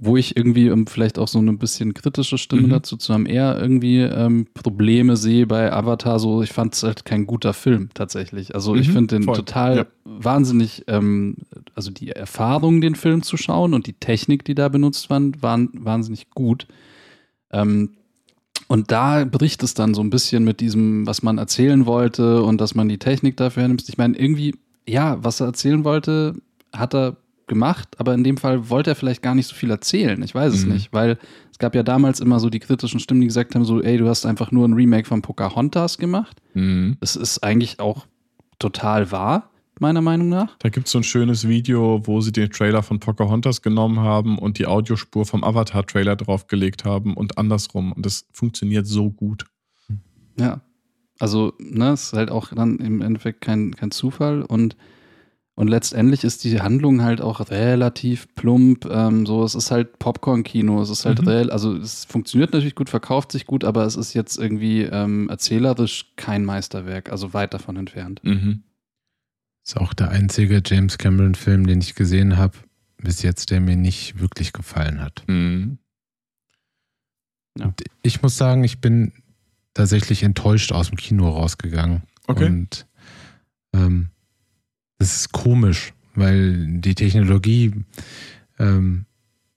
wo ich irgendwie um, vielleicht auch so eine bisschen kritische Stimme mhm. dazu zu haben, eher irgendwie ähm, Probleme sehe bei Avatar. So, ich fand es halt kein guter Film tatsächlich. Also mhm, ich finde den voll. total ja. wahnsinnig, ähm, also die Erfahrung, den Film zu schauen und die Technik, die da benutzt waren, waren wahnsinnig gut. Ähm, und da bricht es dann so ein bisschen mit diesem, was man erzählen wollte und dass man die Technik dafür nimmt. Ich meine, irgendwie, ja, was er erzählen wollte, hat er gemacht, aber in dem Fall wollte er vielleicht gar nicht so viel erzählen. Ich weiß es mhm. nicht, weil es gab ja damals immer so die kritischen Stimmen, die gesagt haben, so, ey, du hast einfach nur ein Remake von Pocahontas gemacht. Mhm. Das ist eigentlich auch total wahr, meiner Meinung nach. Da gibt es so ein schönes Video, wo sie den Trailer von Pocahontas genommen haben und die Audiospur vom Avatar-Trailer draufgelegt haben und andersrum. Und das funktioniert so gut. Ja. Also, ne, ist halt auch dann im Endeffekt kein, kein Zufall und und letztendlich ist die Handlung halt auch relativ plump. Ähm, so, es ist halt Popcorn-Kino. Es ist halt mhm. real, also es funktioniert natürlich gut, verkauft sich gut, aber es ist jetzt irgendwie ähm, erzählerisch kein Meisterwerk, also weit davon entfernt. Mhm. Ist auch der einzige James Cameron-Film, den ich gesehen habe, bis jetzt, der mir nicht wirklich gefallen hat. Mhm. Ja. Ich muss sagen, ich bin tatsächlich enttäuscht aus dem Kino rausgegangen. Okay. Und ähm, das ist komisch, weil die Technologie ähm,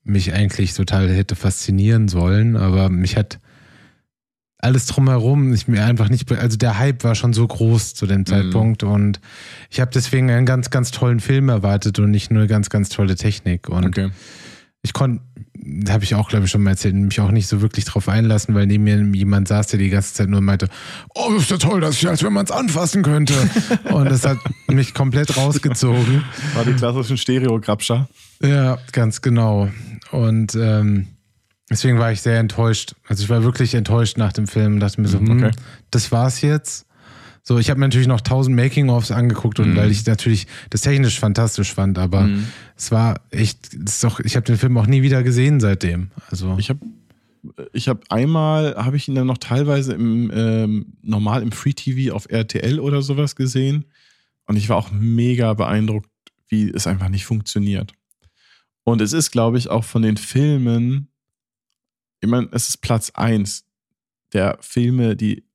mich eigentlich total hätte faszinieren sollen, aber mich hat alles drumherum, ich mir einfach nicht, also der Hype war schon so groß zu dem mhm. Zeitpunkt und ich habe deswegen einen ganz, ganz tollen Film erwartet und nicht nur ganz, ganz tolle Technik. Und okay. Ich konnte habe ich auch, glaube ich, schon mal erzählt, mich auch nicht so wirklich drauf einlassen, weil neben mir jemand saß, der die ganze Zeit nur meinte, oh, das ist ja toll, das ist ja, als wenn man es anfassen könnte. *laughs* und das hat mich komplett rausgezogen. War die klassischen Stereo-Grabscher. Ja, ganz genau. Und ähm, deswegen war ich sehr enttäuscht. Also ich war wirklich enttäuscht nach dem Film und dachte mir so, mhm, okay. hm, das war's jetzt. So, ich habe mir natürlich noch tausend Making-ofs angeguckt und mhm. weil ich natürlich das technisch fantastisch fand, aber mhm. es war echt, ist doch, ich habe den Film auch nie wieder gesehen seitdem. Also ich habe ich habe einmal, habe ich ihn dann noch teilweise im ähm, normal im Free TV auf RTL oder sowas gesehen und ich war auch mega beeindruckt, wie es einfach nicht funktioniert. Und es ist, glaube ich, auch von den Filmen, ich meine, es ist Platz eins der Filme, die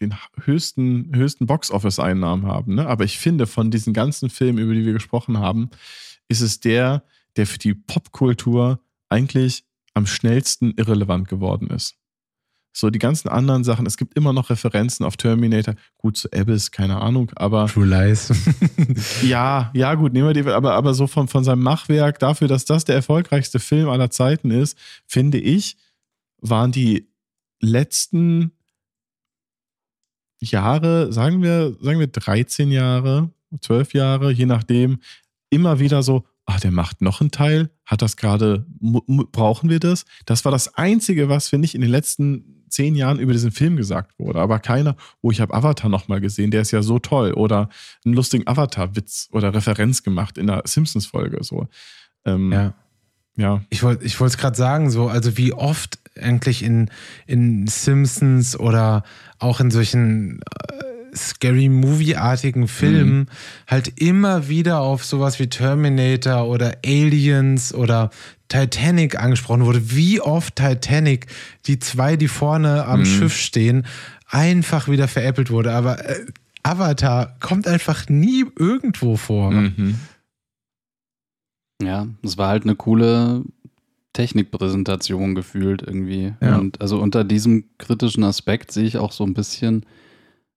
den höchsten, höchsten Box-Office-Einnahmen haben. Ne? Aber ich finde, von diesen ganzen Filmen, über die wir gesprochen haben, ist es der, der für die Popkultur eigentlich am schnellsten irrelevant geworden ist. So, die ganzen anderen Sachen, es gibt immer noch Referenzen auf Terminator, gut zu Abyss, keine Ahnung, aber. True Lies. *laughs* ja, ja, gut, nehmen wir die, aber, aber so von, von seinem Machwerk dafür, dass das der erfolgreichste Film aller Zeiten ist, finde ich, waren die letzten Jahre, sagen wir, sagen wir 13 Jahre, 12 Jahre, je nachdem, immer wieder so, ah, der macht noch einen Teil, hat das gerade, brauchen wir das? Das war das Einzige, was, finde ich, in den letzten zehn Jahren über diesen Film gesagt wurde. Aber keiner, oh, ich habe Avatar nochmal gesehen, der ist ja so toll. Oder einen lustigen Avatar-Witz oder Referenz gemacht in der Simpsons-Folge. So. Ähm, ja. Ja. Ich wollte ich es gerade sagen, so, also wie oft eigentlich in, in Simpsons oder auch in solchen äh, Scary Movie-artigen Filmen mhm. halt immer wieder auf sowas wie Terminator oder Aliens oder Titanic angesprochen wurde. Wie oft Titanic, die zwei, die vorne am mhm. Schiff stehen, einfach wieder veräppelt wurde. Aber äh, Avatar kommt einfach nie irgendwo vor. Mhm. Ja, es war halt eine coole Technikpräsentation gefühlt irgendwie. Ja. Und also unter diesem kritischen Aspekt sehe ich auch so ein bisschen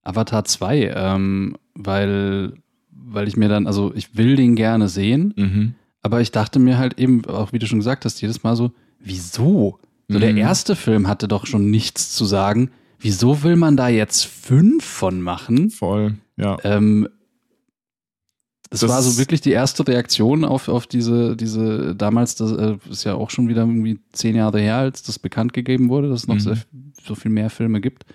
Avatar 2, ähm, weil, weil ich mir dann, also ich will den gerne sehen, mhm. aber ich dachte mir halt eben, auch wie du schon gesagt hast, jedes Mal so, wieso? So mhm. der erste Film hatte doch schon nichts zu sagen. Wieso will man da jetzt fünf von machen? Voll, ja. Ähm, das, das war so wirklich die erste Reaktion auf, auf diese, diese, damals, das äh, ist ja auch schon wieder irgendwie zehn Jahre her, als das bekannt gegeben wurde, dass es noch mhm. sehr, so viel mehr Filme gibt.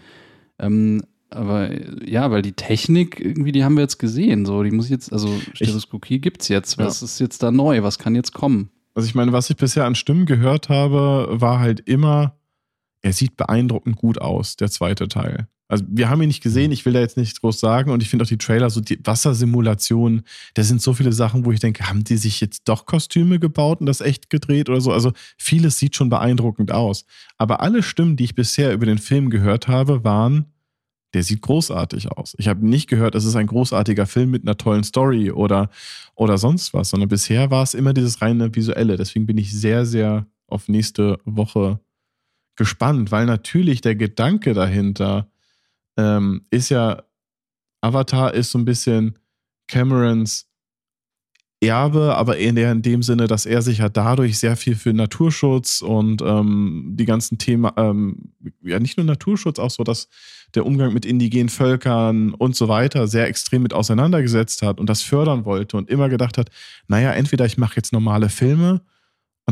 Ähm, aber ja, weil die Technik irgendwie, die haben wir jetzt gesehen. So, die muss jetzt, also Stereoskopie gibt es jetzt. Was ja. ist jetzt da neu? Was kann jetzt kommen? Also ich meine, was ich bisher an Stimmen gehört habe, war halt immer, er sieht beeindruckend gut aus, der zweite Teil. Also wir haben ihn nicht gesehen, ich will da jetzt nicht groß sagen und ich finde auch die Trailer, so die Wassersimulationen, da sind so viele Sachen, wo ich denke, haben die sich jetzt doch Kostüme gebaut und das echt gedreht oder so? Also vieles sieht schon beeindruckend aus. Aber alle Stimmen, die ich bisher über den Film gehört habe, waren, der sieht großartig aus. Ich habe nicht gehört, es ist ein großartiger Film mit einer tollen Story oder, oder sonst was, sondern bisher war es immer dieses reine visuelle. Deswegen bin ich sehr, sehr auf nächste Woche gespannt, weil natürlich der Gedanke dahinter ähm, ist ja, Avatar ist so ein bisschen Camerons Erbe, aber eher in dem Sinne, dass er sich ja dadurch sehr viel für Naturschutz und ähm, die ganzen Themen, ähm, ja nicht nur Naturschutz, auch so, dass der Umgang mit indigenen Völkern und so weiter sehr extrem mit auseinandergesetzt hat und das fördern wollte und immer gedacht hat, naja, entweder ich mache jetzt normale Filme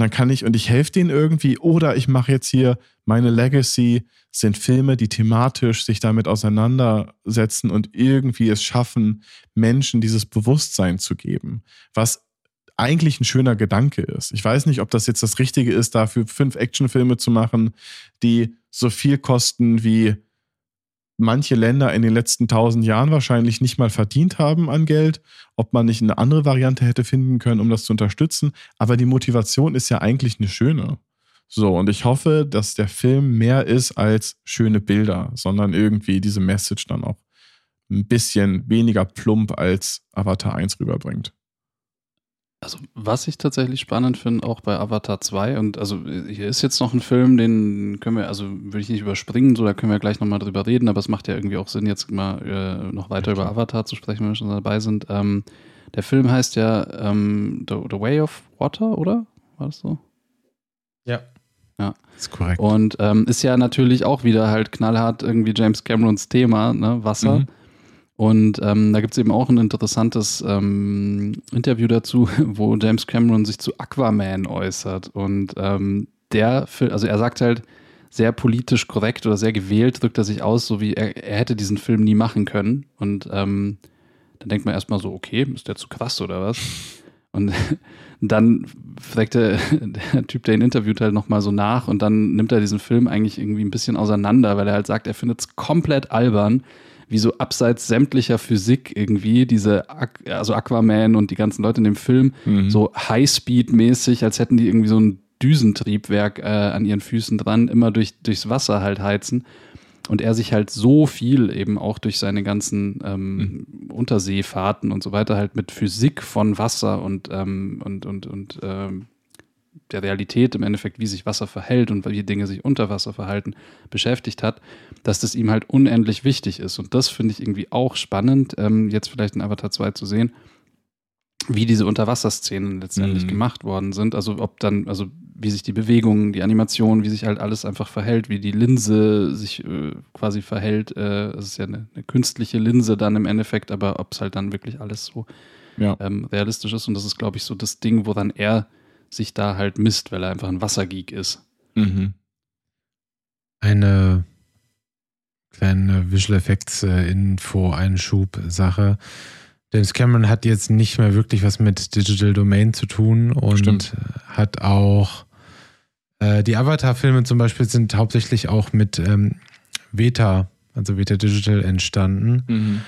und dann kann ich und ich helfe denen irgendwie oder ich mache jetzt hier meine Legacy sind Filme, die thematisch sich damit auseinandersetzen und irgendwie es schaffen, Menschen dieses Bewusstsein zu geben, was eigentlich ein schöner Gedanke ist. Ich weiß nicht, ob das jetzt das Richtige ist, dafür fünf Actionfilme zu machen, die so viel kosten wie manche Länder in den letzten tausend Jahren wahrscheinlich nicht mal verdient haben an Geld, ob man nicht eine andere Variante hätte finden können, um das zu unterstützen. Aber die Motivation ist ja eigentlich eine schöne. So, und ich hoffe, dass der Film mehr ist als schöne Bilder, sondern irgendwie diese Message dann auch ein bisschen weniger plump als Avatar 1 rüberbringt. Also, was ich tatsächlich spannend finde, auch bei Avatar 2, und also hier ist jetzt noch ein Film, den können wir, also würde ich nicht überspringen, so da können wir gleich nochmal drüber reden, aber es macht ja irgendwie auch Sinn, jetzt mal äh, noch weiter über Avatar zu sprechen, wenn wir schon dabei sind. Ähm, der Film heißt ja ähm, The, The Way of Water, oder? War das so? Ja. Ja. Ist korrekt. Und ähm, ist ja natürlich auch wieder halt knallhart irgendwie James Camerons Thema, ne? Wasser. Mhm. Und ähm, da gibt es eben auch ein interessantes ähm, Interview dazu, *laughs* wo James Cameron sich zu Aquaman äußert. Und ähm, der, also er sagt halt sehr politisch korrekt oder sehr gewählt, drückt er sich aus, so wie er, er hätte diesen Film nie machen können. Und ähm, dann denkt man erstmal so, okay, ist der zu krass oder was? *laughs* Und *laughs* dann fragt der, der Typ, der ihn interviewt, halt nochmal so nach und dann nimmt er diesen Film eigentlich irgendwie ein bisschen auseinander, weil er halt sagt, er findet es komplett albern, wie so abseits sämtlicher Physik irgendwie diese, also Aquaman und die ganzen Leute in dem Film mhm. so Highspeed-mäßig, als hätten die irgendwie so ein Düsentriebwerk äh, an ihren Füßen dran, immer durch, durchs Wasser halt heizen und er sich halt so viel eben auch durch seine ganzen ähm, mhm. Unterseefahrten und so weiter halt mit Physik von Wasser und, ähm, und, und, und ähm, der Realität im Endeffekt, wie sich Wasser verhält und wie Dinge sich unter Wasser verhalten, beschäftigt hat, dass das ihm halt unendlich wichtig ist. Und das finde ich irgendwie auch spannend, ähm, jetzt vielleicht in Avatar 2 zu sehen, wie diese Unterwasserszenen letztendlich mhm. gemacht worden sind. Also ob dann, also wie sich die Bewegungen, die Animation, wie sich halt alles einfach verhält, wie die Linse sich äh, quasi verhält. Äh, ist ja eine, eine, künstliche Linse dann im Endeffekt, aber ob es halt dann wirklich alles so ja. ähm, realistisch ist. Und das ist, glaube ich, so das Ding, woran er sich da halt misst, weil er einfach ein Wassergeek ist. Mhm. Eine kleine Visual Effects äh, Info Einschub Sache. James Cameron hat jetzt nicht mehr wirklich was mit Digital Domain zu tun und Stimmt. hat auch äh, die Avatar-Filme zum Beispiel sind hauptsächlich auch mit ähm, Veta, also Veta Digital, entstanden, mhm.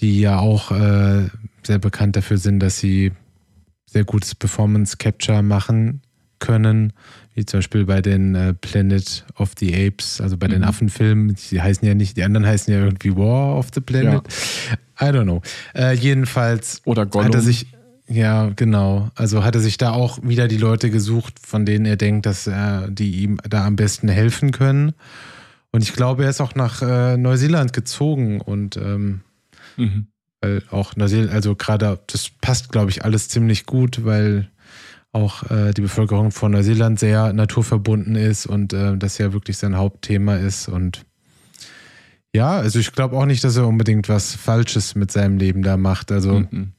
die ja auch äh, sehr bekannt dafür sind, dass sie sehr gutes Performance Capture machen können, wie zum Beispiel bei den äh, Planet of the Apes, also bei mhm. den Affenfilmen. Die heißen ja nicht, die anderen heißen ja irgendwie War of the Planet. Ja. I don't know. Äh, jedenfalls Oder Gollum. hat er sich ja, genau. Also hat er sich da auch wieder die Leute gesucht, von denen er denkt, dass er, die ihm da am besten helfen können. Und ich glaube, er ist auch nach äh, Neuseeland gezogen und ähm, mhm. weil auch Neuseeland, also gerade, das passt, glaube ich, alles ziemlich gut, weil auch äh, die Bevölkerung von Neuseeland sehr naturverbunden ist und äh, das ja wirklich sein Hauptthema ist. Und ja, also ich glaube auch nicht, dass er unbedingt was Falsches mit seinem Leben da macht. Also mhm.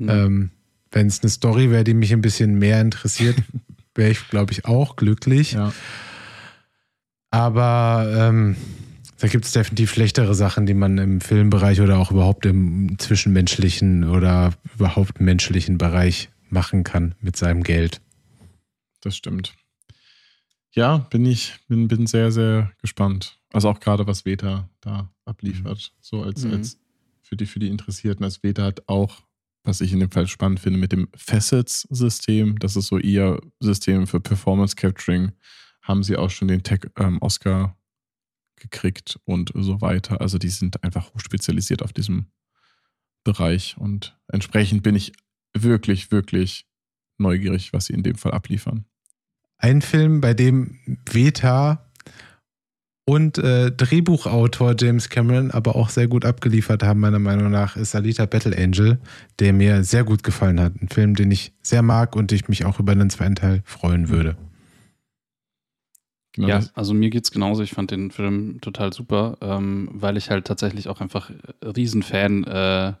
ähm, wenn es eine Story wäre, die mich ein bisschen mehr interessiert, *laughs* wäre ich, glaube ich, auch glücklich. Ja. Aber ähm, Da gibt es definitiv schlechtere Sachen, die man im Filmbereich oder auch überhaupt im zwischenmenschlichen oder überhaupt menschlichen Bereich machen kann mit seinem Geld. Das stimmt. Ja, bin ich, bin, bin sehr, sehr gespannt. Also auch gerade, was Veta da abliefert. Mhm. So als, mhm. als für die, für die Interessierten. Als Veta hat auch, was ich in dem Fall spannend finde, mit dem Facets-System, das ist so ihr System für Performance Capturing, haben sie auch schon den Tech-Oscar ähm, gekriegt und so weiter. Also die sind einfach hochspezialisiert auf diesem Bereich und entsprechend bin ich wirklich, wirklich neugierig, was sie in dem Fall abliefern. Ein Film, bei dem Veta und äh, Drehbuchautor James Cameron aber auch sehr gut abgeliefert haben, meiner Meinung nach, ist Alita Battle Angel, der mir sehr gut gefallen hat. Ein Film, den ich sehr mag und ich mich auch über einen zweiten Teil freuen würde. Genau ja, also mir geht's genauso. Ich fand den Film total super, ähm, weil ich halt tatsächlich auch einfach Riesenfan äh,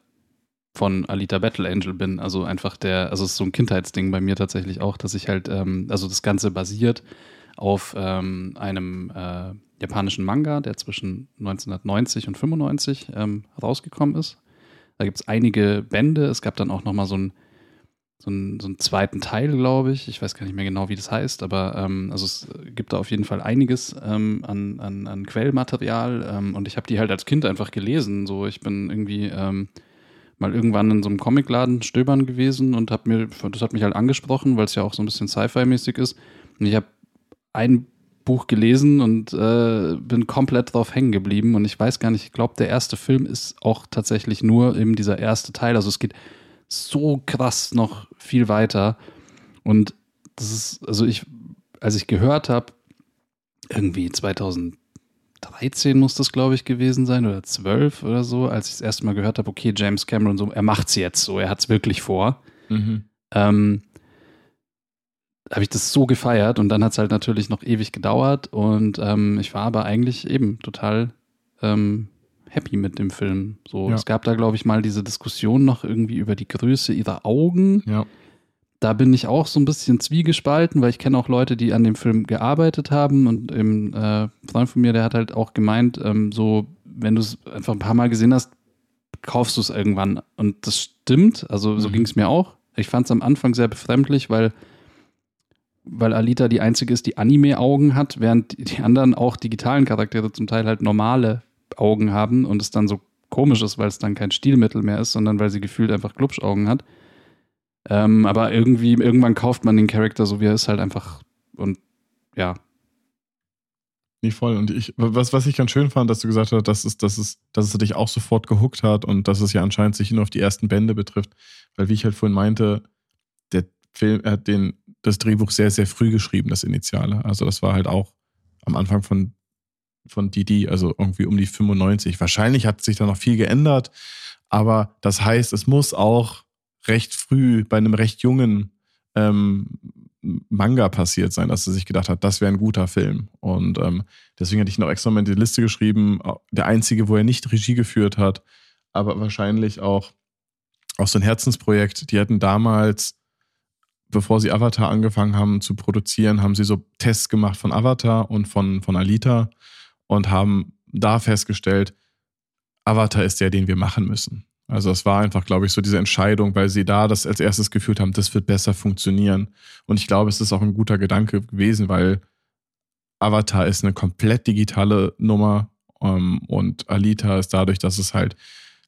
von Alita Battle Angel bin. Also einfach der, also es ist so ein Kindheitsding bei mir tatsächlich auch, dass ich halt, ähm, also das Ganze basiert auf ähm, einem äh, japanischen Manga, der zwischen 1990 und 95 ähm, rausgekommen ist. Da gibt es einige Bände. Es gab dann auch noch mal so ein so einen, so einen zweiten Teil, glaube ich. Ich weiß gar nicht mehr genau, wie das heißt, aber ähm, also es gibt da auf jeden Fall einiges ähm, an, an, an Quellmaterial ähm, und ich habe die halt als Kind einfach gelesen. So, ich bin irgendwie ähm, mal irgendwann in so einem Comicladen stöbern gewesen und habe mir, das hat mich halt angesprochen, weil es ja auch so ein bisschen Sci-Fi-mäßig ist. Und ich habe ein Buch gelesen und äh, bin komplett drauf hängen geblieben. Und ich weiß gar nicht, ich glaube, der erste Film ist auch tatsächlich nur eben dieser erste Teil. Also es geht so krass noch viel weiter. Und das ist, also ich, als ich gehört habe, irgendwie 2013 muss das, glaube ich, gewesen sein oder 12 oder so, als ich das erste Mal gehört habe, okay, James Cameron, so, er macht's jetzt so, er hat's wirklich vor. Mhm. Ähm, habe ich das so gefeiert und dann hat es halt natürlich noch ewig gedauert und ähm, ich war aber eigentlich eben total ähm, happy mit dem Film. So, ja. es gab da, glaube ich, mal diese Diskussion noch irgendwie über die Größe ihrer Augen. Ja. Da bin ich auch so ein bisschen zwiegespalten, weil ich kenne auch Leute, die an dem Film gearbeitet haben und ein äh, Freund von mir, der hat halt auch gemeint, ähm, so, wenn du es einfach ein paar Mal gesehen hast, kaufst du es irgendwann. Und das stimmt, also so mhm. ging es mir auch. Ich fand es am Anfang sehr befremdlich, weil weil Alita die einzige ist, die Anime-Augen hat, während die anderen auch digitalen Charaktere zum Teil halt normale Augen haben und es dann so komisch ist, weil es dann kein Stilmittel mehr ist, sondern weil sie gefühlt einfach Glubschaugen hat. Ähm, aber irgendwie, irgendwann kauft man den Charakter so, wie er ist, halt einfach und ja. Nicht voll. Und ich, was, was ich ganz schön fand, dass du gesagt hast, dass es, dass es, dass es dich auch sofort gehuckt hat und dass es ja anscheinend sich nur auf die ersten Bände betrifft. Weil, wie ich halt vorhin meinte, der Film, er hat den, das Drehbuch sehr, sehr früh geschrieben, das Initiale. Also, das war halt auch am Anfang von von Didi, also irgendwie um die 95. Wahrscheinlich hat sich da noch viel geändert, aber das heißt, es muss auch recht früh bei einem recht jungen ähm, Manga passiert sein, dass er sich gedacht hat, das wäre ein guter Film. Und ähm, deswegen hatte ich noch extra mal die Liste geschrieben, der einzige, wo er nicht Regie geführt hat, aber wahrscheinlich auch, auch so ein Herzensprojekt. Die hatten damals, bevor sie Avatar angefangen haben zu produzieren, haben sie so Tests gemacht von Avatar und von, von Alita und haben da festgestellt, Avatar ist der, den wir machen müssen. Also es war einfach, glaube ich, so diese Entscheidung, weil sie da das als erstes gefühlt haben, das wird besser funktionieren. Und ich glaube, es ist auch ein guter Gedanke gewesen, weil Avatar ist eine komplett digitale Nummer ähm, und Alita ist dadurch, dass es halt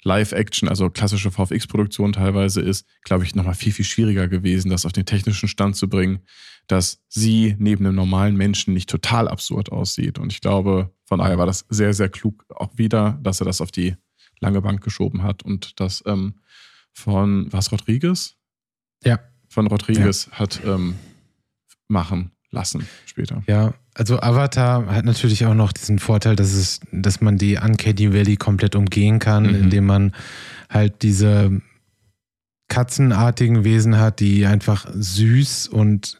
Live-Action, also klassische VFX-Produktion teilweise ist, glaube ich, nochmal viel, viel schwieriger gewesen, das auf den technischen Stand zu bringen, dass sie neben einem normalen Menschen nicht total absurd aussieht. Und ich glaube, von daher war das sehr, sehr klug auch wieder, dass er das auf die lange Bank geschoben hat und das ähm, von, was, Rodriguez? Ja. Von Rodriguez ja. hat ähm, machen lassen später. Ja, also Avatar hat natürlich auch noch diesen Vorteil, dass es, dass man die Uncanny Valley komplett umgehen kann, mhm. indem man halt diese katzenartigen Wesen hat, die einfach süß und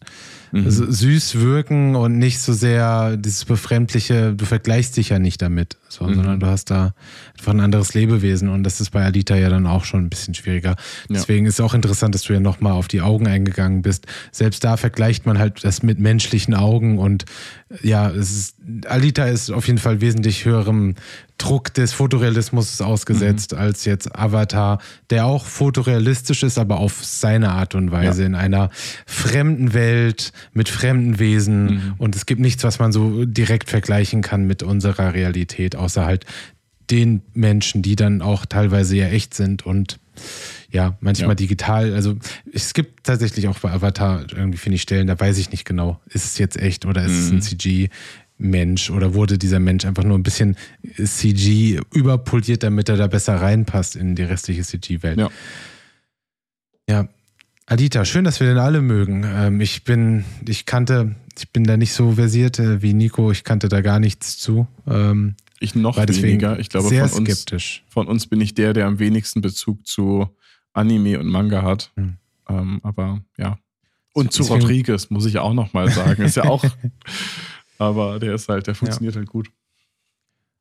mhm. süß wirken und nicht so sehr dieses befremdliche, du vergleichst dich ja nicht damit, so, mhm. sondern du hast da einfach ein anderes Lebewesen und das ist bei Alita ja dann auch schon ein bisschen schwieriger. Ja. Deswegen ist es auch interessant, dass du ja nochmal auf die Augen eingegangen bist. Selbst da vergleicht man halt das mit menschlichen Augen und ja, es ist, Alita ist auf jeden Fall wesentlich höherem Druck des Fotorealismus ausgesetzt mhm. als jetzt Avatar, der auch fotorealistisch ist, aber auf seine Art und Weise ja. in einer fremden Welt mit fremden Wesen mhm. und es gibt nichts, was man so direkt vergleichen kann mit unserer Realität, außer halt den Menschen, die dann auch teilweise ja echt sind und ja, manchmal ja. digital. Also es gibt tatsächlich auch bei Avatar irgendwie, finde ich, Stellen, da weiß ich nicht genau, ist es jetzt echt oder ist mhm. es ein mhm. CG? Mensch oder wurde dieser Mensch einfach nur ein bisschen CG überpoliert, damit er da besser reinpasst in die restliche CG-Welt. Ja. ja. Adita, schön, dass wir den alle mögen. Ähm, ich bin, ich kannte, ich bin da nicht so versiert äh, wie Nico, ich kannte da gar nichts zu. Ähm, ich noch weniger. Ich glaube, sehr von, skeptisch. Uns, von uns bin ich der, der am wenigsten Bezug zu Anime und Manga hat. Hm. Ähm, aber ja. Und zu Rodriguez, muss ich auch nochmal sagen. Ist ja auch *laughs* Aber der ist halt, der funktioniert ja. halt gut.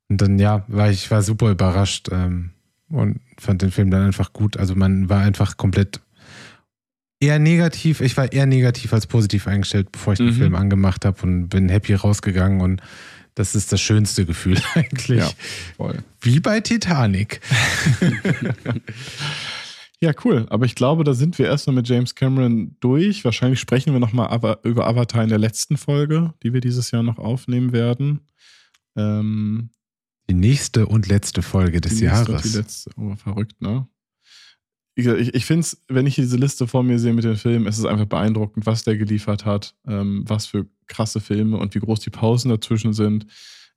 Und dann, ja, war ich war super überrascht ähm, und fand den Film dann einfach gut. Also man war einfach komplett eher negativ. Ich war eher negativ als positiv eingestellt, bevor ich den mhm. Film angemacht habe und bin happy rausgegangen und das ist das schönste Gefühl *laughs* eigentlich. Ja, voll. Wie bei Titanic. *laughs* Ja, cool. Aber ich glaube, da sind wir erstmal mit James Cameron durch. Wahrscheinlich sprechen wir nochmal über Avatar in der letzten Folge, die wir dieses Jahr noch aufnehmen werden. Ähm, die nächste und letzte Folge des Jahres. die letzte. Oh, verrückt, ne? Ich, ich finde es, wenn ich diese Liste vor mir sehe mit den Filmen, ist es einfach beeindruckend, was der geliefert hat, ähm, was für krasse Filme und wie groß die Pausen dazwischen sind.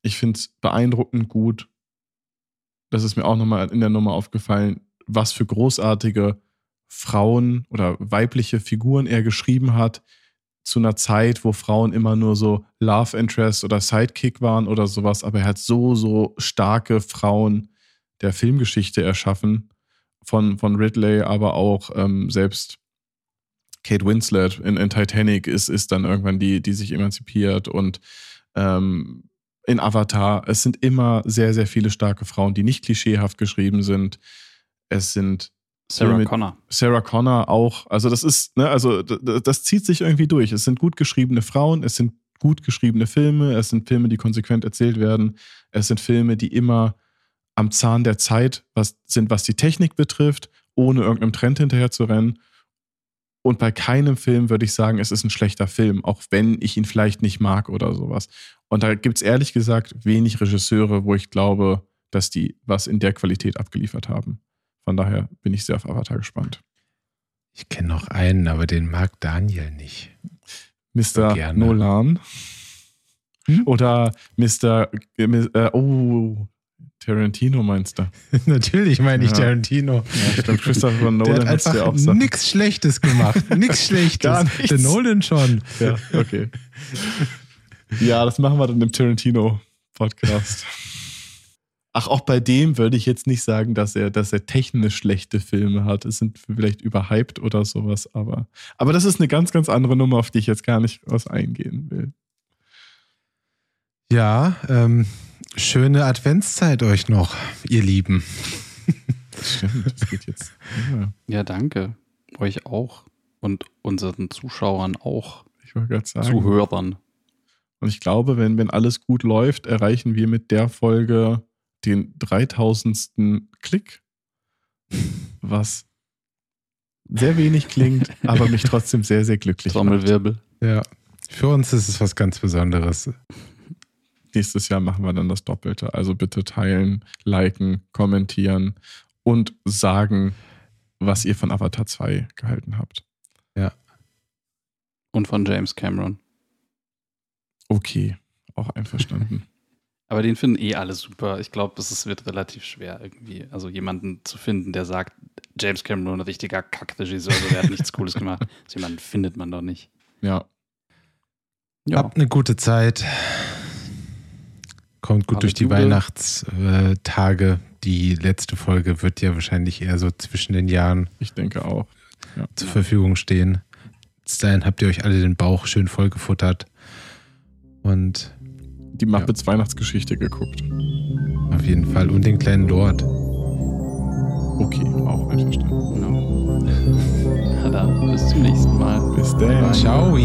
Ich finde es beeindruckend gut. Das ist mir auch nochmal in der Nummer aufgefallen was für großartige Frauen oder weibliche Figuren er geschrieben hat, zu einer Zeit, wo Frauen immer nur so Love Interest oder Sidekick waren oder sowas, aber er hat so, so starke Frauen der Filmgeschichte erschaffen, von, von Ridley, aber auch ähm, selbst Kate Winslet in, in, Titanic ist, ist dann irgendwann die, die sich emanzipiert und ähm, in Avatar, es sind immer sehr, sehr viele starke Frauen, die nicht klischeehaft geschrieben sind, es sind Sarah Connor. Sarah Connor auch. Also das ist, ne, also das zieht sich irgendwie durch. Es sind gut geschriebene Frauen, es sind gut geschriebene Filme, es sind Filme, die konsequent erzählt werden, es sind Filme, die immer am Zahn der Zeit was, sind, was die Technik betrifft, ohne irgendeinem Trend hinterher zu rennen. Und bei keinem Film würde ich sagen, es ist ein schlechter Film, auch wenn ich ihn vielleicht nicht mag oder sowas. Und da gibt es ehrlich gesagt wenig Regisseure, wo ich glaube, dass die was in der Qualität abgeliefert haben. Von daher bin ich sehr auf Avatar gespannt. Ich kenne noch einen, aber den mag Daniel nicht. Mr. So Nolan. Hm? Oder Mr. Äh, äh, oh, Tarantino meinst du? *laughs* Natürlich meine ich ja. Tarantino. Ja, stimmt. Christopher Nolan hat einfach auch nichts Schlechtes gemacht. nichts *laughs* Schlechtes. Gar nichts. Der Nolan schon. Ja, okay. ja, das machen wir dann im Tarantino-Podcast. Ach, auch bei dem würde ich jetzt nicht sagen, dass er, dass er technisch schlechte Filme hat. Es sind vielleicht überhyped oder sowas, aber, aber das ist eine ganz, ganz andere Nummer, auf die ich jetzt gar nicht was eingehen will. Ja, ähm, schöne Adventszeit euch noch, ihr Lieben. Stimmt, das geht jetzt. Ja. ja, danke. Euch auch und unseren Zuschauern auch. Ich wollte gerade sagen. Zuhörern. Und ich glaube, wenn, wenn alles gut läuft, erreichen wir mit der Folge den 3000. Klick, was sehr wenig klingt, *laughs* aber mich trotzdem sehr, sehr glücklich Trommelwirbel. macht. Ja, für uns ist es was ganz Besonderes. Nächstes Jahr machen wir dann das Doppelte. Also bitte teilen, liken, kommentieren und sagen, was ihr von Avatar 2 gehalten habt. Ja. Und von James Cameron. Okay, auch einverstanden. *laughs* Aber den finden eh alle super. Ich glaube, es wird relativ schwer, irgendwie, also jemanden zu finden, der sagt, James Cameron, ein richtiger Kackregisseur, also der hat nichts Cooles gemacht. *laughs* So jemanden findet man doch nicht. Ja. ja. Habt eine gute Zeit. Kommt gut Alle durch die Dube. Weihnachtstage. Die letzte Folge wird ja wahrscheinlich eher so zwischen den Jahren. Ich denke auch. ja. zur Verfügung stehen. Bis dahin habt ihr euch alle den Bauch schön vollgefuttert. Und die Muppets ja. Weihnachtsgeschichte geguckt. Auf jeden Fall. Und den kleinen Lord. Okay, auch einverstanden. Genau. Na *laughs* dann, bis zum nächsten Mal. Bis dann. Ciao.